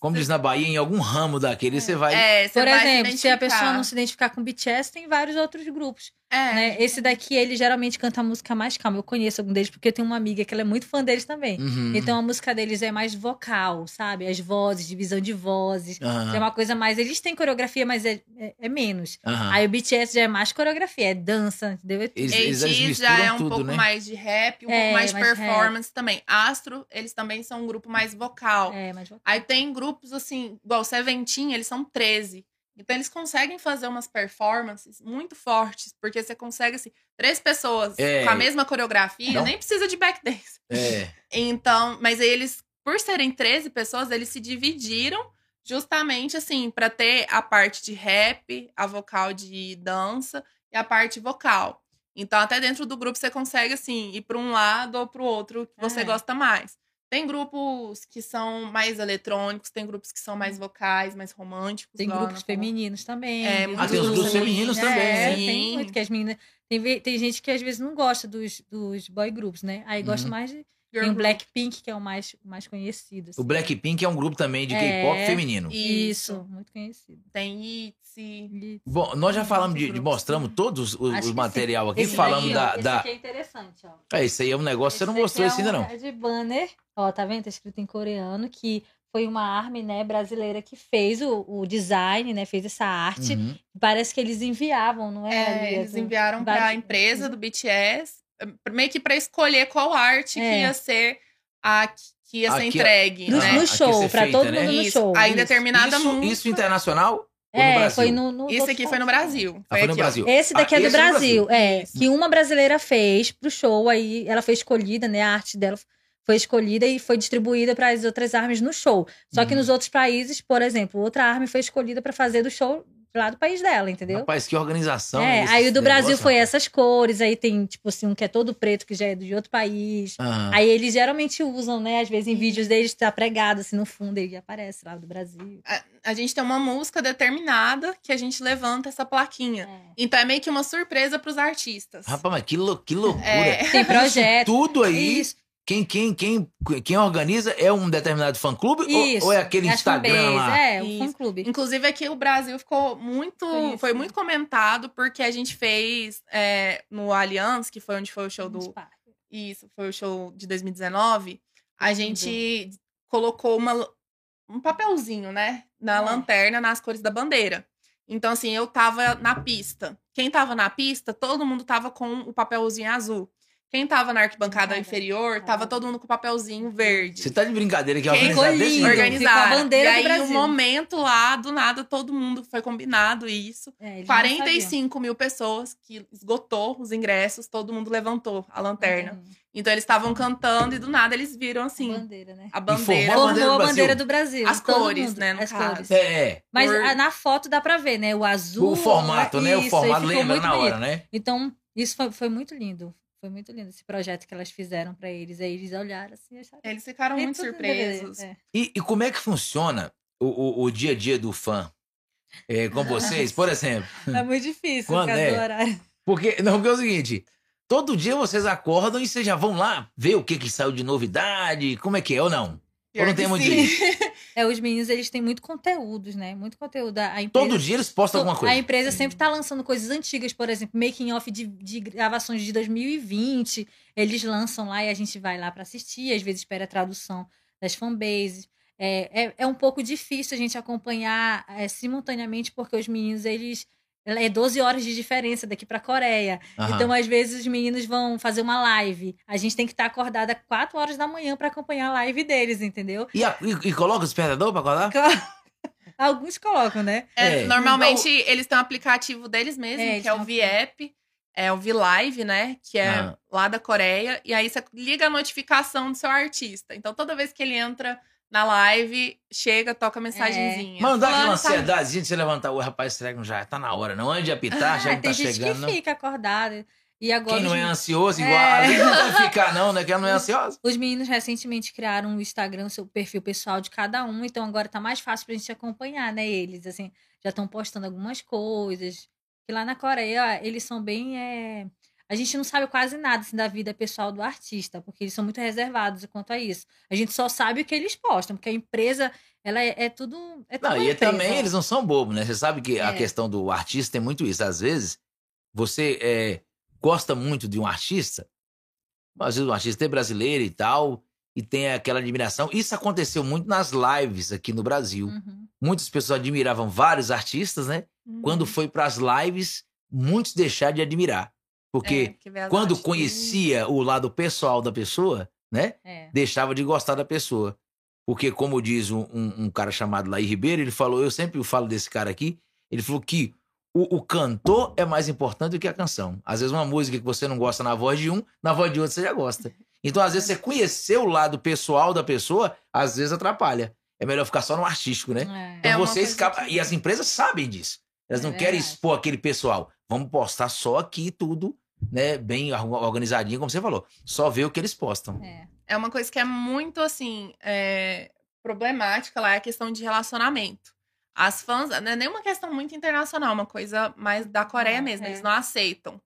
[SPEAKER 1] Como diz na Bahia, em algum ramo daquele, você vai.
[SPEAKER 2] É, você
[SPEAKER 3] Por
[SPEAKER 2] vai
[SPEAKER 3] exemplo, se a pessoa não se identificar com BTS, tem vários outros grupos.
[SPEAKER 2] É,
[SPEAKER 3] né? Esse daqui, ele geralmente canta a música mais calma. Eu conheço algum deles, porque eu tenho uma amiga que ela é muito fã deles também.
[SPEAKER 1] Uhum.
[SPEAKER 3] Então a música deles é mais vocal, sabe? As vozes, divisão de vozes.
[SPEAKER 1] Aham,
[SPEAKER 3] É uma coisa mais. Eles têm coreografia, mas é, é, é menos.
[SPEAKER 1] aham.
[SPEAKER 3] Aí o BTS já é mais coreografia, é dança, entendeu? É tudo.
[SPEAKER 1] Eles, eles, eles
[SPEAKER 2] já é um
[SPEAKER 1] tudo,
[SPEAKER 2] pouco
[SPEAKER 1] né?
[SPEAKER 2] mais de rap, um
[SPEAKER 3] É,
[SPEAKER 2] pouco mais de
[SPEAKER 3] mais rap.
[SPEAKER 2] performance também. Astro, eles também são um grupo mais vocal.
[SPEAKER 3] É, mais vocal.
[SPEAKER 2] Aí tem grupos assim, igual o Seventeen, eles são 13. Então eles conseguem fazer umas performances muito fortes, porque você consegue, assim, três pessoas
[SPEAKER 1] É.
[SPEAKER 2] com a mesma coreografia,
[SPEAKER 1] Não.
[SPEAKER 2] nem precisa de backdance.
[SPEAKER 1] É.
[SPEAKER 2] Então, mas aí eles, por serem 13 pessoas, eles se dividiram justamente assim, pra ter a parte de rap, a vocal de dança e a parte vocal. Então, até dentro do grupo você consegue assim ir para um lado ou para o outro que você
[SPEAKER 3] É.
[SPEAKER 2] gosta mais. Tem grupos que são mais eletrônicos, tem grupos que são mais vocais, mais românticos.
[SPEAKER 3] Tem grupos femininos também.
[SPEAKER 2] É? Ah, tem os
[SPEAKER 1] grupos femininos também,
[SPEAKER 3] É,
[SPEAKER 2] né?
[SPEAKER 3] tem
[SPEAKER 2] Sim.
[SPEAKER 3] muito que as meninas. Tem, tem gente que às vezes não gosta dos, dos boy groups, né? Aí gosta
[SPEAKER 1] Uhum.
[SPEAKER 3] mais de.
[SPEAKER 2] Girl
[SPEAKER 3] Tem o. Blackpink, que é o mais, mais conhecido. assim.
[SPEAKER 1] O Blackpink é um grupo também de
[SPEAKER 3] É.
[SPEAKER 1] K-pop feminino.
[SPEAKER 3] Isso, muito conhecido.
[SPEAKER 2] Tem ITZY.
[SPEAKER 1] Bom, nós já falamos de, de mostramos todos os,
[SPEAKER 3] Acho
[SPEAKER 1] os
[SPEAKER 3] que
[SPEAKER 1] material aqui,
[SPEAKER 3] Esse
[SPEAKER 1] falamos
[SPEAKER 3] daí,
[SPEAKER 1] da.
[SPEAKER 3] ó,
[SPEAKER 1] da...
[SPEAKER 3] Esse aqui é interessante, ó.
[SPEAKER 1] É, isso aí é um negócio, você não
[SPEAKER 3] Esse
[SPEAKER 1] mostrou esse ainda
[SPEAKER 3] é
[SPEAKER 1] não.
[SPEAKER 3] É de banner. Ó, tá vendo? Tá escrito em coreano que foi uma army, né, brasileira que fez o, o design, né? Fez essa arte.
[SPEAKER 1] Uhum.
[SPEAKER 3] Parece que eles enviavam, não é?
[SPEAKER 2] É,
[SPEAKER 3] Ali,
[SPEAKER 2] eles
[SPEAKER 3] assim,
[SPEAKER 2] enviaram para a empresa do BTS, meio que para escolher qual arte que
[SPEAKER 3] É.
[SPEAKER 2] ia ser a que ia ser
[SPEAKER 1] Aqui,
[SPEAKER 2] entregue,
[SPEAKER 3] No,
[SPEAKER 2] né?
[SPEAKER 3] no
[SPEAKER 1] ia
[SPEAKER 3] show,
[SPEAKER 1] feita,
[SPEAKER 3] todo
[SPEAKER 1] né?
[SPEAKER 3] mundo no
[SPEAKER 2] Isso.
[SPEAKER 3] show.
[SPEAKER 2] Aí
[SPEAKER 3] isso.
[SPEAKER 2] determinada
[SPEAKER 1] Isso,
[SPEAKER 2] música.
[SPEAKER 1] isso internacional ou no
[SPEAKER 3] É,
[SPEAKER 1] Brasil?
[SPEAKER 3] foi no, no
[SPEAKER 2] Isso
[SPEAKER 3] outros
[SPEAKER 2] aqui foi no. Brasil.
[SPEAKER 1] Ah, foi no
[SPEAKER 2] aqui, ó.
[SPEAKER 1] Brasil.
[SPEAKER 3] Esse daqui
[SPEAKER 1] Ah,
[SPEAKER 3] é do
[SPEAKER 1] esse é do
[SPEAKER 3] Brasil, é.
[SPEAKER 2] Isso.
[SPEAKER 3] Que uma brasileira fez pro show, aí ela foi escolhida, né? A arte dela foi escolhida e foi distribuída para as outras armas no show. Só que
[SPEAKER 1] Uhum.
[SPEAKER 3] nos outros países, por exemplo, outra arma foi escolhida para fazer do show lá do país dela, entendeu?
[SPEAKER 1] Rapaz, que organização.
[SPEAKER 3] é,
[SPEAKER 1] esse
[SPEAKER 3] aí o do Brasil
[SPEAKER 1] negócio,
[SPEAKER 3] foi essas cores, aí tem, tipo assim, um que é todo preto, que já é de outro país.
[SPEAKER 1] Aham.
[SPEAKER 3] Aí eles geralmente usam, né? Às vezes em vídeos deles tá pregado assim no fundo e aparece lá do Brasil.
[SPEAKER 2] A, a gente tem uma música determinada que a gente levanta essa plaquinha.
[SPEAKER 3] É.
[SPEAKER 2] Então é meio que uma surpresa pros artistas.
[SPEAKER 1] Rapaz, mas que, lou- que loucura.
[SPEAKER 2] É.
[SPEAKER 3] Tem projeto.
[SPEAKER 1] Tudo aí,
[SPEAKER 3] Isso.
[SPEAKER 1] Quem, quem, quem, quem organiza é um determinado fã-clube ou,
[SPEAKER 3] Isso.
[SPEAKER 1] ou é aquele
[SPEAKER 3] As
[SPEAKER 1] Instagram lá?
[SPEAKER 3] É, o
[SPEAKER 2] Isso.
[SPEAKER 3] fã-clube.
[SPEAKER 2] Inclusive aqui o Brasil ficou muito,
[SPEAKER 3] Conhecido.
[SPEAKER 2] foi muito comentado porque a gente fez é, no Allianz, que foi onde foi o show do Isso, foi o show de 2019. A gente colocou uma, um papelzinho, né? Na
[SPEAKER 3] É.
[SPEAKER 2] lanterna, nas cores da bandeira. Então, assim, eu tava na pista. Quem tava na pista, todo mundo tava com o papelzinho azul. Quem tava na arquibancada
[SPEAKER 3] Bancada.
[SPEAKER 2] inferior, tava todo mundo com papelzinho verde.
[SPEAKER 1] Você tá de brincadeira que é
[SPEAKER 2] Quem
[SPEAKER 1] organizado.
[SPEAKER 3] Ficou a bandeira
[SPEAKER 2] e
[SPEAKER 3] do
[SPEAKER 2] aí,
[SPEAKER 3] Brasil.
[SPEAKER 2] um momento lá, do nada, todo mundo foi combinado isso.
[SPEAKER 3] É, eles não sabiam.
[SPEAKER 2] 45 mil pessoas que esgotou os ingressos, todo mundo levantou a lanterna.
[SPEAKER 3] Uhum.
[SPEAKER 2] Então eles estavam cantando e do nada eles viram assim
[SPEAKER 3] Bandeira, né?
[SPEAKER 2] a
[SPEAKER 1] formou
[SPEAKER 2] bandeira.
[SPEAKER 1] a
[SPEAKER 3] Formou
[SPEAKER 1] bandeira do
[SPEAKER 3] a
[SPEAKER 1] Brasil.
[SPEAKER 3] bandeira do Brasil.
[SPEAKER 2] As
[SPEAKER 3] todo
[SPEAKER 2] cores,
[SPEAKER 3] mundo,
[SPEAKER 2] né, no
[SPEAKER 3] As
[SPEAKER 2] caso.
[SPEAKER 3] cores.
[SPEAKER 1] É, é.
[SPEAKER 3] Mas
[SPEAKER 2] Por-
[SPEAKER 3] a- na foto dá pra ver, né? O azul.
[SPEAKER 1] O formato, né? O
[SPEAKER 3] isso,
[SPEAKER 1] formato
[SPEAKER 3] aí ficou
[SPEAKER 1] lembra
[SPEAKER 3] muito
[SPEAKER 1] na hora,
[SPEAKER 3] bonito.
[SPEAKER 1] né?
[SPEAKER 3] Então, isso foi, foi muito lindo. Foi muito lindo esse projeto que elas fizeram pra eles. Aí eles olharam assim e acharam.
[SPEAKER 2] Eles ficaram
[SPEAKER 3] "É
[SPEAKER 2] muito surpresos.
[SPEAKER 3] beleza". É.
[SPEAKER 1] E, e como é que funciona o, o, o dia a dia do fã é, com vocês? Por exemplo,
[SPEAKER 3] É, muito difícil
[SPEAKER 1] Quando
[SPEAKER 3] por causa
[SPEAKER 1] é?
[SPEAKER 3] do horário.
[SPEAKER 1] porque, não, porque é o seguinte, todo dia vocês acordam e vocês já vão lá ver o que que saiu de novidade, como é que é ou não? Ou
[SPEAKER 2] Pior
[SPEAKER 1] não
[SPEAKER 2] que
[SPEAKER 1] tem muito.
[SPEAKER 3] É, os meninos, eles têm muito conteúdos, né? Muito conteúdo. A empresa,
[SPEAKER 1] Todo dia eles postam alguma
[SPEAKER 3] A
[SPEAKER 1] coisa.
[SPEAKER 3] empresa sempre tá lançando coisas antigas, por exemplo, making off de, de gravações de 2020. Eles lançam lá e a gente vai lá pra assistir, às vezes espera a tradução das fanbases. É, é, é um pouco difícil a gente acompanhar é, simultaneamente, porque os meninos, eles. É 12 horas de diferença daqui pra Coreia.
[SPEAKER 1] Aham.
[SPEAKER 3] Então, às vezes, os meninos vão fazer uma live. A gente tem que estar acordada 4 horas da manhã pra acompanhar a live deles, entendeu?
[SPEAKER 1] E, a- e- e coloca o despertador pra acordar?
[SPEAKER 3] Alguns colocam, né?
[SPEAKER 2] É,
[SPEAKER 1] É.
[SPEAKER 2] Normalmente eles têm um aplicativo deles mesmos,
[SPEAKER 3] É,
[SPEAKER 2] que é o VApp, é o V-Live, né? Que é
[SPEAKER 1] Ah.
[SPEAKER 2] lá da Coreia. E aí você liga a notificação do seu artista. Então toda vez que ele entra na live, chega, toca a mensagenzinha.
[SPEAKER 1] Manda aquela
[SPEAKER 2] Fulano tá-
[SPEAKER 1] ansiedade de você levantar o rapaz, que não já tá na hora, não? Antes de apitar, já
[SPEAKER 3] Ah,
[SPEAKER 1] não
[SPEAKER 3] tem
[SPEAKER 1] tá
[SPEAKER 3] gente
[SPEAKER 1] chegando.
[SPEAKER 3] que
[SPEAKER 1] não?
[SPEAKER 3] fica acordada. E agora
[SPEAKER 1] Quem não é
[SPEAKER 3] men-
[SPEAKER 1] ansioso, igual
[SPEAKER 3] É.
[SPEAKER 1] a gente não vai ficar, não, né? Quem não é ansioso.
[SPEAKER 3] os meninos recentemente criaram o Instagram, seu perfil pessoal de cada um, então agora tá mais fácil pra gente acompanhar, né? Eles, assim, já estão postando algumas coisas. Que lá na Coreia, eles são bem. é, A gente não sabe quase nada assim, da vida pessoal do artista, porque eles são muito reservados quanto a isso. A gente só sabe o que eles postam, porque a empresa, ela é, é tudo. É tudo
[SPEAKER 1] Não, e
[SPEAKER 3] empresa.
[SPEAKER 1] também eles não são bobos, né? Você sabe que a
[SPEAKER 3] É.
[SPEAKER 1] questão do artista tem muito isso. Às vezes, você é, gosta muito de um artista, às vezes um artista é brasileiro e tal, e tem aquela admiração. Isso aconteceu muito nas lives aqui no Brasil.
[SPEAKER 3] Uhum.
[SPEAKER 1] Muitas pessoas admiravam vários artistas, né?
[SPEAKER 2] Uhum.
[SPEAKER 1] Quando foi para as lives, muitos deixaram de admirar.
[SPEAKER 2] É,
[SPEAKER 1] Porque
[SPEAKER 2] as
[SPEAKER 1] quando conhecia o lado pessoal da pessoa, né?
[SPEAKER 3] É.
[SPEAKER 1] deixava de gostar da pessoa. Porque, como diz um, um- um cara chamado Laí Ribeiro, ele falou, eu sempre falo desse cara aqui, ele falou que o, o cantor é mais importante do que a canção. Às vezes uma música que você não gosta na voz de um, na voz de outro você já gosta. Então, às vezes, você conhecer o lado pessoal da pessoa, às vezes atrapalha. É melhor ficar só no artístico, né?
[SPEAKER 3] É.
[SPEAKER 1] Então
[SPEAKER 2] É
[SPEAKER 1] você escapa.
[SPEAKER 2] que-
[SPEAKER 1] E as empresas sabem disso. Elas
[SPEAKER 3] É
[SPEAKER 1] não querem
[SPEAKER 3] verdade.
[SPEAKER 1] expor aquele pessoal. Vamos postar só aqui tudo, né? Bem or- organizadinho, como você falou. Só ver o que eles postam.
[SPEAKER 3] É.
[SPEAKER 2] É uma coisa que é muito, assim, é, problemática lá, é a questão de relacionamento. As fãs, não é nenhuma questão muito internacional, é uma coisa mais da Coreia mesmo.
[SPEAKER 3] é.
[SPEAKER 2] Eles não aceitam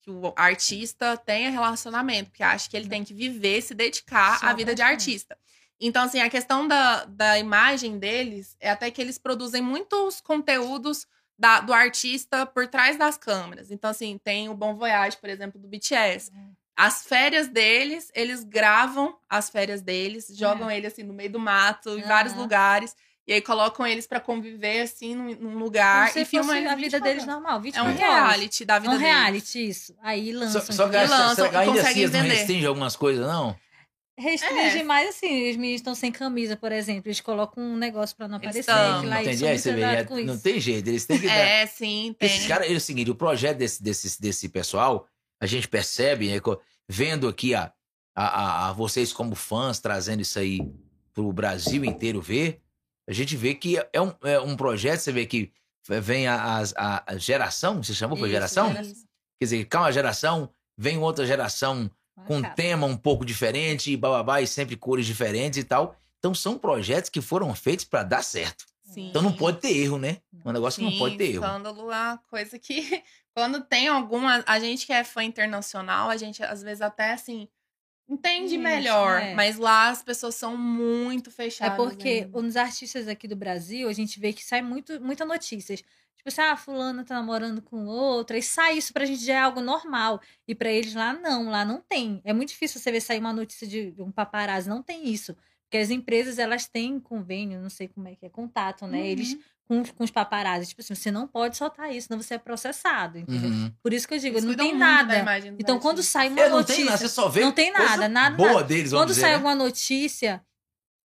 [SPEAKER 2] que o artista tenha relacionamento, porque acha que ele tem que viver, se dedicar
[SPEAKER 3] Só
[SPEAKER 2] à vida de artista. Então, assim, a questão da, da imagem deles é até que eles produzem muitos conteúdos da- do artista por trás das câmeras. Então, assim, tem o Bom Voyage, por exemplo, do BTS. As férias deles, eles gravam as férias deles, jogam ele assim no meio do mato, em vários
[SPEAKER 3] Aham.
[SPEAKER 2] lugares, e aí colocam eles pra conviver assim num, num lugar e filmam eles
[SPEAKER 3] a vida
[SPEAKER 2] 24
[SPEAKER 3] deles
[SPEAKER 2] horas.
[SPEAKER 3] normal,
[SPEAKER 2] É
[SPEAKER 3] 24
[SPEAKER 2] um
[SPEAKER 3] horas.
[SPEAKER 2] reality da
[SPEAKER 3] É
[SPEAKER 2] vida
[SPEAKER 3] um
[SPEAKER 2] deles.
[SPEAKER 3] reality, isso. Aí
[SPEAKER 1] Só,
[SPEAKER 3] lançam.
[SPEAKER 1] só que
[SPEAKER 3] aqui.
[SPEAKER 1] essa-
[SPEAKER 2] lançam
[SPEAKER 1] que
[SPEAKER 2] e
[SPEAKER 1] ainda assim não
[SPEAKER 2] vender.
[SPEAKER 1] restringem algumas coisas, não?
[SPEAKER 3] Restringe
[SPEAKER 2] É.
[SPEAKER 3] mais assim, os meninos estão sem camisa, por exemplo. Eles colocam um negócio pra não aparecer.
[SPEAKER 1] Não tem jeito, é- não tem jeito, eles têm que dar.
[SPEAKER 2] É, sim, tem.
[SPEAKER 1] Esses caras, é o seguinte, o projeto desse, desse, desse pessoal, a gente percebe, né, vendo aqui a, a, a- a vocês como fãs trazendo isso aí pro Brasil inteiro ver, a gente vê que é um, é um projeto, você vê que vem a, a, a geração, você chamou por
[SPEAKER 3] Isso,
[SPEAKER 1] geração?
[SPEAKER 3] geração.
[SPEAKER 1] Quer dizer, cá uma geração, vem outra geração com um tema um pouco diferente, e bababá, e sempre cores diferentes e tal. Então são projetos que foram feitos para dar certo.
[SPEAKER 2] Sim.
[SPEAKER 1] Então não pode ter erro, né? Um negócio que não
[SPEAKER 2] Sim,
[SPEAKER 1] pode ter erro.
[SPEAKER 2] escândalo é uma coisa que quando tem alguma, a gente que é fã internacional, a gente às vezes até assim entende
[SPEAKER 3] Isso,
[SPEAKER 2] melhor,
[SPEAKER 3] é.
[SPEAKER 2] mas lá as pessoas são muito
[SPEAKER 3] É
[SPEAKER 2] fechadas.
[SPEAKER 3] porque
[SPEAKER 2] ainda.
[SPEAKER 3] nos artistas aqui do Brasil, a gente vê que sai muito, muita notícias. Tipo assim, ah, fulana tá namorando com outra. E sai isso pra gente já é algo normal. E pra eles lá, não. Lá não tem. É muito difícil você ver sair uma notícia de um paparazzi. Não tem isso. Porque as empresas, elas têm convênio, não sei como é que é, contato, né?
[SPEAKER 2] Uhum.
[SPEAKER 3] Eles com, com os paparazzi. Tipo assim, você não pode soltar isso, senão você é processado. Entendeu?
[SPEAKER 1] Uhum.
[SPEAKER 3] Por isso que eu digo,
[SPEAKER 2] Eles
[SPEAKER 3] não tem nada.
[SPEAKER 2] imagem
[SPEAKER 3] Então, quando sai uma
[SPEAKER 1] É, não
[SPEAKER 3] notícia.
[SPEAKER 1] tem nada, você só vê
[SPEAKER 3] não tem nada, nada,
[SPEAKER 1] boa
[SPEAKER 3] nada.
[SPEAKER 1] deles,
[SPEAKER 3] Quando
[SPEAKER 1] dizer,
[SPEAKER 3] sai
[SPEAKER 1] né?
[SPEAKER 3] alguma notícia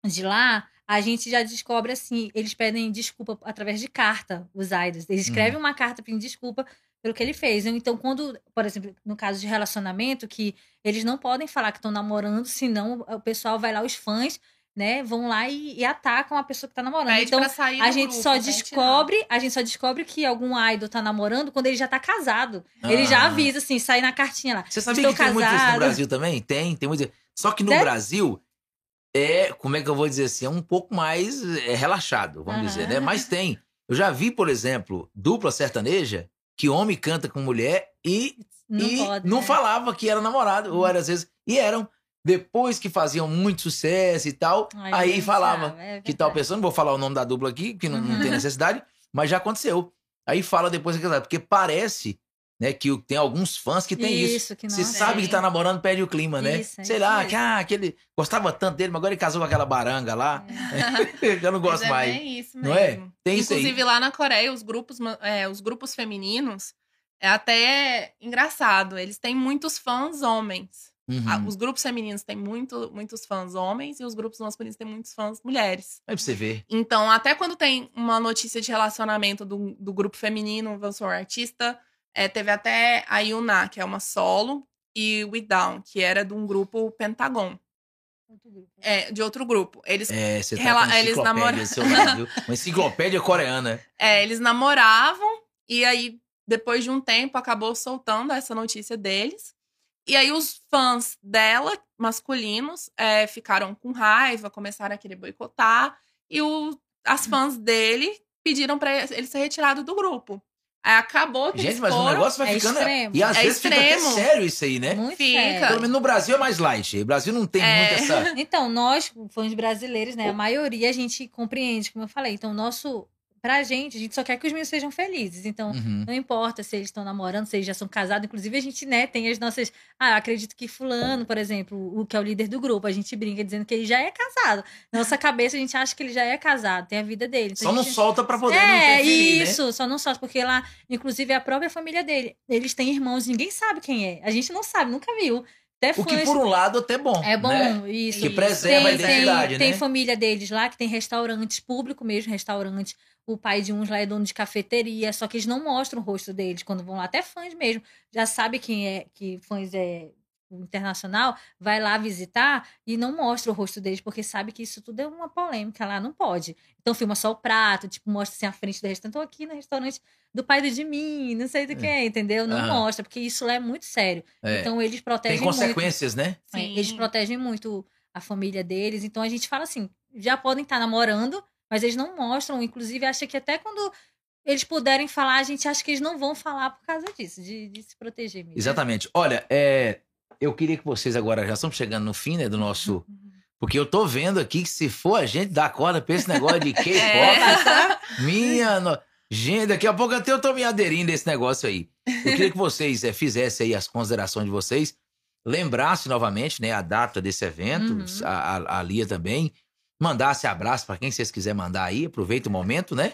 [SPEAKER 3] de lá, a gente já descobre assim, eles pedem desculpa através de carta, os idols. Eles
[SPEAKER 1] Uhum.
[SPEAKER 3] escrevem uma carta pedindo desculpa pelo que ele fez. Então, quando, por exemplo, no caso de relacionamento, que eles não podem falar que estão namorando, senão o pessoal vai lá, os fãs, né, vão lá e, e atacam a pessoa que tá namorando.
[SPEAKER 2] Pede
[SPEAKER 3] então,
[SPEAKER 2] pra sair
[SPEAKER 3] a gente
[SPEAKER 2] grupo,
[SPEAKER 3] só
[SPEAKER 2] retirar.
[SPEAKER 3] descobre, a gente só descobre que algum idol tá namorando quando ele já tá casado. Ele já
[SPEAKER 1] Ah.
[SPEAKER 3] avisa, assim, sai na cartinha lá.
[SPEAKER 1] Você sabia
[SPEAKER 3] Estou
[SPEAKER 1] que tem muito isso no
[SPEAKER 3] casado.
[SPEAKER 1] Brasil também? Tem, tem muito. Só que no? Brasil é, como é que eu vou dizer assim, é um pouco mais é, relaxado, vamos
[SPEAKER 3] Aham.
[SPEAKER 1] dizer, né? Mas tem. Eu já vi, por exemplo, dupla sertaneja que homem canta com mulher e
[SPEAKER 3] Não
[SPEAKER 1] e
[SPEAKER 3] pode.
[SPEAKER 1] não
[SPEAKER 3] né?
[SPEAKER 1] falava que era namorado, ou era às vezes. E eram. Depois que faziam muito sucesso e tal,
[SPEAKER 3] Ai,
[SPEAKER 1] aí falava
[SPEAKER 3] sabe, é
[SPEAKER 1] que tal pessoa, não vou falar o nome da dupla aqui, que não, não tem
[SPEAKER 3] Uhum.
[SPEAKER 1] necessidade, mas já aconteceu. Aí fala depois que porque parece, né, que tem alguns fãs que tem isso.
[SPEAKER 3] Isso, que
[SPEAKER 1] Você sabe que tá namorando, perde o clima, né?
[SPEAKER 3] Isso, é
[SPEAKER 1] Sei
[SPEAKER 3] isso
[SPEAKER 1] lá,
[SPEAKER 3] mesmo.
[SPEAKER 1] que ah, aquele gostava tanto dele, mas agora ele casou com aquela baranga lá.
[SPEAKER 3] É.
[SPEAKER 1] Eu não gosto
[SPEAKER 2] é
[SPEAKER 1] mais.
[SPEAKER 2] bem isso
[SPEAKER 1] Não é?
[SPEAKER 2] mesmo.
[SPEAKER 1] Tem.
[SPEAKER 2] Inclusive, lá na Coreia, os grupos, é, os grupos femininos é até engraçado. Eles têm muitos fãs homens.
[SPEAKER 1] Uhum.
[SPEAKER 2] Os grupos femininos têm muito, muitos fãs homens e os grupos masculinos têm muitos fãs mulheres.
[SPEAKER 1] Aí pra você ver.
[SPEAKER 2] Então, até quando tem uma notícia de relacionamento do, do grupo feminino, vamos supor, artista, é, teve até a Yuna, que é uma solo, e o Down, que era de um grupo Pentagon, é, de outro grupo. Eles
[SPEAKER 1] É, você tá
[SPEAKER 2] Rela-
[SPEAKER 1] com
[SPEAKER 2] eles
[SPEAKER 1] viu? Uma enciclopédia coreana.
[SPEAKER 2] É, eles namoravam e aí, depois de um tempo, acabou soltando essa notícia deles. E aí, os fãs dela, masculinos, é, ficaram com raiva, começaram a querer boicotar. E o- as fãs dele pediram pra ele ser retirado do grupo. Acabou que
[SPEAKER 1] Gente, mas o
[SPEAKER 2] foram.
[SPEAKER 1] negócio vai
[SPEAKER 3] É
[SPEAKER 1] ficando.
[SPEAKER 3] extremo.
[SPEAKER 1] E às
[SPEAKER 2] É
[SPEAKER 1] vezes fica até
[SPEAKER 2] extremo.
[SPEAKER 1] sério isso aí, né?
[SPEAKER 3] Muito
[SPEAKER 2] Fica.
[SPEAKER 3] sério.
[SPEAKER 1] Pelo menos no Brasil é mais light. O Brasil não tem
[SPEAKER 2] É.
[SPEAKER 1] muito essa.
[SPEAKER 3] Então, nós, fãs brasileiros, né? A maioria a gente compreende, como eu falei. Então, nosso. Pra gente, a gente só quer que os meninos sejam felizes. Então,
[SPEAKER 1] Uhum.
[SPEAKER 3] não importa se eles estão namorando, se eles já são casados. Inclusive, a gente, né, tem as nossas. Ah, acredito que Fulano, por exemplo, o que é o líder do grupo, a gente brinca dizendo que ele já é casado. Na nossa cabeça, a gente acha que ele já é casado, tem a vida dele. Então,
[SPEAKER 1] Só
[SPEAKER 3] a
[SPEAKER 1] não
[SPEAKER 3] gente-
[SPEAKER 1] solta pra poder não
[SPEAKER 3] É,
[SPEAKER 1] né?
[SPEAKER 3] isso, só não solta, porque lá, inclusive, a própria família dele, eles têm irmãos, ninguém sabe quem é. A gente não sabe, nunca viu. Até
[SPEAKER 1] O que, por um lado, até bom.
[SPEAKER 3] é bom,
[SPEAKER 1] né?
[SPEAKER 3] isso.
[SPEAKER 1] Que preserva a
[SPEAKER 3] tem,
[SPEAKER 1] identidade,
[SPEAKER 3] tem,
[SPEAKER 1] né?
[SPEAKER 3] Tem família deles lá que tem restaurantes, público mesmo, restaurante. O pai de uns lá é dono de cafeteria, só que eles não mostram o rosto deles quando vão lá. Até fãs mesmo. Já sabe quem é, que fãs é internacional, vai lá visitar e não mostra o rosto deles, porque sabe que isso tudo é uma polêmica lá, não pode. Então filma só o prato, tipo, mostra assim a frente do restaurante. Tô aqui no restaurante do pai do Jimmy, não sei do que, é, entendeu? Não
[SPEAKER 1] Aham.
[SPEAKER 3] mostra, porque isso lá é muito sério.
[SPEAKER 1] É.
[SPEAKER 3] Então eles protegem
[SPEAKER 1] Tem
[SPEAKER 3] muito.
[SPEAKER 1] consequências, né?
[SPEAKER 3] É,
[SPEAKER 2] Sim.
[SPEAKER 3] eles protegem muito a família deles. Então a gente fala assim: já podem estar namorando, mas eles não mostram. Inclusive, acha que até quando eles puderem falar, a gente acha que eles não vão falar por causa disso, de, de se proteger mesmo.
[SPEAKER 1] Exatamente. Olha, é, eu queria que vocês agora já estamos chegando no fim né, do nosso. Porque eu tô vendo aqui que se for a gente dar corda pra esse negócio de K-pop,
[SPEAKER 2] É.
[SPEAKER 1] Minha. No... Gente, daqui a pouco até eu tô me aderindo a esse negócio aí. Eu queria que vocês é, fizessem aí as considerações de vocês, lembrasse novamente né, a data desse evento,
[SPEAKER 3] Uhum.
[SPEAKER 1] a, a- a Lia também, mandasse abraço pra quem vocês quiserem mandar aí, aproveita o momento, né?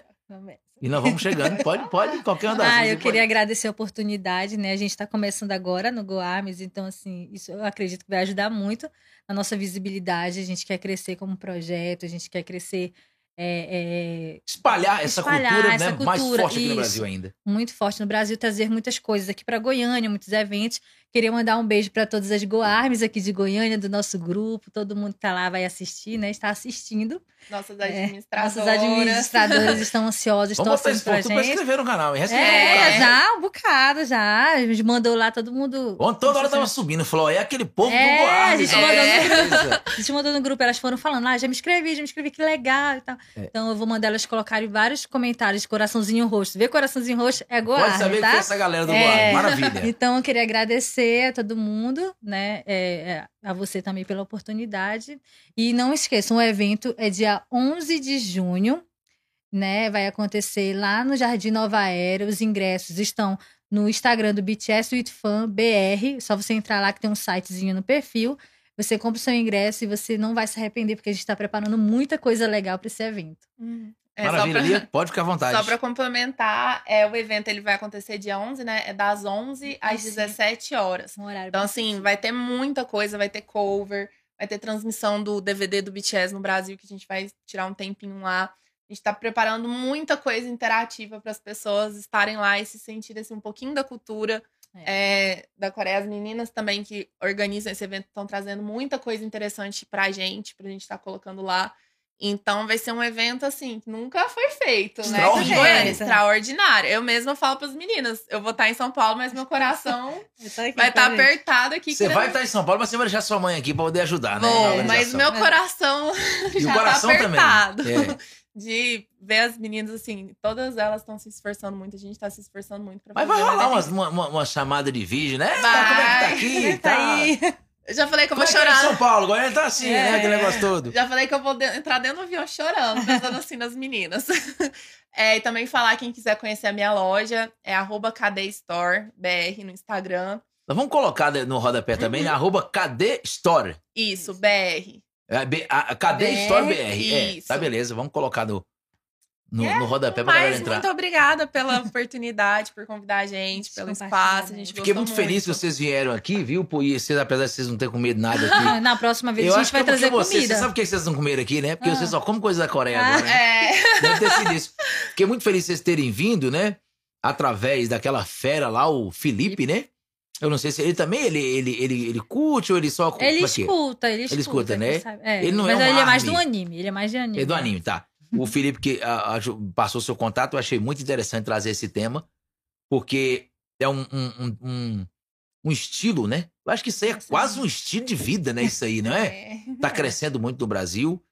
[SPEAKER 1] E nós vamos chegando. Pode, pode, qualquer uma das
[SPEAKER 3] Ah, eu
[SPEAKER 1] pode.
[SPEAKER 3] queria agradecer a oportunidade, né? A gente está começando agora no GoArmes, então, assim, isso eu acredito que vai ajudar muito na nossa visibilidade. A gente quer crescer como projeto, a gente quer crescer é, é,
[SPEAKER 1] espalhar essa
[SPEAKER 3] Espalhar
[SPEAKER 1] cultura,
[SPEAKER 3] essa
[SPEAKER 1] né, mais
[SPEAKER 3] cultura,
[SPEAKER 1] forte aqui no. Brasil ainda.
[SPEAKER 3] muito forte no Brasil, trazer muitas coisas aqui para Goiânia, muitos eventos. Queria mandar um beijo para todas as GoArmes aqui de Goiânia, do nosso grupo. Todo mundo que tá lá vai assistir, né? Está assistindo.
[SPEAKER 2] Nossas
[SPEAKER 3] É,
[SPEAKER 2] administradoras.
[SPEAKER 3] Nossos administradores estão ansiosos,
[SPEAKER 1] Vamos botar
[SPEAKER 3] torcendo
[SPEAKER 1] esse
[SPEAKER 3] pra gente.
[SPEAKER 1] inscrever no canal, hein?
[SPEAKER 3] É,
[SPEAKER 1] canal.
[SPEAKER 3] já, um bocado, já. A gente mandou lá todo mundo.
[SPEAKER 1] Ontem toda hora tava subindo, falou, é aquele povo
[SPEAKER 3] É,
[SPEAKER 1] do Goiás.
[SPEAKER 3] a gente
[SPEAKER 1] mandou
[SPEAKER 3] A gente mandou no grupo, elas foram falando, ah, já me inscrevi, já me inscrevi, que legal e tal.
[SPEAKER 1] É.
[SPEAKER 3] Então eu vou mandar elas colocarem vários comentários de coraçãozinho roxo. Vê coraçãozinho roxo é Goiás,
[SPEAKER 1] Pode saber que
[SPEAKER 3] tá?
[SPEAKER 1] foi essa galera do
[SPEAKER 3] É.
[SPEAKER 1] Goiás. Maravilha.
[SPEAKER 3] Então, eu queria agradecer a todo mundo, né? é, é, a você também pela oportunidade. E não esqueçam, o evento é dia 11 de junho, né? Vai acontecer lá no Jardim Nova Era. Os ingressos estão no Instagram do BTS Fan BR. Só você entrar lá que tem um sitezinho no perfil. Você compra o seu ingresso e você não vai se arrepender, porque a gente está preparando muita coisa legal para esse evento.
[SPEAKER 2] Uhum. É, só
[SPEAKER 1] Maravilha,
[SPEAKER 2] pra-
[SPEAKER 1] Lia, pode ficar à vontade.
[SPEAKER 2] Só pra complementar, é, o evento ele vai acontecer dia 11, né? É das 11 às
[SPEAKER 3] Sim.
[SPEAKER 2] 17 horas.
[SPEAKER 3] Um horário
[SPEAKER 2] Então, assim, vai ter muita coisa, vai ter cover, vai ter transmissão do DVD do BTS no Brasil, que a gente vai tirar um tempinho lá. A gente tá preparando muita coisa interativa para as pessoas estarem lá e se sentirem assim, um pouquinho da cultura é, da Coreia. As meninas também que organizam esse evento estão trazendo muita coisa interessante pra gente, pra gente estar colocando lá. Então vai ser um evento assim que nunca foi feito, né?
[SPEAKER 1] Extraordinário.
[SPEAKER 2] Foi extraordinário. Eu mesma falo pras meninas, eu vou estar em São Paulo, mas meu coração vai estar
[SPEAKER 3] gente.
[SPEAKER 2] apertado aqui.
[SPEAKER 1] Você vai estar em São Paulo, mas você vai deixar sua mãe aqui pra poder ajudar, né?
[SPEAKER 2] Vou, mas meu coração
[SPEAKER 1] E o
[SPEAKER 2] já
[SPEAKER 1] coração
[SPEAKER 2] tá
[SPEAKER 1] também.
[SPEAKER 2] apertado.
[SPEAKER 1] É.
[SPEAKER 2] De ver as meninas, assim, todas elas estão se esforçando muito, a gente tá se esforçando muito pra
[SPEAKER 1] Mas vai rolar uma, uma, uma chamada de vídeo, né?
[SPEAKER 2] Vai.
[SPEAKER 1] Como é que tá aqui?
[SPEAKER 3] Tá
[SPEAKER 1] Tá.
[SPEAKER 3] aí.
[SPEAKER 2] Eu já falei que eu
[SPEAKER 1] Como
[SPEAKER 2] vou
[SPEAKER 1] é que é em
[SPEAKER 2] chorar.
[SPEAKER 1] São Paulo, agora ele tá assim,
[SPEAKER 3] É.
[SPEAKER 1] né? Aquele negócio todo.
[SPEAKER 2] Já falei que eu vou de- entrar dentro do avião chorando, pensando assim nas meninas. É, e também falar, quem quiser conhecer a minha loja, é arroba KD Store BR no Instagram.
[SPEAKER 1] Nós vamos colocar no rodapé também,
[SPEAKER 2] Uhum.
[SPEAKER 1] né? Arroba Store.
[SPEAKER 2] Isso, BR.
[SPEAKER 1] É, B- a, a KD
[SPEAKER 3] BR,
[SPEAKER 1] Store BR. É,
[SPEAKER 2] isso.
[SPEAKER 1] tá beleza, vamos colocar no, no,
[SPEAKER 2] É,
[SPEAKER 1] no rodapé pra galera
[SPEAKER 2] Mas
[SPEAKER 1] entrar.
[SPEAKER 2] muito obrigada pela oportunidade, por convidar a gente, pelo espaço. A
[SPEAKER 3] né?
[SPEAKER 2] gente
[SPEAKER 1] Fiquei
[SPEAKER 2] gostou
[SPEAKER 1] muito feliz que vocês vieram aqui, viu? Pô, E vocês, apesar de vocês não terem comido nada aqui.
[SPEAKER 3] Na próxima vez
[SPEAKER 1] eu
[SPEAKER 3] a gente
[SPEAKER 1] é
[SPEAKER 3] vai
[SPEAKER 1] porque
[SPEAKER 3] trazer
[SPEAKER 1] vocês,
[SPEAKER 3] comida.
[SPEAKER 1] Você sabe por que vocês não comeram aqui, né? Porque
[SPEAKER 3] Ah.
[SPEAKER 1] vocês só comem coisa da Coreia
[SPEAKER 3] Ah.
[SPEAKER 1] agora, né?
[SPEAKER 2] É.
[SPEAKER 1] Deve ter sido isso. Fiquei muito feliz de vocês terem vindo, né? Através daquela fera lá, o Felipe, né? Eu não sei se ele também, ele, ele, ele, ele curte ou ele só...
[SPEAKER 3] Ele
[SPEAKER 1] é é?
[SPEAKER 3] escuta, ele escuta.
[SPEAKER 1] escuta, né?
[SPEAKER 3] sabe? É,
[SPEAKER 1] Ele não é
[SPEAKER 3] mas
[SPEAKER 1] um
[SPEAKER 3] ele é mais do anime, ele é mais de anime.
[SPEAKER 1] É do anime, tá. O Felipe que a- a- passou seu contato, eu achei muito interessante trazer esse tema, porque é um, um, um, um- um estilo, né? Eu acho que isso aí é quase um estilo de vida, né? Isso aí, não é?
[SPEAKER 2] É.
[SPEAKER 1] Tá crescendo muito no Brasil.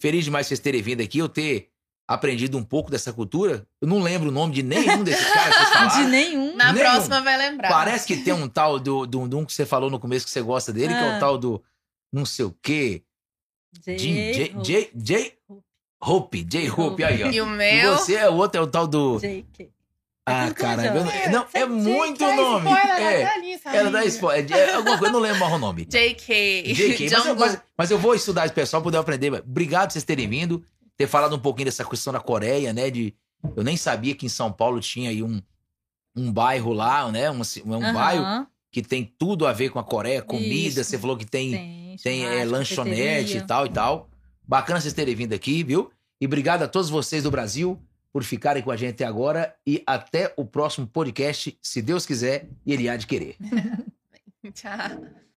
[SPEAKER 1] Feliz demais vocês terem vindo aqui, eu ter aprendido um pouco dessa cultura. Eu não lembro o nome de nenhum desses caras que vocês
[SPEAKER 3] De
[SPEAKER 1] falaram.
[SPEAKER 3] nenhum.
[SPEAKER 2] Na
[SPEAKER 1] Nenhum.
[SPEAKER 2] próxima vai lembrar.
[SPEAKER 1] Parece que tem um tal do, do, do um que você falou no começo que você gosta dele, que é o
[SPEAKER 3] Ah.
[SPEAKER 1] tal do não sei o quê. Jim, J, J, J, Hope, J Hope, aí, ó.
[SPEAKER 2] E o
[SPEAKER 1] E
[SPEAKER 2] meu.
[SPEAKER 1] você é o outro, é o tal do.
[SPEAKER 3] JK.
[SPEAKER 1] Ah, caramba. não-
[SPEAKER 3] junto.
[SPEAKER 1] Não, é
[SPEAKER 2] Você-
[SPEAKER 1] muito
[SPEAKER 2] dá
[SPEAKER 1] nome.
[SPEAKER 2] spoiler
[SPEAKER 1] É.
[SPEAKER 2] até ali, sabe?
[SPEAKER 1] Ela dá spoiler. É alguma coisa, eu não lembro mais o nome.
[SPEAKER 2] JK.
[SPEAKER 1] JK. Mas eu, mas, mas eu vou estudar esse pessoal pra poder aprender. Obrigado por vocês terem vindo, ter falado um pouquinho dessa questão da Coreia, né? De, eu nem sabia que em São Paulo tinha aí um, um bairro lá, né? Um, um
[SPEAKER 3] Aham,
[SPEAKER 1] bairro que tem tudo a ver com a Coreia, comida.
[SPEAKER 3] Isso.
[SPEAKER 1] Você falou que tem,
[SPEAKER 3] Tem,
[SPEAKER 1] tem é, lanchonete e tal e tal. Bacana vocês terem vindo aqui, viu? E obrigado a todos vocês do Brasil por ficarem com a gente até agora. E até o próximo podcast, se Deus quiser e Ele há de querer.
[SPEAKER 2] Tchau.